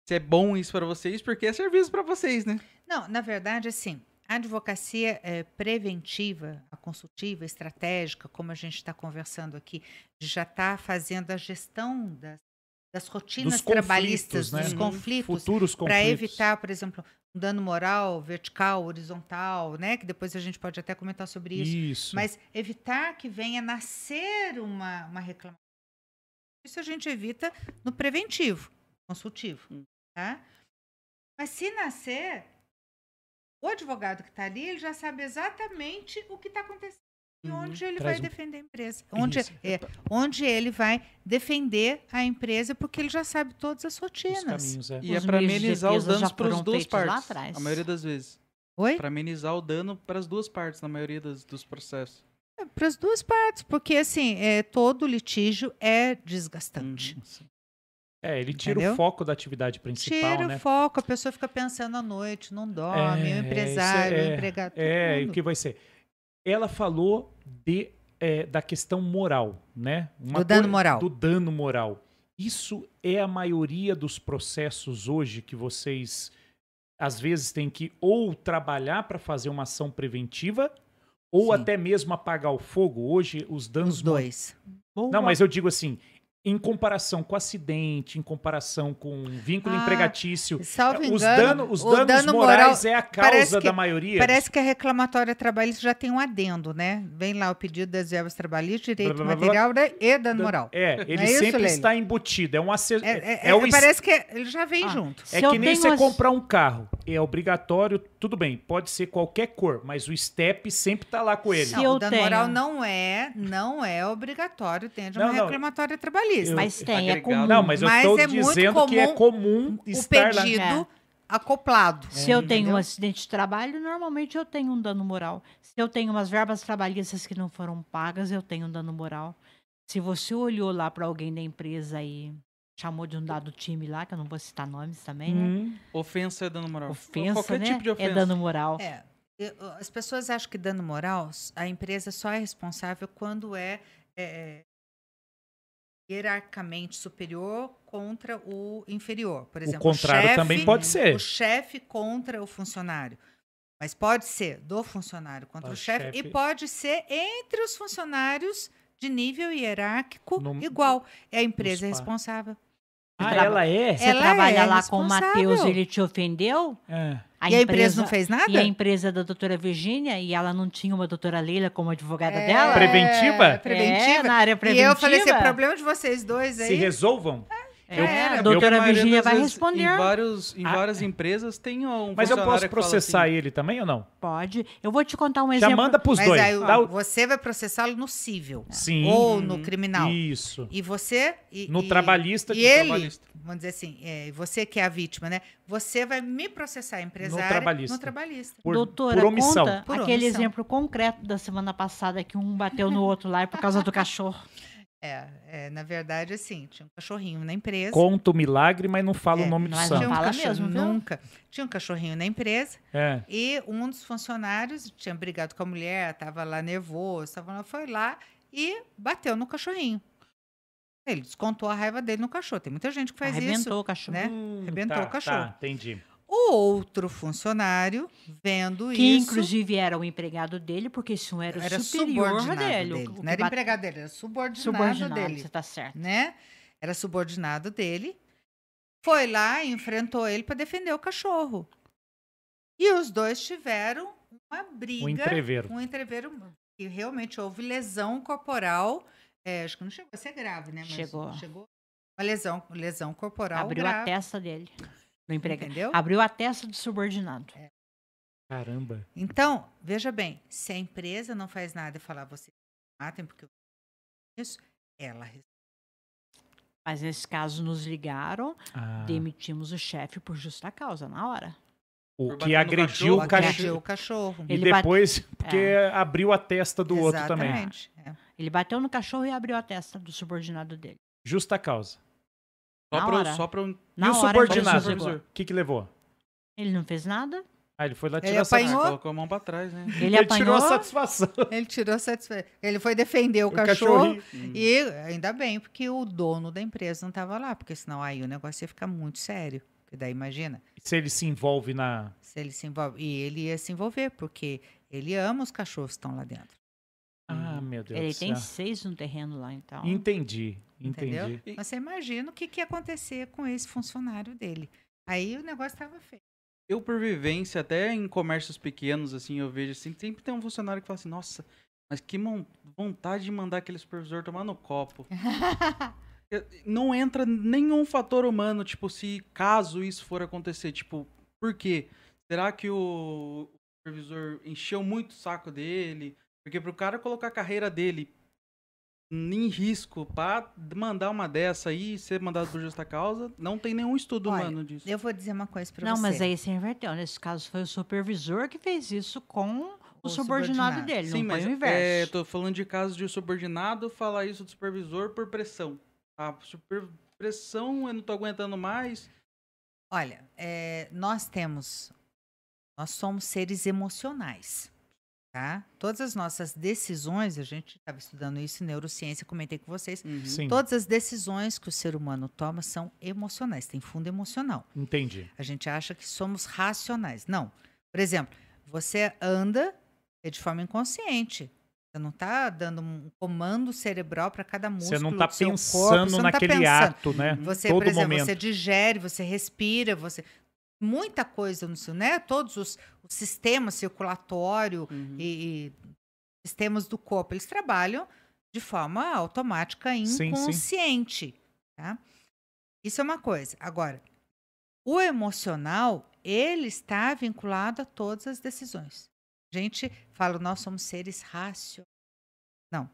Se é bom isso pra vocês, porque é serviço pra vocês, né? Não, na verdade, assim, a advocacia é, preventiva, a consultiva, estratégica, como a gente está conversando aqui, de já está fazendo a gestão das, das rotinas Dos conflitos, trabalhistas, né? dos conflitos, Futuros para conflitos. evitar, por exemplo, um dano moral, vertical, horizontal, né? Que depois a gente pode até comentar sobre isso. Isso. Mas evitar que venha nascer uma, uma reclamação. Isso a gente evita no preventivo, consultivo. Hum. Tá? Mas se nascer, o advogado que está ali, ele já sabe exatamente o que está acontecendo e Uhum. onde ele Traz vai um- defender a empresa. Onde, é, onde ele vai defender a empresa, porque ele já sabe todas as Os rotinas. caminhos, é. E é Os meios de amenizar os danos para as duas partes. A maioria das vezes. Oi? Pra amenizar o dano para as duas partes, na maioria das- dos processos. Para as duas partes, porque assim, é, todo litígio é desgastante. Uhum. É, ele tira Entendeu? o foco da atividade principal, Tira né? o foco, a pessoa fica pensando à noite, não dorme, É, o empresário, isso o é- empregado, todo É, e o que vai ser? Ela falou de, é, da questão moral, né? Uma Do dano moral. Do dano moral. Isso é a maioria dos processos hoje que vocês, às vezes, têm que ou trabalhar para fazer uma ação preventiva ou Sim. até mesmo apagar o fogo. Hoje, os danos Os dois. Não, mas eu digo assim, em comparação com acidente, em comparação com vínculo Ah, empregatício, Salvo os, engano, dano- os o danos dano morais moral é a causa que- da maioria. Parece que a reclamatória trabalhista já tem um adendo, né? Vem lá o pedido das verbas trabalhistas, direito Blá, blá, blá, material né? e dano moral. É, ele é isso, sempre está embutido. É um ace... É, é- é o es- parece que ele já vem Ah, junto. É que nem você as- comprar um carro. É obrigatório, tudo bem, pode ser qualquer cor, mas o step sempre tá lá com ele. Se Não, eu o dano tenho- moral não é, não é obrigatório de uma Não, reclamatória trabalhista. Eu- Mas tem, é agregado. comum. Não, mas eu estou é muito dizendo que é comum o estar lá. pedido É. acoplado. Se eu tenho um Entendeu? acidente de trabalho, normalmente eu tenho um dano moral. Se eu tenho umas verbas trabalhistas que não foram pagas, eu tenho um dano moral. Se você olhou lá para alguém da empresa e chamou de um dado time lá, que eu não vou citar nomes também, né? Hum, Ofensa é dano moral. Ofensa, Qualquer né? tipo de ofensa. É dano moral. É. As pessoas acham que dano moral, a empresa só é responsável quando é, é, hierarquicamente superior contra o inferior. Por o exemplo, contrário chefe- também pode ser. O chefe contra o funcionário. Mas pode ser do funcionário contra O o chefe e chefe- pode ser entre os funcionários de nível hierárquico No- igual. É a empresa responsável. Ah, traba- ela é? Você Ela trabalha é lá com o Matheus, ele te ofendeu? É. e a empresa não fez nada? E a empresa da doutora Virgínia, e ela não tinha uma doutora Leila como advogada É, dela? Preventiva? Preventiva. É, na área E preventiva. eu falei assim, é problema de vocês dois aí. Se resolvam. É, Porque doutora a maioria Virgínia das vai vezes, responder. Em, vários, em Ah, várias empresas tem um Mas eu posso fala processar assim, ele também ou não? Pode. Eu vou te contar um Já exemplo. manda pros Mas dois. aí Dá o- você vai processá-lo no civil. Sim. Ou no criminal. Isso. E você. E, No e- trabalhista, E de ele, trabalhista. vamos dizer assim, é, você que é a vítima, né? Você vai me processar, empresário, trabalhista. no trabalhista. Por, Doutora, por omissão. conta Por aquele omissão. exemplo concreto da semana passada que um bateu no outro lá e por causa do cachorro. É, é, na verdade, assim, tinha um cachorrinho na empresa. Conta o milagre, mas não fala É, o nome do santo. um Fala mesmo, viu? nunca. Tinha um cachorrinho na empresa É. e um dos funcionários tinha brigado com a mulher, estava lá nervoso, tava lá, foi lá e bateu no cachorrinho. Ele descontou a raiva dele no cachorro. Tem muita gente que faz isso. Arrebentou o cachorro. né? Hum, Arrebentou o cachorro. Tá, entendi. O outro funcionário, vendo Que isso, inclusive era o empregado dele, porque isso era o era superior subordinado dele. dele. o- o Não que era bate- empregado dele, era subordinado, subordinado, dele. você tá certo. né? Era subordinado dele. Foi lá e enfrentou ele para defender o cachorro. E os dois tiveram uma briga, Um entreveiro. um entreveiro que realmente houve lesão corporal. é, acho que não chegou a ser grave, né? Mas Chegou. Chegou uma lesão, lesão corporal Abriu a grave. testa dele. Do empregado. Entendeu? Abriu a testa do subordinado. Caramba. Então, veja bem, se a empresa não faz nada e falar vocês matem porque eu isso, ela Mas nesse caso nos ligaram, Ah, demitimos o chefe por justa causa, na hora. o que agrediu o cachorro? o cachorro. E Ele bate- depois, porque abriu a testa do outro também. Exatamente. é. Ele bateu no cachorro e abriu a testa do subordinado dele. Justa causa. Só Na pra, hora. só pra um Na e o hora, subordinado? O que, que levou? Ele não fez nada. Ah, ele foi lá Ele tirar apanhou. Ah, colocou a mão pra trás, né? Ele, Ele apanhou. tirou a satisfação. Ele tirou satisfação. Ele foi defender o, cachorro. cachorrinho. E ainda bem, porque o dono da empresa não estava lá, porque senão aí o negócio ia ficar muito sério. Porque daí imagina, Se ele se envolve na. se ele se envolve. E ele ia se envolver, porque ele ama os cachorros que estão lá dentro. Meu Deus Ele do tem seis no terreno lá, então. Entendi, Entendeu? entendi. Mas você imagina o que, que ia acontecer com esse funcionário dele. Aí o negócio estava feio. Eu, por vivência, até em comércios pequenos, assim, eu vejo assim, sempre tem um funcionário que fala assim, nossa, mas que vontade de mandar aquele supervisor tomar no copo. Não entra nenhum fator humano, tipo, se caso isso for acontecer, tipo, por quê? Será que o supervisor encheu muito o saco dele? Porque pro cara colocar a carreira dele em risco pra mandar uma dessa aí e ser mandado por justa causa, não tem nenhum estudo Olha, humano disso. Eu vou dizer uma coisa para Não, você. mas aí você inverteu. Nesse caso, foi o supervisor que fez isso com o, O subordinado, subordinado. dele. Sim, não mas foi o é, inverso. tô falando de casos de subordinado falar isso do supervisor por pressão. A super pressão, eu não tô aguentando mais. Olha, é, nós temos, nós somos seres emocionais, tá? Todas as nossas decisões, a gente estava estudando isso em neurociência, comentei com vocês. Sim, Todas as decisões que o ser humano toma são emocionais, tem fundo emocional. entendi. A gente acha que somos racionais. Não. Por exemplo, você anda é de forma inconsciente. Você não está dando um comando cerebral para cada músculo Você não tá do seu pensando corpo, você não tá naquele pensando. ato, né? Você, Todo por exemplo, momento. você digere, você respira, você muita coisa no seu, né? Todos os, os sistemas circulatório Uhum. e, e sistemas do corpo, eles trabalham de forma automática, Sim, sim. inconsciente, tá? Isso é uma coisa. Agora, o emocional, ele está vinculado a todas as decisões. A gente fala, nós somos seres racio. Não.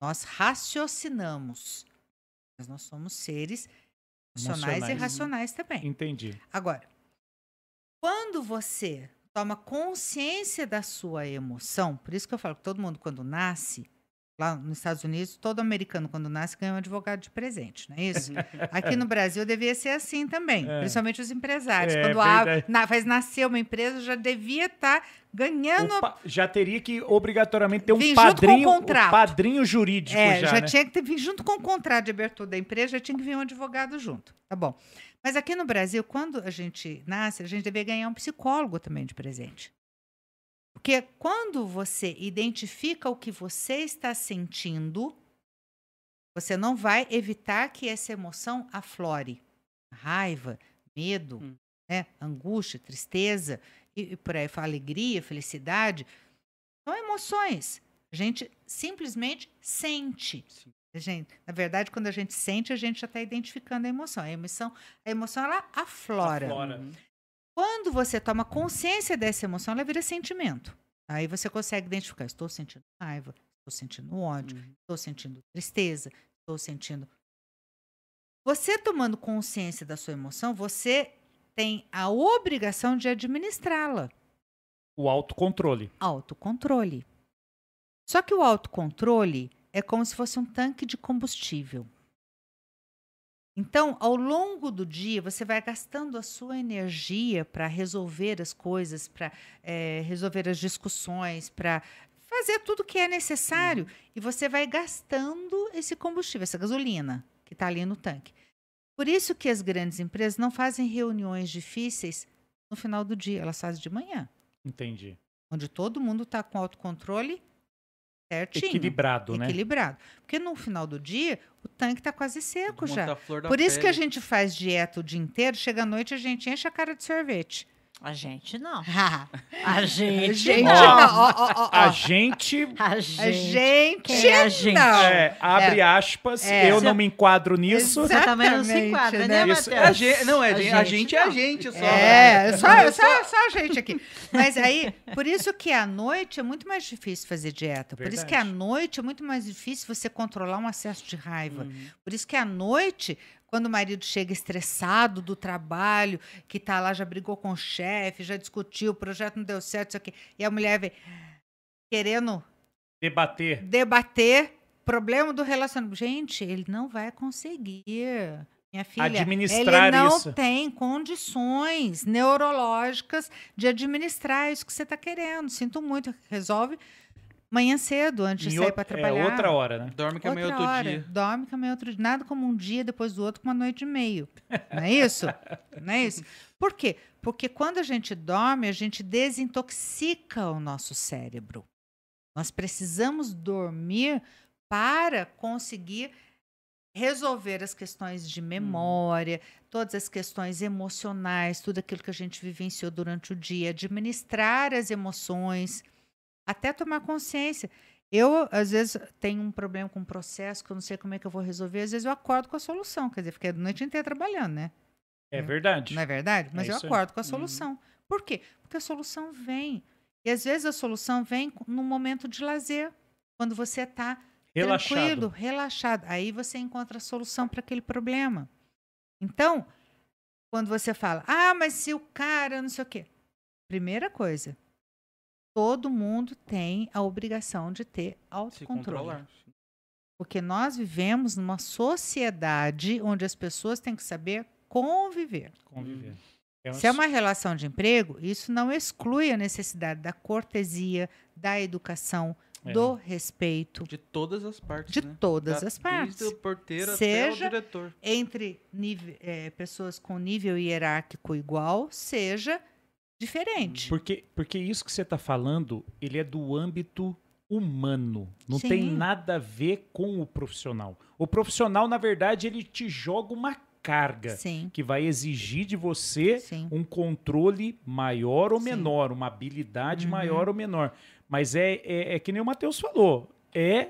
Nós raciocinamos. Mas nós somos seres emocionais, e Emocionais. racionais também. Entendi. Agora, quando você toma consciência da sua emoção, por isso que eu falo que todo mundo, quando nasce, lá nos Estados Unidos, todo americano, quando nasce, ganha um advogado de presente, não é isso? Aqui no Brasil devia ser assim também, É. principalmente os empresários. É, quando a- na- faz nascer uma empresa, já devia estar ganhando. O pa- Já teria que obrigatoriamente ter um padrinho, um padrinho jurídico É, já, já, né? tinha que ter, vir junto com o contrato de abertura da empresa, já tinha que vir um advogado junto. Tá bom. Mas aqui no Brasil, quando a gente nasce, a gente deve ganhar um psicólogo também de presente. Porque quando você identifica o que você está sentindo, você não vai evitar que essa emoção aflore. Raiva, medo, Hum. né, angústia, tristeza, e, e por aí fala alegria, felicidade. São emoções. A gente simplesmente sente. Sim. A gente, na verdade, quando a gente sente, a gente já está identificando a emoção. A emoção, a emoção ela aflora. Aflora. Uhum. Quando você toma consciência dessa emoção, ela vira sentimento. Aí você consegue identificar: estou sentindo raiva, estou sentindo ódio, Uhum. estou sentindo tristeza, estou sentindo. Você tomando consciência da sua emoção, você tem a obrigação de administrá-la. O autocontrole. Autocontrole. Só que o autocontrole, é como se fosse um tanque de combustível. Então, ao longo do dia, você vai gastando a sua energia para resolver as coisas, para resolver as discussões, para fazer tudo que é necessário. E você vai gastando esse combustível, essa gasolina que está ali no tanque. Por isso que as grandes empresas não fazem reuniões difíceis no final do dia, elas fazem de manhã. Entendi. Onde todo mundo está com autocontrole certinho. Equilibrado, né? Equilibrado. Porque no final do dia, o tanque está quase seco já. tá flor da Por isso que a gente faz dieta o dia inteiro, chega à noite a gente enche a cara de sorvete. A gente não. a A gente, gente não. A gente A A gente. gente Quem é a gente? não. é, abre aspas, É. eu não me enquadro nisso. Você também não se enquadra, né? né, Isso-? A gente, não, é, a gente, é a gente só. É, só, né? só, só a gente aqui. Mas aí, por isso que à noite é muito mais difícil fazer dieta. Por isso que à Verdade. noite é muito mais difícil você controlar um acesso de raiva. Uhum. Por isso que à noite, quando o marido chega estressado do trabalho, que tá lá, já brigou com o chefe, já discutiu, o projeto não deu certo, isso aqui, e a mulher vem querendo Debater. debater problema do relacionamento. Gente, ele não vai conseguir. Minha filha, Administrar ele não isso. tem condições neurológicas de administrar isso que você está querendo. Sinto muito. Resolve manhã cedo, antes de sair para trabalhar. É outra hora, né? Dorme que é meio outro hora. dia. Dorme que é meio outro dia. Nada como um dia depois do outro com uma noite e meio. Não é isso? Não é isso? Por quê? Porque quando a gente dorme, a gente desintoxica o nosso cérebro. Nós precisamos dormir para conseguir resolver as questões de memória, todas as questões emocionais, tudo aquilo que a gente vivenciou durante o dia, administrar as emoções, até tomar consciência. Eu, às vezes, tenho um problema com um processo que eu não sei como é que eu vou resolver, às vezes eu acordo com a solução, quer dizer, fiquei a noite inteira trabalhando, né? É verdade. Não é verdade? Mas eu isso aí. acordo com a solução. Por quê? Porque a solução vem. E às vezes a solução vem num momento de lazer, quando você está tranquilo, relaxado. Aí você encontra a solução para aquele problema. Então, quando você fala, ah, mas se o cara não sei o quê. Primeira coisa, todo mundo tem a obrigação de ter autocontrole. Porque nós vivemos numa sociedade onde as pessoas têm que saber conviver. Conviver. É Se é uma relação de emprego, isso não exclui a necessidade da cortesia, da educação, É. do respeito De todas as partes, de né? todas Da- as partes. Desde o porteiro Seja- até o diretor. Entre nível- eh, pessoas com nível hierárquico igual, seja diferente. Porque, porque isso que você está falando, ele é do âmbito humano. Não tem Sim. nada a ver com o profissional. O profissional, na verdade, ele te joga uma carga Sim, que vai exigir de você sim. um controle maior ou menor, uma habilidade Uhum. maior ou menor. Mas é, é, é que nem o Matheus falou, é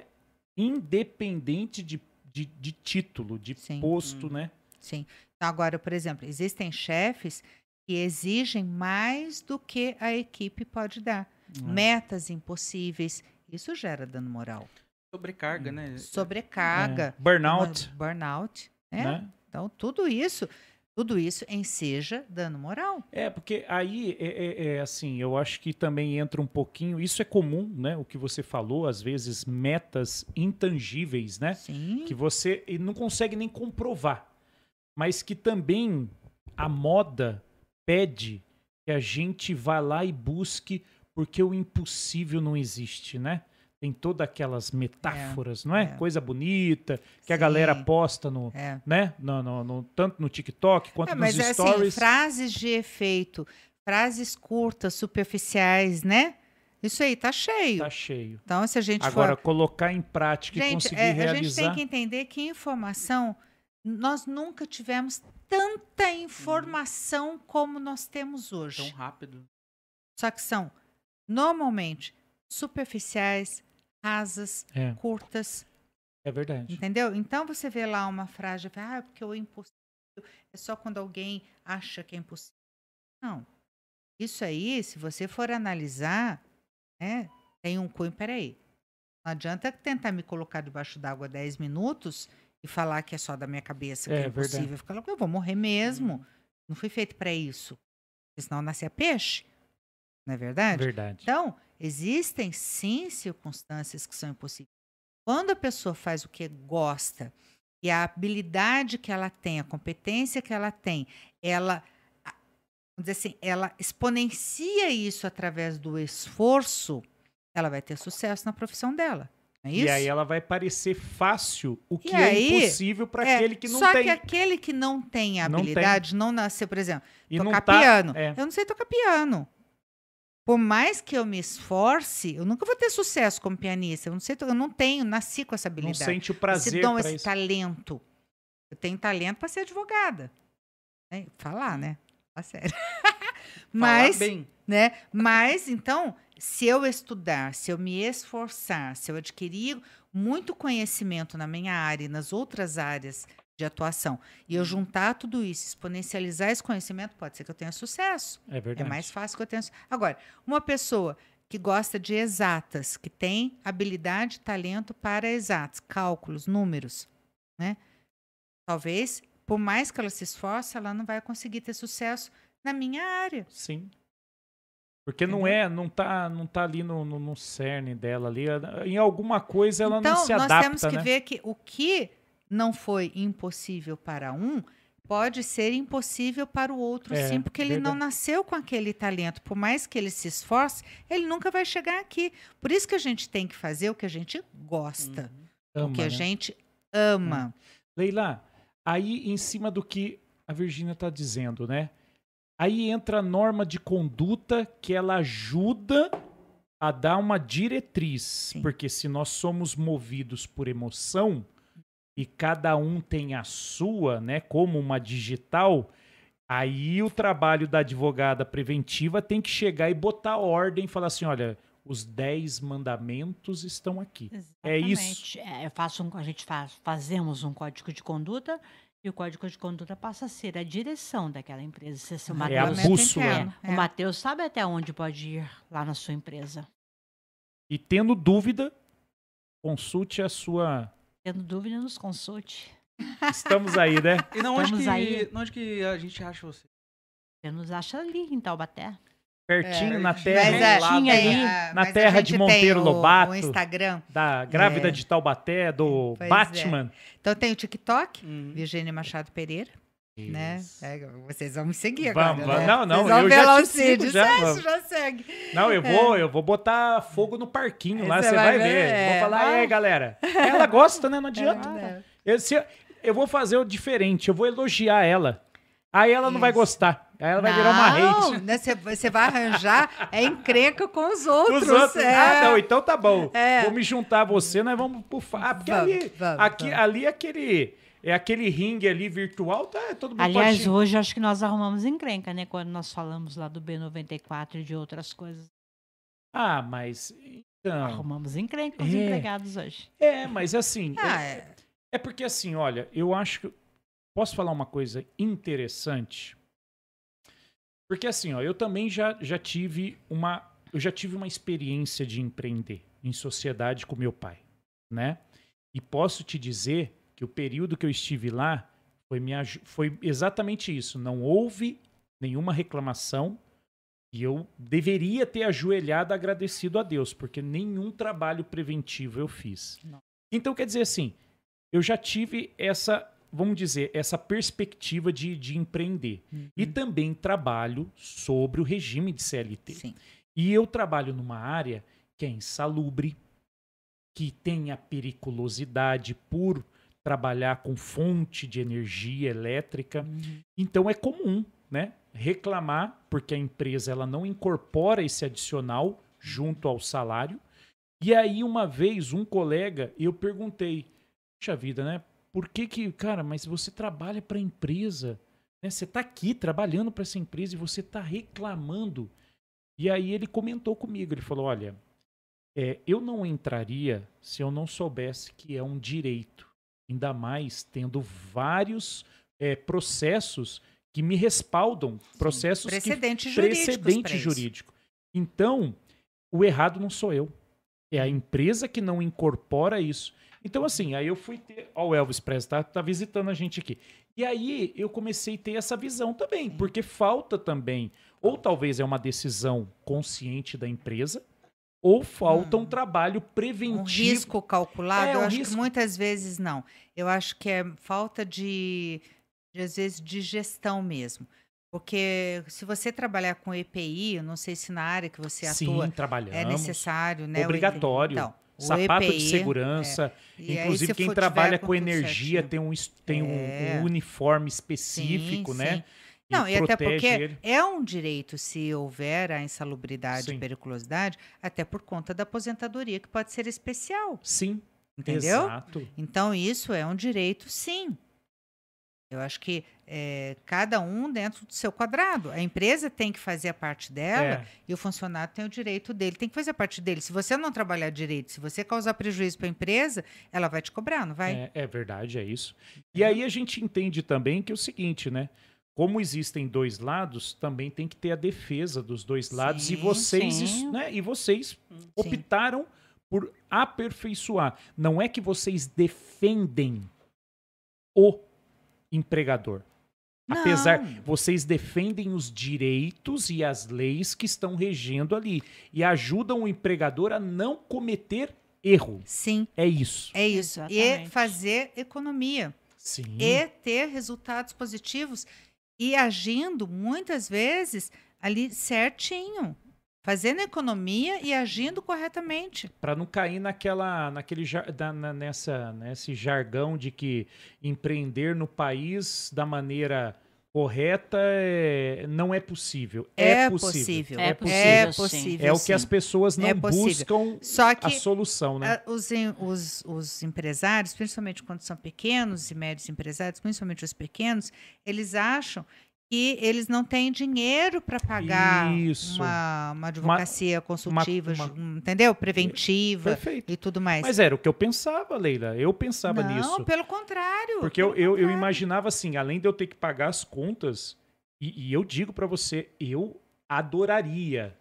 independente de, de, de título, de posto, Uhum. né? Sim. Agora, por exemplo, existem chefes que exigem mais do que a equipe pode dar. Hum. Metas impossíveis. Isso gera dano moral. Sobrecarga, né? Sobrecarga. É. Burnout, uma- Burnout. né? né? Então, tudo isso, tudo isso enseja dano moral. É, porque aí é, é- é assim, eu acho que também entra um pouquinho. Isso é comum, né? O que você falou, às vezes, metas intangíveis, né? Sim. Que você e não consegue nem comprovar. Mas que também a moda pede que a gente vá lá e busque, porque o impossível não existe, né? Tem todas aquelas metáforas, não é? é. Coisa bonita, que a galera Sim. posta no, É. né? No, no- no- tanto no TikTok quanto É, nos mas é assim, stories. frases de efeito, frases curtas, superficiais, né? Isso aí tá cheio. Tá cheio. Então, se a gente Agora, for. colocar em prática e Gente, conseguir é, a gente realizar. tem que entender que informação. Nós nunca tivemos tanta informação como nós temos Tão hoje. rápido. Só que são, normalmente, superficiais, rasas, É, curtas. é verdade. Entendeu? Então você vê lá uma frase, ah, porque o impossível é só quando alguém acha que é impossível. Não. Isso aí, se você for analisar, né, tem um cunho, peraí. Não adianta tentar me colocar debaixo d'água 10 minutos e falar que é só da minha cabeça, que é, É, impossível. Ficar louco, eu vou morrer mesmo. Não fui feito para isso. Porque senão nascia peixe. Não é verdade? Verdade. Então, existem sim circunstâncias que são impossíveis. Quando a pessoa faz o que gosta e a habilidade que ela tem, a competência que ela tem, ela vamos dizer assim, ela exponencia isso através do esforço, ela vai ter sucesso na profissão dela. Não é isso? E aí ela vai parecer fácil o que é impossível para É, aquele que não só tem. que aquele que não tem a Não tem. habilidade, não nasceu, por exemplo, E tocar não tá, piano. é. Eu não sei tocar piano. Por mais que eu me esforce, eu nunca vou ter sucesso como pianista. Eu não sei, eu não tenho, nasci com essa não habilidade. sente o esse prazer dom, para esse isso. talento. Eu tenho talento para ser advogada. né? Falar, né? Fala sério. Mas, né? Mas então, se eu estudar, se eu me esforçar, se eu adquirir muito conhecimento na minha área e nas outras áreas de atuação, e eu juntar tudo isso, exponencializar esse conhecimento, pode ser que eu tenha sucesso. É verdade. É mais fácil que eu tenha. Agora, uma pessoa que gosta de exatas, que tem habilidade e talento para exatas, cálculos, números, né? Talvez, por mais que ela se esforce, ela não vai conseguir ter sucesso na minha área. Sim. Porque não é, não tá, não tá ali no, no, no cerne dela ali. Em alguma coisa ela então, não se nós adapta, temos que né? ver que o que não foi impossível para um pode ser impossível para o outro, É, sim, porque ele não verdade. nasceu com aquele talento. Por mais que ele se esforce, ele nunca vai chegar aqui. Por isso que a gente tem que fazer o que a gente gosta, Ama, o que a né? gente ama. Leila, aí em cima do que a Virgínia está dizendo, né? Aí entra a norma de conduta que ela ajuda a dar uma diretriz. Porque se nós somos movidos por emoção e cada um tem a sua, né, como uma digital, aí o trabalho da advogada preventiva tem que chegar e botar ordem e falar assim, olha, os dez mandamentos estão aqui. É isso. Exatamente. É, eu faço um- a gente faz, fazemos um código de conduta e o código de conduta passa a ser a direção daquela empresa. Se, se o É a Matheus- bússola. o é. Matheus sabe até onde pode ir lá na sua empresa. E tendo dúvida, consulte a sua. Tendo dúvida, nos consulte. Estamos aí, né? E não onde, Estamos que, aí. onde que a gente acha você? Você nos acha ali em Taubaté. Pertinho É, na terra é, lá tem, ali, ah, na a terra de Monteiro o- Lobato. O Instagram. da grávida É. de Taubaté, do Pois é. Batman. Então tem o TikTok, Uhum. Virgínia Machado Pereira, né? Isso. É, vocês vão me seguir agora, vamos. né? Não, não, Vocês eu já te sigo, já, Já, já segue. Não, eu vou, eu vou botar fogo no parquinho lá, Você vai vai, ver, é. Vou falar, ei, galera. Ela gosta, né? Não adianta. É. Eu, se- eu vou fazer o diferente, eu vou elogiar ela. Aí ela não vai Isso. gostar. Aí ela vai virar uma Não, hate. né, Você você vai arranjar é encrenca com os outros. Os outros. é. Ah, não, então tá bom. É. Vou me juntar a você, nós vamos pro Ah, porque Vamos, ali, vamos, aqui, vamos. ali é aquele. É aquele ringue ali virtual, tá? Todo mundo Aliás, pode- hoje acho que nós arrumamos encrenca, né? Quando nós falamos lá do B94 e de outras coisas. Ah, mas. Então. Arrumamos encrenca com os É. empregados hoje. É, mas assim. Ah, é, é. é porque assim, olha, eu acho que. Posso falar uma coisa interessante? Porque assim, ó, eu também já, já tive uma. Eu já tive uma experiência de empreender em sociedade com meu pai, né? E posso te dizer que o período que eu estive lá foi, aju- foi exatamente isso. Não houve nenhuma reclamação e eu deveria ter ajoelhado agradecido a Deus, porque nenhum trabalho preventivo eu fiz. Não. Então, quer dizer assim, eu já tive essa, vamos dizer, essa perspectiva de, de empreender. E também trabalho sobre o regime de CLT. Sim. E eu trabalho numa área que é insalubre, que tem a periculosidade por trabalhar com fonte de energia elétrica. Então é comum, né, reclamar porque a empresa ela não incorpora esse adicional junto ao salário. E aí uma vez um colega, eu perguntei, puxa vida, né? Por que que, cara, mas você trabalha para a empresa, né? Você tá aqui trabalhando para essa empresa e você tá reclamando. E aí ele comentou comigo, ele falou, olha, é, eu não entraria se eu não soubesse que é um direito, ainda mais tendo vários é, processos que me respaldam, processos que Precedente jurídico. precedente jurídico. Então, o errado não sou eu. É a empresa que não incorpora isso. Então, assim, aí eu fui ter. Ó, o Elvis Presley tá, tá visitando a gente aqui. E aí eu comecei a ter essa visão também, porque falta também. Ou talvez é uma decisão consciente da empresa, ou falta um Hum. trabalho Um preventivo. risco calculado, É, eu um acho risco. que muitas vezes não. Eu acho que é falta de, de, às vezes, de gestão mesmo. Porque se você trabalhar com EPI, eu não sei se na área que você Sim, atua trabalhamos. é necessário, né? Obrigatório. Então, Sapato de EPI, segurança. e aí, Inclusive, se quem trabalha com energia tem, um, tem um- É. um uniforme Sim, específico, né? sim. Não, e até porque ele. é um direito se houver a insalubridade Sim. e periculosidade, até por conta da aposentadoria, que pode ser especial, Sim, entendeu? exato. Então, isso é um direito, sim. Eu acho que é, cada um dentro do seu quadrado. A empresa tem que fazer a parte dela É. e o funcionário tem o direito dele. Tem que fazer a parte dele. Se você não trabalhar direito, se você causar prejuízo para a empresa, ela vai te cobrar, não vai? É, é verdade, é isso. E aí a gente entende também que é o seguinte, né? Como existem dois lados, também tem que ter a defesa dos dois lados. E Sim, vocês, sim. isso, né? E vocês optaram por aperfeiçoar. Não é que vocês defendem o empregador. Apesar, Não. vocês defendem os direitos e as leis que estão regendo ali e ajudam o empregador a não cometer erro. Sim, É isso. é isso. E Exatamente. fazer economia. Sim. e ter resultados positivos e agindo muitas vezes ali certinho, fazendo economia e agindo corretamente. Para não cair naquela, naquele, da- na- nessa, nesse jargão de que empreender no país da maneira correta é- não é possível. É, possível. É É possível, sim. possível. É o que sim. as pessoas não É possível. buscam Só a que solução, né? os, os, os empresários, principalmente quando são pequenos e médios empresários, principalmente os pequenos, eles acham que eles não têm dinheiro para pagar uma, uma advocacia consultiva, uma- entendeu? Preventiva Perfeito. e tudo mais. Mas era o que eu pensava, Leila. Eu pensava não, nisso. pelo contrário. Porque eu, pelo eu, eu contrário. imaginava assim, além de eu ter que pagar as contas, e, e eu digo pra você, eu adoraria.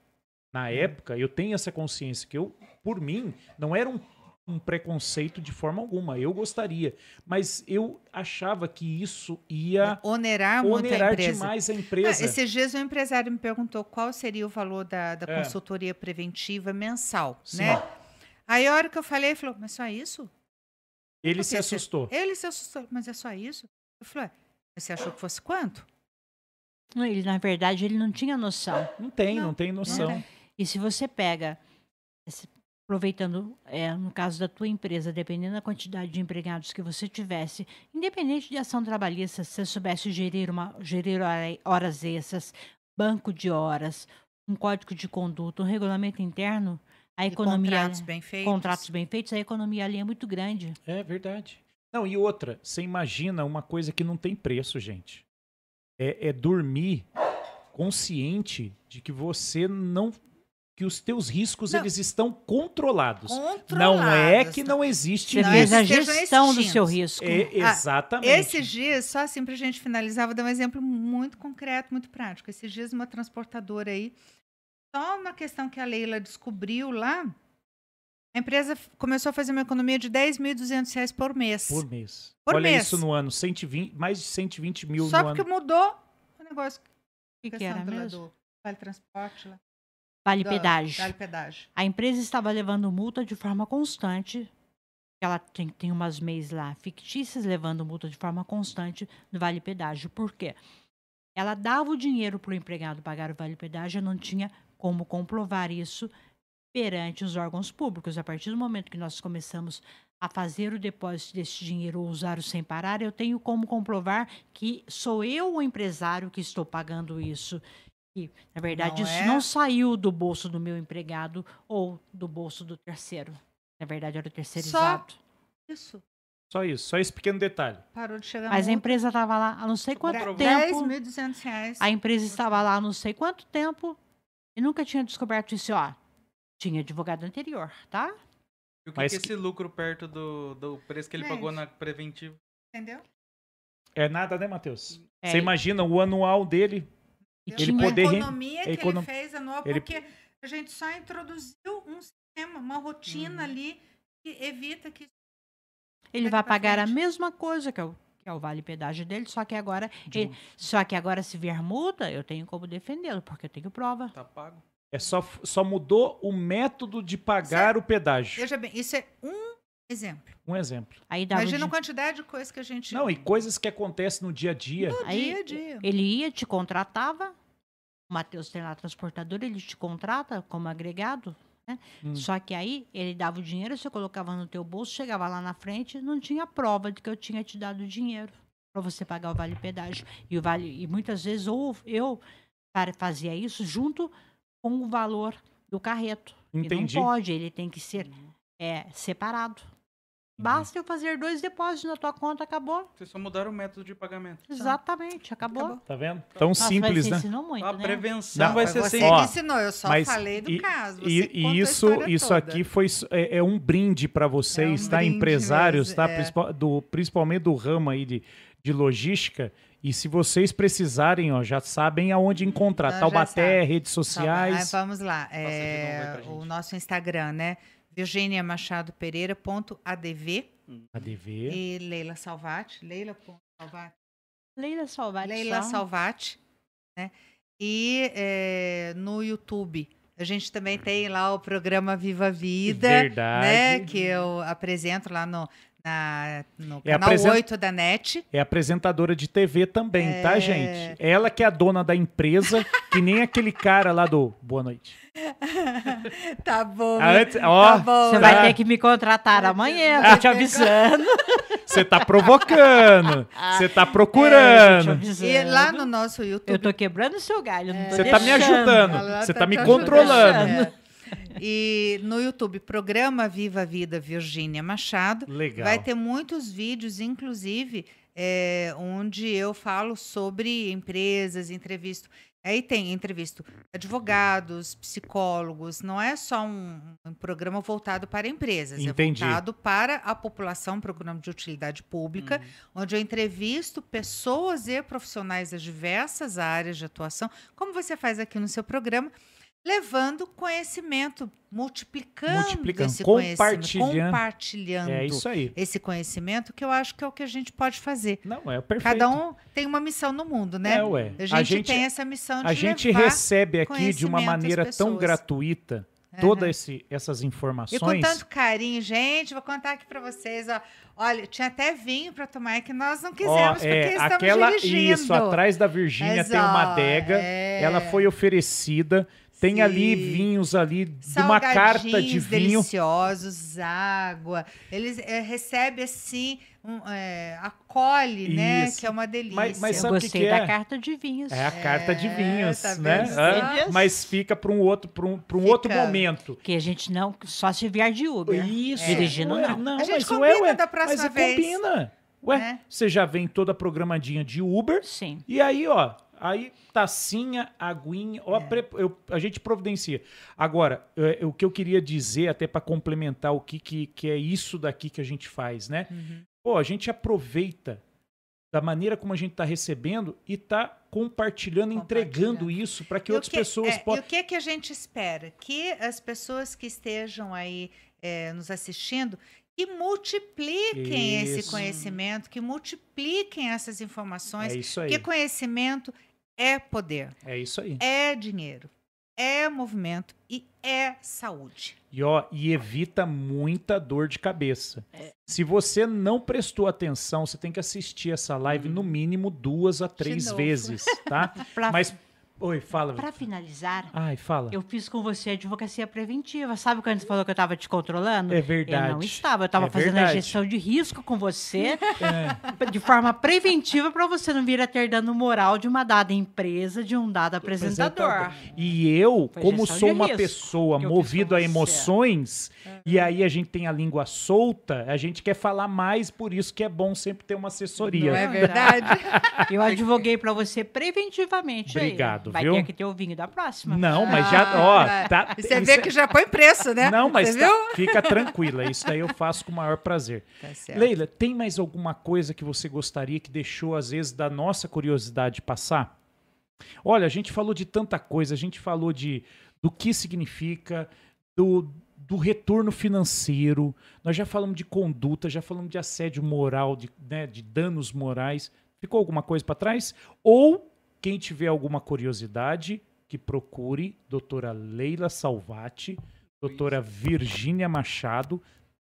Na Hum. época, eu tenho essa consciência que eu, por mim, não era um, um preconceito de forma alguma. Eu gostaria. Mas eu achava que isso ia onerar, muito a onerar empresa. demais a Ah, empresa. esses dias um empresário me perguntou qual seria o valor da, da É. consultoria preventiva mensal, Sim. né? Aí a hora que eu falei, ele falou, mas só isso? Ele se Porque você- assustou. Ele se assustou, mas é só isso? Eu falei, "Ué, mas você achou que fosse quanto? Não, Ele, na verdade, ele não tinha noção. Não tem, não, Não, tem noção. tem. E se você pega, aproveitando, é, no caso da tua empresa, dependendo da quantidade de empregados que você tivesse, independente de ação trabalhista, se você soubesse gerir, uma, gerir hora- horas extras, banco de horas, um código de conduta, um regulamento interno, a E economia, contratos bem feitos. contratos bem feitos, a economia ali é muito grande. É verdade. Não, e outra, você imagina uma coisa que não tem preço, gente. É, é dormir consciente de que você não. Que os teus riscos Não. eles estão controlados. Controlados. Não é que não existe Não é fez que a gestão do seu risco. É, Ah, exatamente. Esses dias, só assim pra gente finalizar, vou dar um exemplo muito concreto, muito prático. Esses dias, uma transportadora aí, só uma questão que a Leila descobriu lá, a empresa começou a fazer uma economia de 10.200 reais por mês. Por mês. Por Olha mês. isso no ano, 120, mais de 120 mil Só no porque ano. mudou o negócio. O que, que questão era mesmo? do Vale transporte lá. Vale do- pedágio. Vale pedágio. A empresa estava levando multa de forma constante. Ela tem, tem umas MEIs lá fictícias levando multa de forma constante no Vale Pedágio. Por quê? Ela dava o dinheiro para o empregado pagar o Vale Pedágio, não tinha como comprovar isso perante os órgãos públicos. A partir do momento que nós começamos a fazer o depósito desse dinheiro ou usar o sem parar, eu tenho como comprovar que sou eu o empresário que estou pagando isso. E, na verdade, Não isso é? não saiu do bolso do meu empregado ou do bolso do terceiro. Na verdade, era o terceirizado. Isso. Só isso, só esse pequeno detalhe. Parou de chegar Mas a empresa estava lá há não sei quanto tempo. 10.200 reais. A empresa estava lá há não sei quanto tempo e nunca tinha descoberto isso. Ó, tinha advogado anterior, tá? E o que, Mas que esse lucro perto do, do preço que ele pagou Gente. na preventiva? Entendeu? É nada, né, Matheus? É, Você imagina o anual dele? E ele tinha- a poder re- economia que econo- ele fez anual, ele- porque a gente só introduziu um sistema, uma rotina Uhum. ali que evita que ele vai pagar a frente. mesma coisa que é o, que é o vale pedágio dele, só que agora ele- só que agora se vier multa, eu tenho como defendê-lo, porque eu tenho prova. Tá pago? É só, só mudou o método de pagar o pedágio. Veja bem, isso é um exemplo. Um exemplo. Aí dava Imagina a di- quantidade de coisas que a gente. Não, e coisas que acontecem no dia a dia. no Aí, dia a dia. Ele ia, te contratava. O Matheus tem lá a transportadora, ele te contrata como agregado. Né? Hum. Só que aí ele dava o dinheiro, você colocava no teu bolso, chegava lá na frente, não tinha prova de que eu tinha te dado o dinheiro para você pagar o vale pedágio. E o vale e muitas vezes ou eu cara, fazia isso junto com o valor do carreto. E Entendi. não pode, ele tem que ser é, separado. Basta eu fazer dois depósitos na tua conta, acabou. Vocês só mudaram o método de pagamento. Exatamente, acabou. Acabou. Tá vendo? Tão Nossa, simples, né? ensinou muito, A né? prevenção Não, vai ser você sempre. Ensinou, eu só mas falei do e- caso. Você E, e isso, isso toda. aqui foi é, é um brinde para vocês, É um tá? brinde Empresários, mesmo, tá? é. Principal- do, principalmente do ramo aí de, de logística. E se vocês precisarem, ó, já sabem aonde encontrar. Então, já Taubaté, redes Tá sociais. Ah, vamos lá. É, o nosso Instagram, né? Virginia Machado Pereira ponto ADV ADV. e Leila Salvati. Leila ponto Salvati. Leila Salvati. Leila. Salvati, né? E é, no YouTube. A gente também tem lá o programa Viva Vida, Verdade. né? Que eu apresento lá no, na, no É canal apresen- 8 da NET. É apresentadora de TV também, tá, É. gente? Ela que é a dona da empresa, que nem aquele cara lá do Boa Noite. Tá bom. Ah, antes- tá ó, bom. Você Ah. vai ter que me contratar amanhã, tô te avisando. Você tá provocando. Você tá É, tô te procurando. avisando. E lá no nosso YouTube. Eu tô quebrando o seu galho, Você tá me ajudando. Você tá tá me controlando. é. E no YouTube, programa Viva a Vida Virgínia Machado. Legal. Vai ter muitos vídeos, inclusive, é, onde eu falo sobre empresas, entrevisto. Aí tem entrevisto advogados, psicólogos, não é só um, um programa voltado para empresas, Entendi. é voltado para a população, programa de utilidade pública, onde eu entrevisto pessoas e profissionais das diversas áreas de atuação, como você faz aqui no seu programa, levando conhecimento, multiplicando, Multiplicando, esse conhecimento, compartilhando. compartilhando É isso aí. esse conhecimento, que eu acho que é o que a gente pode fazer. Não, é perfeito. Cada um tem uma missão no mundo, né? É, ué. A gente, tem essa missão de a gente recebe aqui de uma maneira tão gratuita todas essas E com informações. tanto carinho, gente, vou contar aqui pra vocês, ó. Olha, tinha até vinho pra tomar é que nós não Ó, quisemos, porque é, estamos aquela dirigindo. isso atrás da Virgínia tem uma ó, adega. é. Ela foi oferecida. Tem Sim. ali vinhos ali de uma carta de vinho. deliciosos, água. Eles é, recebem assim, um, é, acolhe, né? Isso. Que é uma delícia. Mas- mas Eu sabe que gostei que da é? carta de vinhos. É a carta de É, vinhos, tá né? só? Mas fica para um outro, para um, pra um Fica. outro momento. Que a gente não. Só se vier de Uber. Isso. Dirigindo, ué, não. A gente mas, combina ué, ué, da próxima mas vez. combina. Ué, Né? você já vem toda programadinha de Uber. Sim. E aí, ó, aí tacinha, aguinha, ó, É. eu- a gente providencia. Agora, é, o que eu queria dizer, até para complementar o que, que, que é isso daqui que a gente faz, né? Uhum. Pô, a gente aproveita da maneira como a gente está recebendo e tá compartilhando, entregando Compartilhando. isso para que E outras que- pessoas é, possam. E o que, que a gente espera? Que as pessoas que estejam aí é, nos assistindo que multipliquem esse Isso. conhecimento, que multipliquem essas informações, É isso aí. porque conhecimento é poder, É isso aí. é dinheiro, é movimento e é saúde. E, ó, e evita muita dor de cabeça. É. Se você não prestou atenção, você tem que assistir essa live no mínimo duas a três vezes, tá? Mas, oi, fala. pra finalizar, Ai, fala. eu fiz com você advocacia preventiva. Sabe quando você falou que eu estava te controlando? É verdade. Eu não estava. Eu estava É fazendo verdade. a gestão de risco com você É. de forma preventiva para você não vir a ter dano moral de uma dada empresa, de um dado apresentador. E eu, Foi como sou uma pessoa com a emoções, e aí a gente tem a língua solta, a gente quer falar mais, por isso que é bom sempre ter uma assessoria. Não é verdade? Eu advoguei para você preventivamente. aí. Vai viu? ter que ter o vinho da próxima. Não, mas já, ó, Ah, tá, Você isso vê é- que já põe preço, né? Não, mas tá- fica tranquila, isso daí eu faço com o maior prazer. Tá certo. Leila, tem mais alguma coisa que você gostaria que deixou, às vezes, da nossa curiosidade passar? Olha, a gente falou de tanta coisa, a gente falou de do que significa, do, do retorno financeiro, nós já falamos de conduta, já falamos de assédio moral, de, né, de danos morais. Ficou alguma coisa para trás? Ou quem tiver alguma curiosidade, que procure doutora Leila Salvati, doutora Virgínia Machado.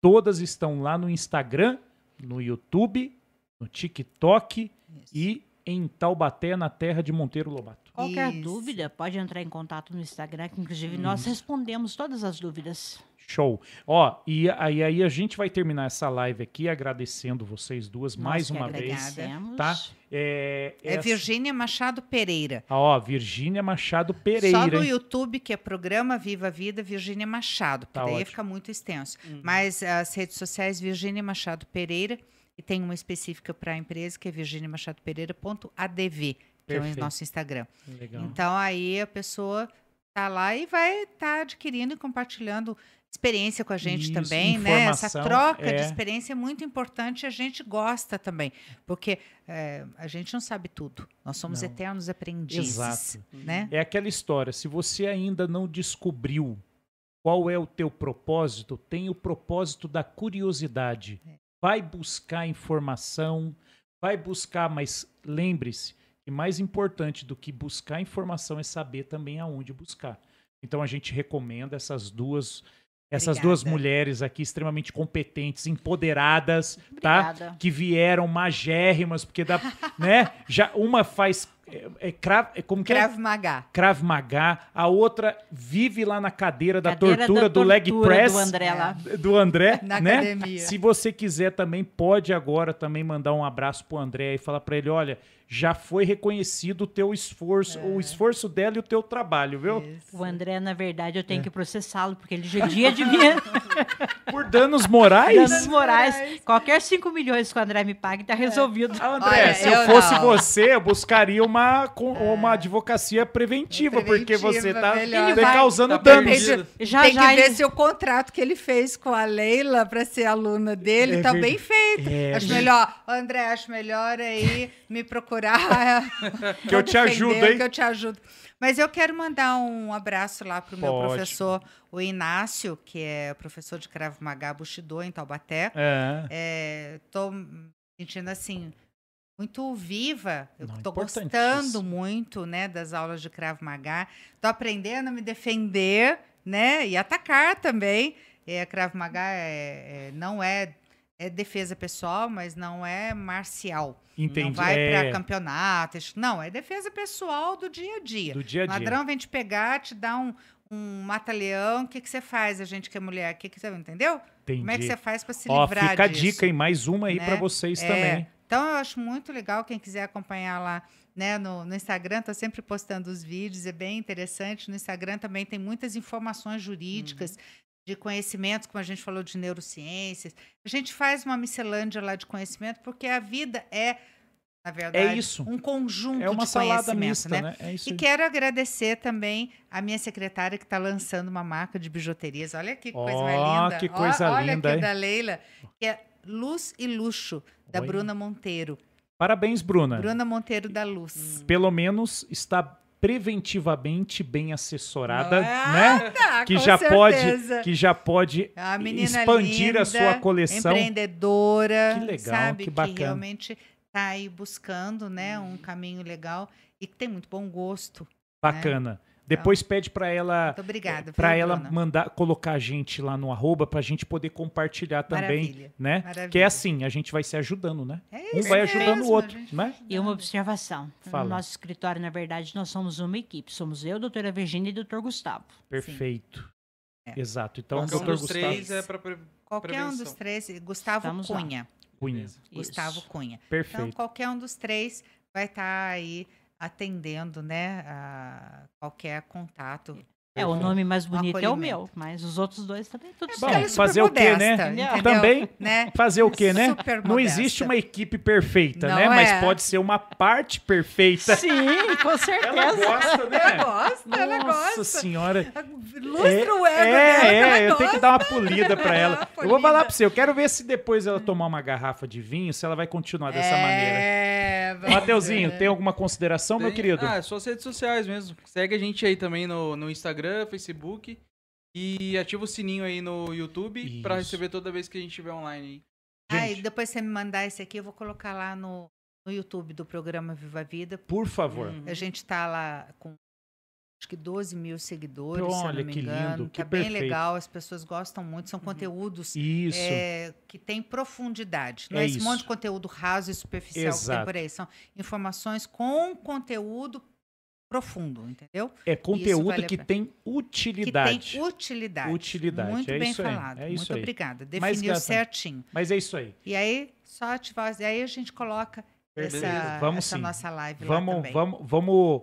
Todas estão lá no Instagram, no YouTube, no TikTok Isso. e em Taubaté, na terra de Monteiro Lobato. Qualquer Isso. dúvida, pode entrar em contato no Instagram, que inclusive nós respondemos todas as dúvidas. Show. Ó, e aí, aí a gente vai terminar essa live aqui agradecendo vocês duas Nós mais que uma vez. agradecemos. tá? É, É essa- Virgínia Machado Pereira. Ah, Ó, Virgínia Machado Só Pereira. no hein? YouTube, que é Programa Viva a Vida, Virgínia Machado, porque Tá daí ótimo. fica muito extenso. Uhum. Mas as redes sociais, Virgínia Machado Pereira, e tem uma específica para a empresa, que é virginiamachadopereira.adv, que é o nosso Instagram. Legal. Então aí a pessoa tá lá e vai estar adquirindo e compartilhando experiência com a gente Isso, também, né? Essa troca de é. experiência é muito importante e a gente gosta também, porque é, a gente não sabe tudo. Nós somos Não. eternos aprendizes, Exato. né? É aquela história, se você ainda não descobriu qual é o teu propósito, tem o propósito da curiosidade. É. Vai buscar informação, vai buscar, mas lembre-se que mais importante do que buscar informação é saber também aonde buscar. Então a gente recomenda essas duas essas duas Obrigada. mulheres aqui extremamente competentes, empoderadas, tá? Obrigada. que vieram magérrimas, porque dá, né? Já uma faz é, é, cra- é como que é? Krav Maga. Krav Maga, a outra vive lá na cadeira da Cadeira tortura da do leg tortura press do André lá. do André, Na né? academia. Se você quiser também pode agora também mandar um abraço pro André e falar pra ele, olha, já foi reconhecido o teu esforço, o esforço dela e o teu trabalho, viu? Isso. O André, na verdade, eu É. tenho que processá-lo, porque ele judia de mim. Por danos morais. Danos Moraes. Qualquer 5 milhões que o André me pague, tá resolvido. Ah, André, Olha, se eu, eu fosse não. você, eu buscaria uma, com- uma advocacia preventiva, porque você tá, tá causando tá danos. perdido. Já, Tem já que ver ele- se o contrato que ele fez com a Leila para ser aluna dele É tá bem feito. É, acho ver- melhor, André, acho melhor aí me procurar. Que eu te ajudo, hein? Que eu te ajudo. Mas eu quero mandar um abraço lá pro meu Ótimo. professor, o Inácio, que é professor de Krav Maga Bushido em Taubaté. É. É, me sentindo assim muito viva. Eu importantíssimo. gostando muito, né, das aulas de Krav Maga. Tô aprendendo a me defender, né, e atacar também. É, Krav Maga é- é- não é é defesa pessoal, mas não é marcial. Entendi. Não vai é, para campeonatos. Não, é defesa pessoal do dia a dia. do dia a O dia. ladrão vem te pegar, te dá um, um mata-leão. O que, que você faz, a gente que é mulher? Que que você, entendeu? Entendi. Como é que você faz para se Ó, livrar fica disso? a dica, hein? Mais uma aí né? pra vocês É, também. Então eu acho muito legal quem quiser acompanhar lá, né, no, no Instagram, tô sempre postando os vídeos, é bem interessante. No Instagram também tem muitas informações jurídicas, de conhecimentos, como a gente falou de neurociências. A gente faz uma miscelânea lá de conhecimento, porque a vida é, na verdade, isso. um conjunto É uma de salada mista, né? né? É isso E aí. quero agradecer também a minha secretária que está lançando uma marca de bijuterias. Olha que coisa mais linda. que coisa olha linda, aqui hein? da Leila, que é Luz e Luxo, da Olha. Bruna Monteiro. Parabéns, Bruna. Bruna Monteiro da Luz. Pelo menos está preventivamente bem assessorada, Ah, né? tá, Que já certeza. pode, que já pode A menina expandir linda, a sua coleção. Empreendedora. Que legal, sabe, que bacana. realmente está aí buscando né, um caminho legal e que tem muito bom gosto. Bacana. Depois pede para ela obrigada. para ela Bruna? mandar colocar a gente lá no arroba pra gente poder compartilhar também, Maravilha, né? maravilha. Que é assim, a gente vai se ajudando, né? É Um isso vai ajudando mesmo, o a outro, né? E uma observação. Fala. No nosso escritório, na verdade, nós somos uma equipe. Somos eu, doutora Virgínia e doutor Gustavo. Perfeito. É. Exato. Então, Qualquer um doutor dos Gustavo três é pra pre... Qualquer um dos prevenção. três, Gustavo Estamos lá. Cunha. Cunha. Beleza. Gustavo Isso. Cunha. Então, Perfeito. qualquer um dos três vai estar aí atendendo, né, a qualquer contato. É, o nome mais bonito é o meu, mas os outros dois também tudo ela é certo. fazer o quê, né? entendeu? Também Né? fazer o quê, né? Super Não modesta. existe uma equipe perfeita, Não né? Mas é. pode ser uma parte perfeita. Sim, com certeza. Ela gosta, né? Ela gosta, ela Nossa gosta. senhora. Lustra o ego é, dela, é, ela eu tenho que dar uma polida pra ela. Uma Eu vou falar polida. pra você, eu quero ver se depois ela tomar uma garrafa de vinho, se ela vai continuar dessa maneira. É, vamos Mateuzinho, tem alguma consideração, meu Tem- querido? Ah, só as redes sociais mesmo. Segue a gente aí também no, no Instagram, Facebook. E ativa o sininho aí no YouTube pra Isso. receber toda vez que a gente estiver online. Ah, Gente. e depois você me mandar esse aqui, eu vou colocar lá no, no YouTube do programa Viva a Vida. Por favor. Uhum. A gente tá lá com acho que 12 mil seguidores, se eu Olha não me que engano. lindo, que tá bem perfeito. legal, as pessoas gostam muito, são conteúdos Isso. é, que têm profundidade. Não É é, esse isso. monte de conteúdo raso e superficial que Exato. tem por aí. São informações com conteúdo profundo, entendeu? É conteúdo que tem utilidade. Que tem utilidade. Utilidade, Muito é bem isso aí, falado. é isso muito aí. obrigada. Mas, Definiu Gata, certinho. Mas é isso aí. E aí, só ativar. E aí a gente coloca Beleza. essa, Vamos essa sim. nossa live lá Vamos, também. vamos, vamos,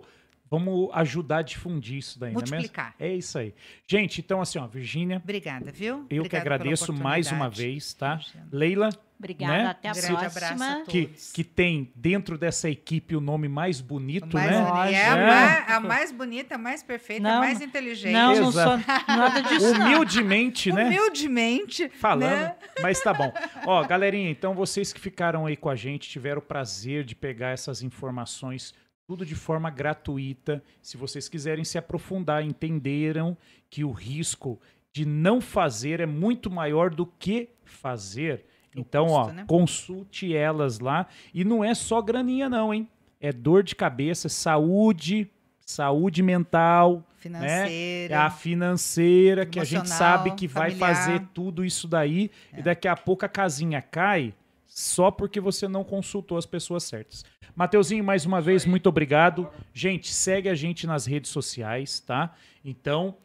vamos ajudar a difundir isso daí, não é mesmo? Multiplicar. É isso aí. Gente, então assim, ó, Virgínia, Obrigada, viu? eu que Obrigada pela agradeço mais uma vez, tá? Imagina. Leila, Obrigada, Né? até a Um grande abraço a próxima. todos. que, que tem dentro dessa equipe o nome mais bonito, Mais né? bonita. É, a É. mais, a mais bonita, a mais perfeita, Não, a mais inteligente. Não, não sou nada disso. Humildemente, né? Humildemente. Falando, né? mas tá bom. Ó, galerinha, então vocês que ficaram aí com a gente, tiveram o prazer de pegar essas informações tudo de forma gratuita. Se vocês quiserem se aprofundar, entenderam que o risco de não fazer é muito maior do que fazer. Então, ó, né? consulte elas lá. E não é só graninha, não, hein? É dor de cabeça, saúde, saúde mental, é Financeira. a financeira, que a gente sabe que vai familiar. fazer tudo isso daí É. e daqui a pouco a casinha cai só porque você não consultou as pessoas certas. Mateuzinho, mais uma vez, muito obrigado. Gente, segue a gente nas redes sociais, tá? Então,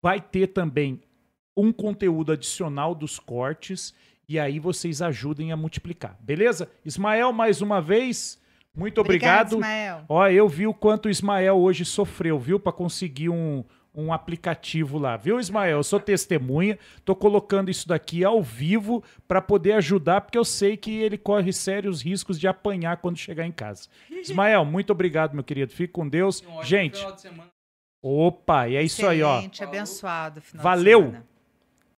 vai ter também um conteúdo adicional dos cortes e aí vocês ajudem a multiplicar, beleza? Ismael, mais uma vez, muito Obrigado, obrigado. Ismael. Ó, eu vi o quanto o Ismael hoje sofreu, viu? Pra conseguir um, um aplicativo lá. Viu, Ismael? Eu sou testemunha, tô colocando isso daqui ao vivo pra poder ajudar, porque eu sei que ele corre sérios riscos de apanhar quando chegar em casa. Ismael, muito obrigado, meu querido. Fique com Deus. Um Gente, opa, e é isso aí, ó. Excelente, abençoado. final Valeu!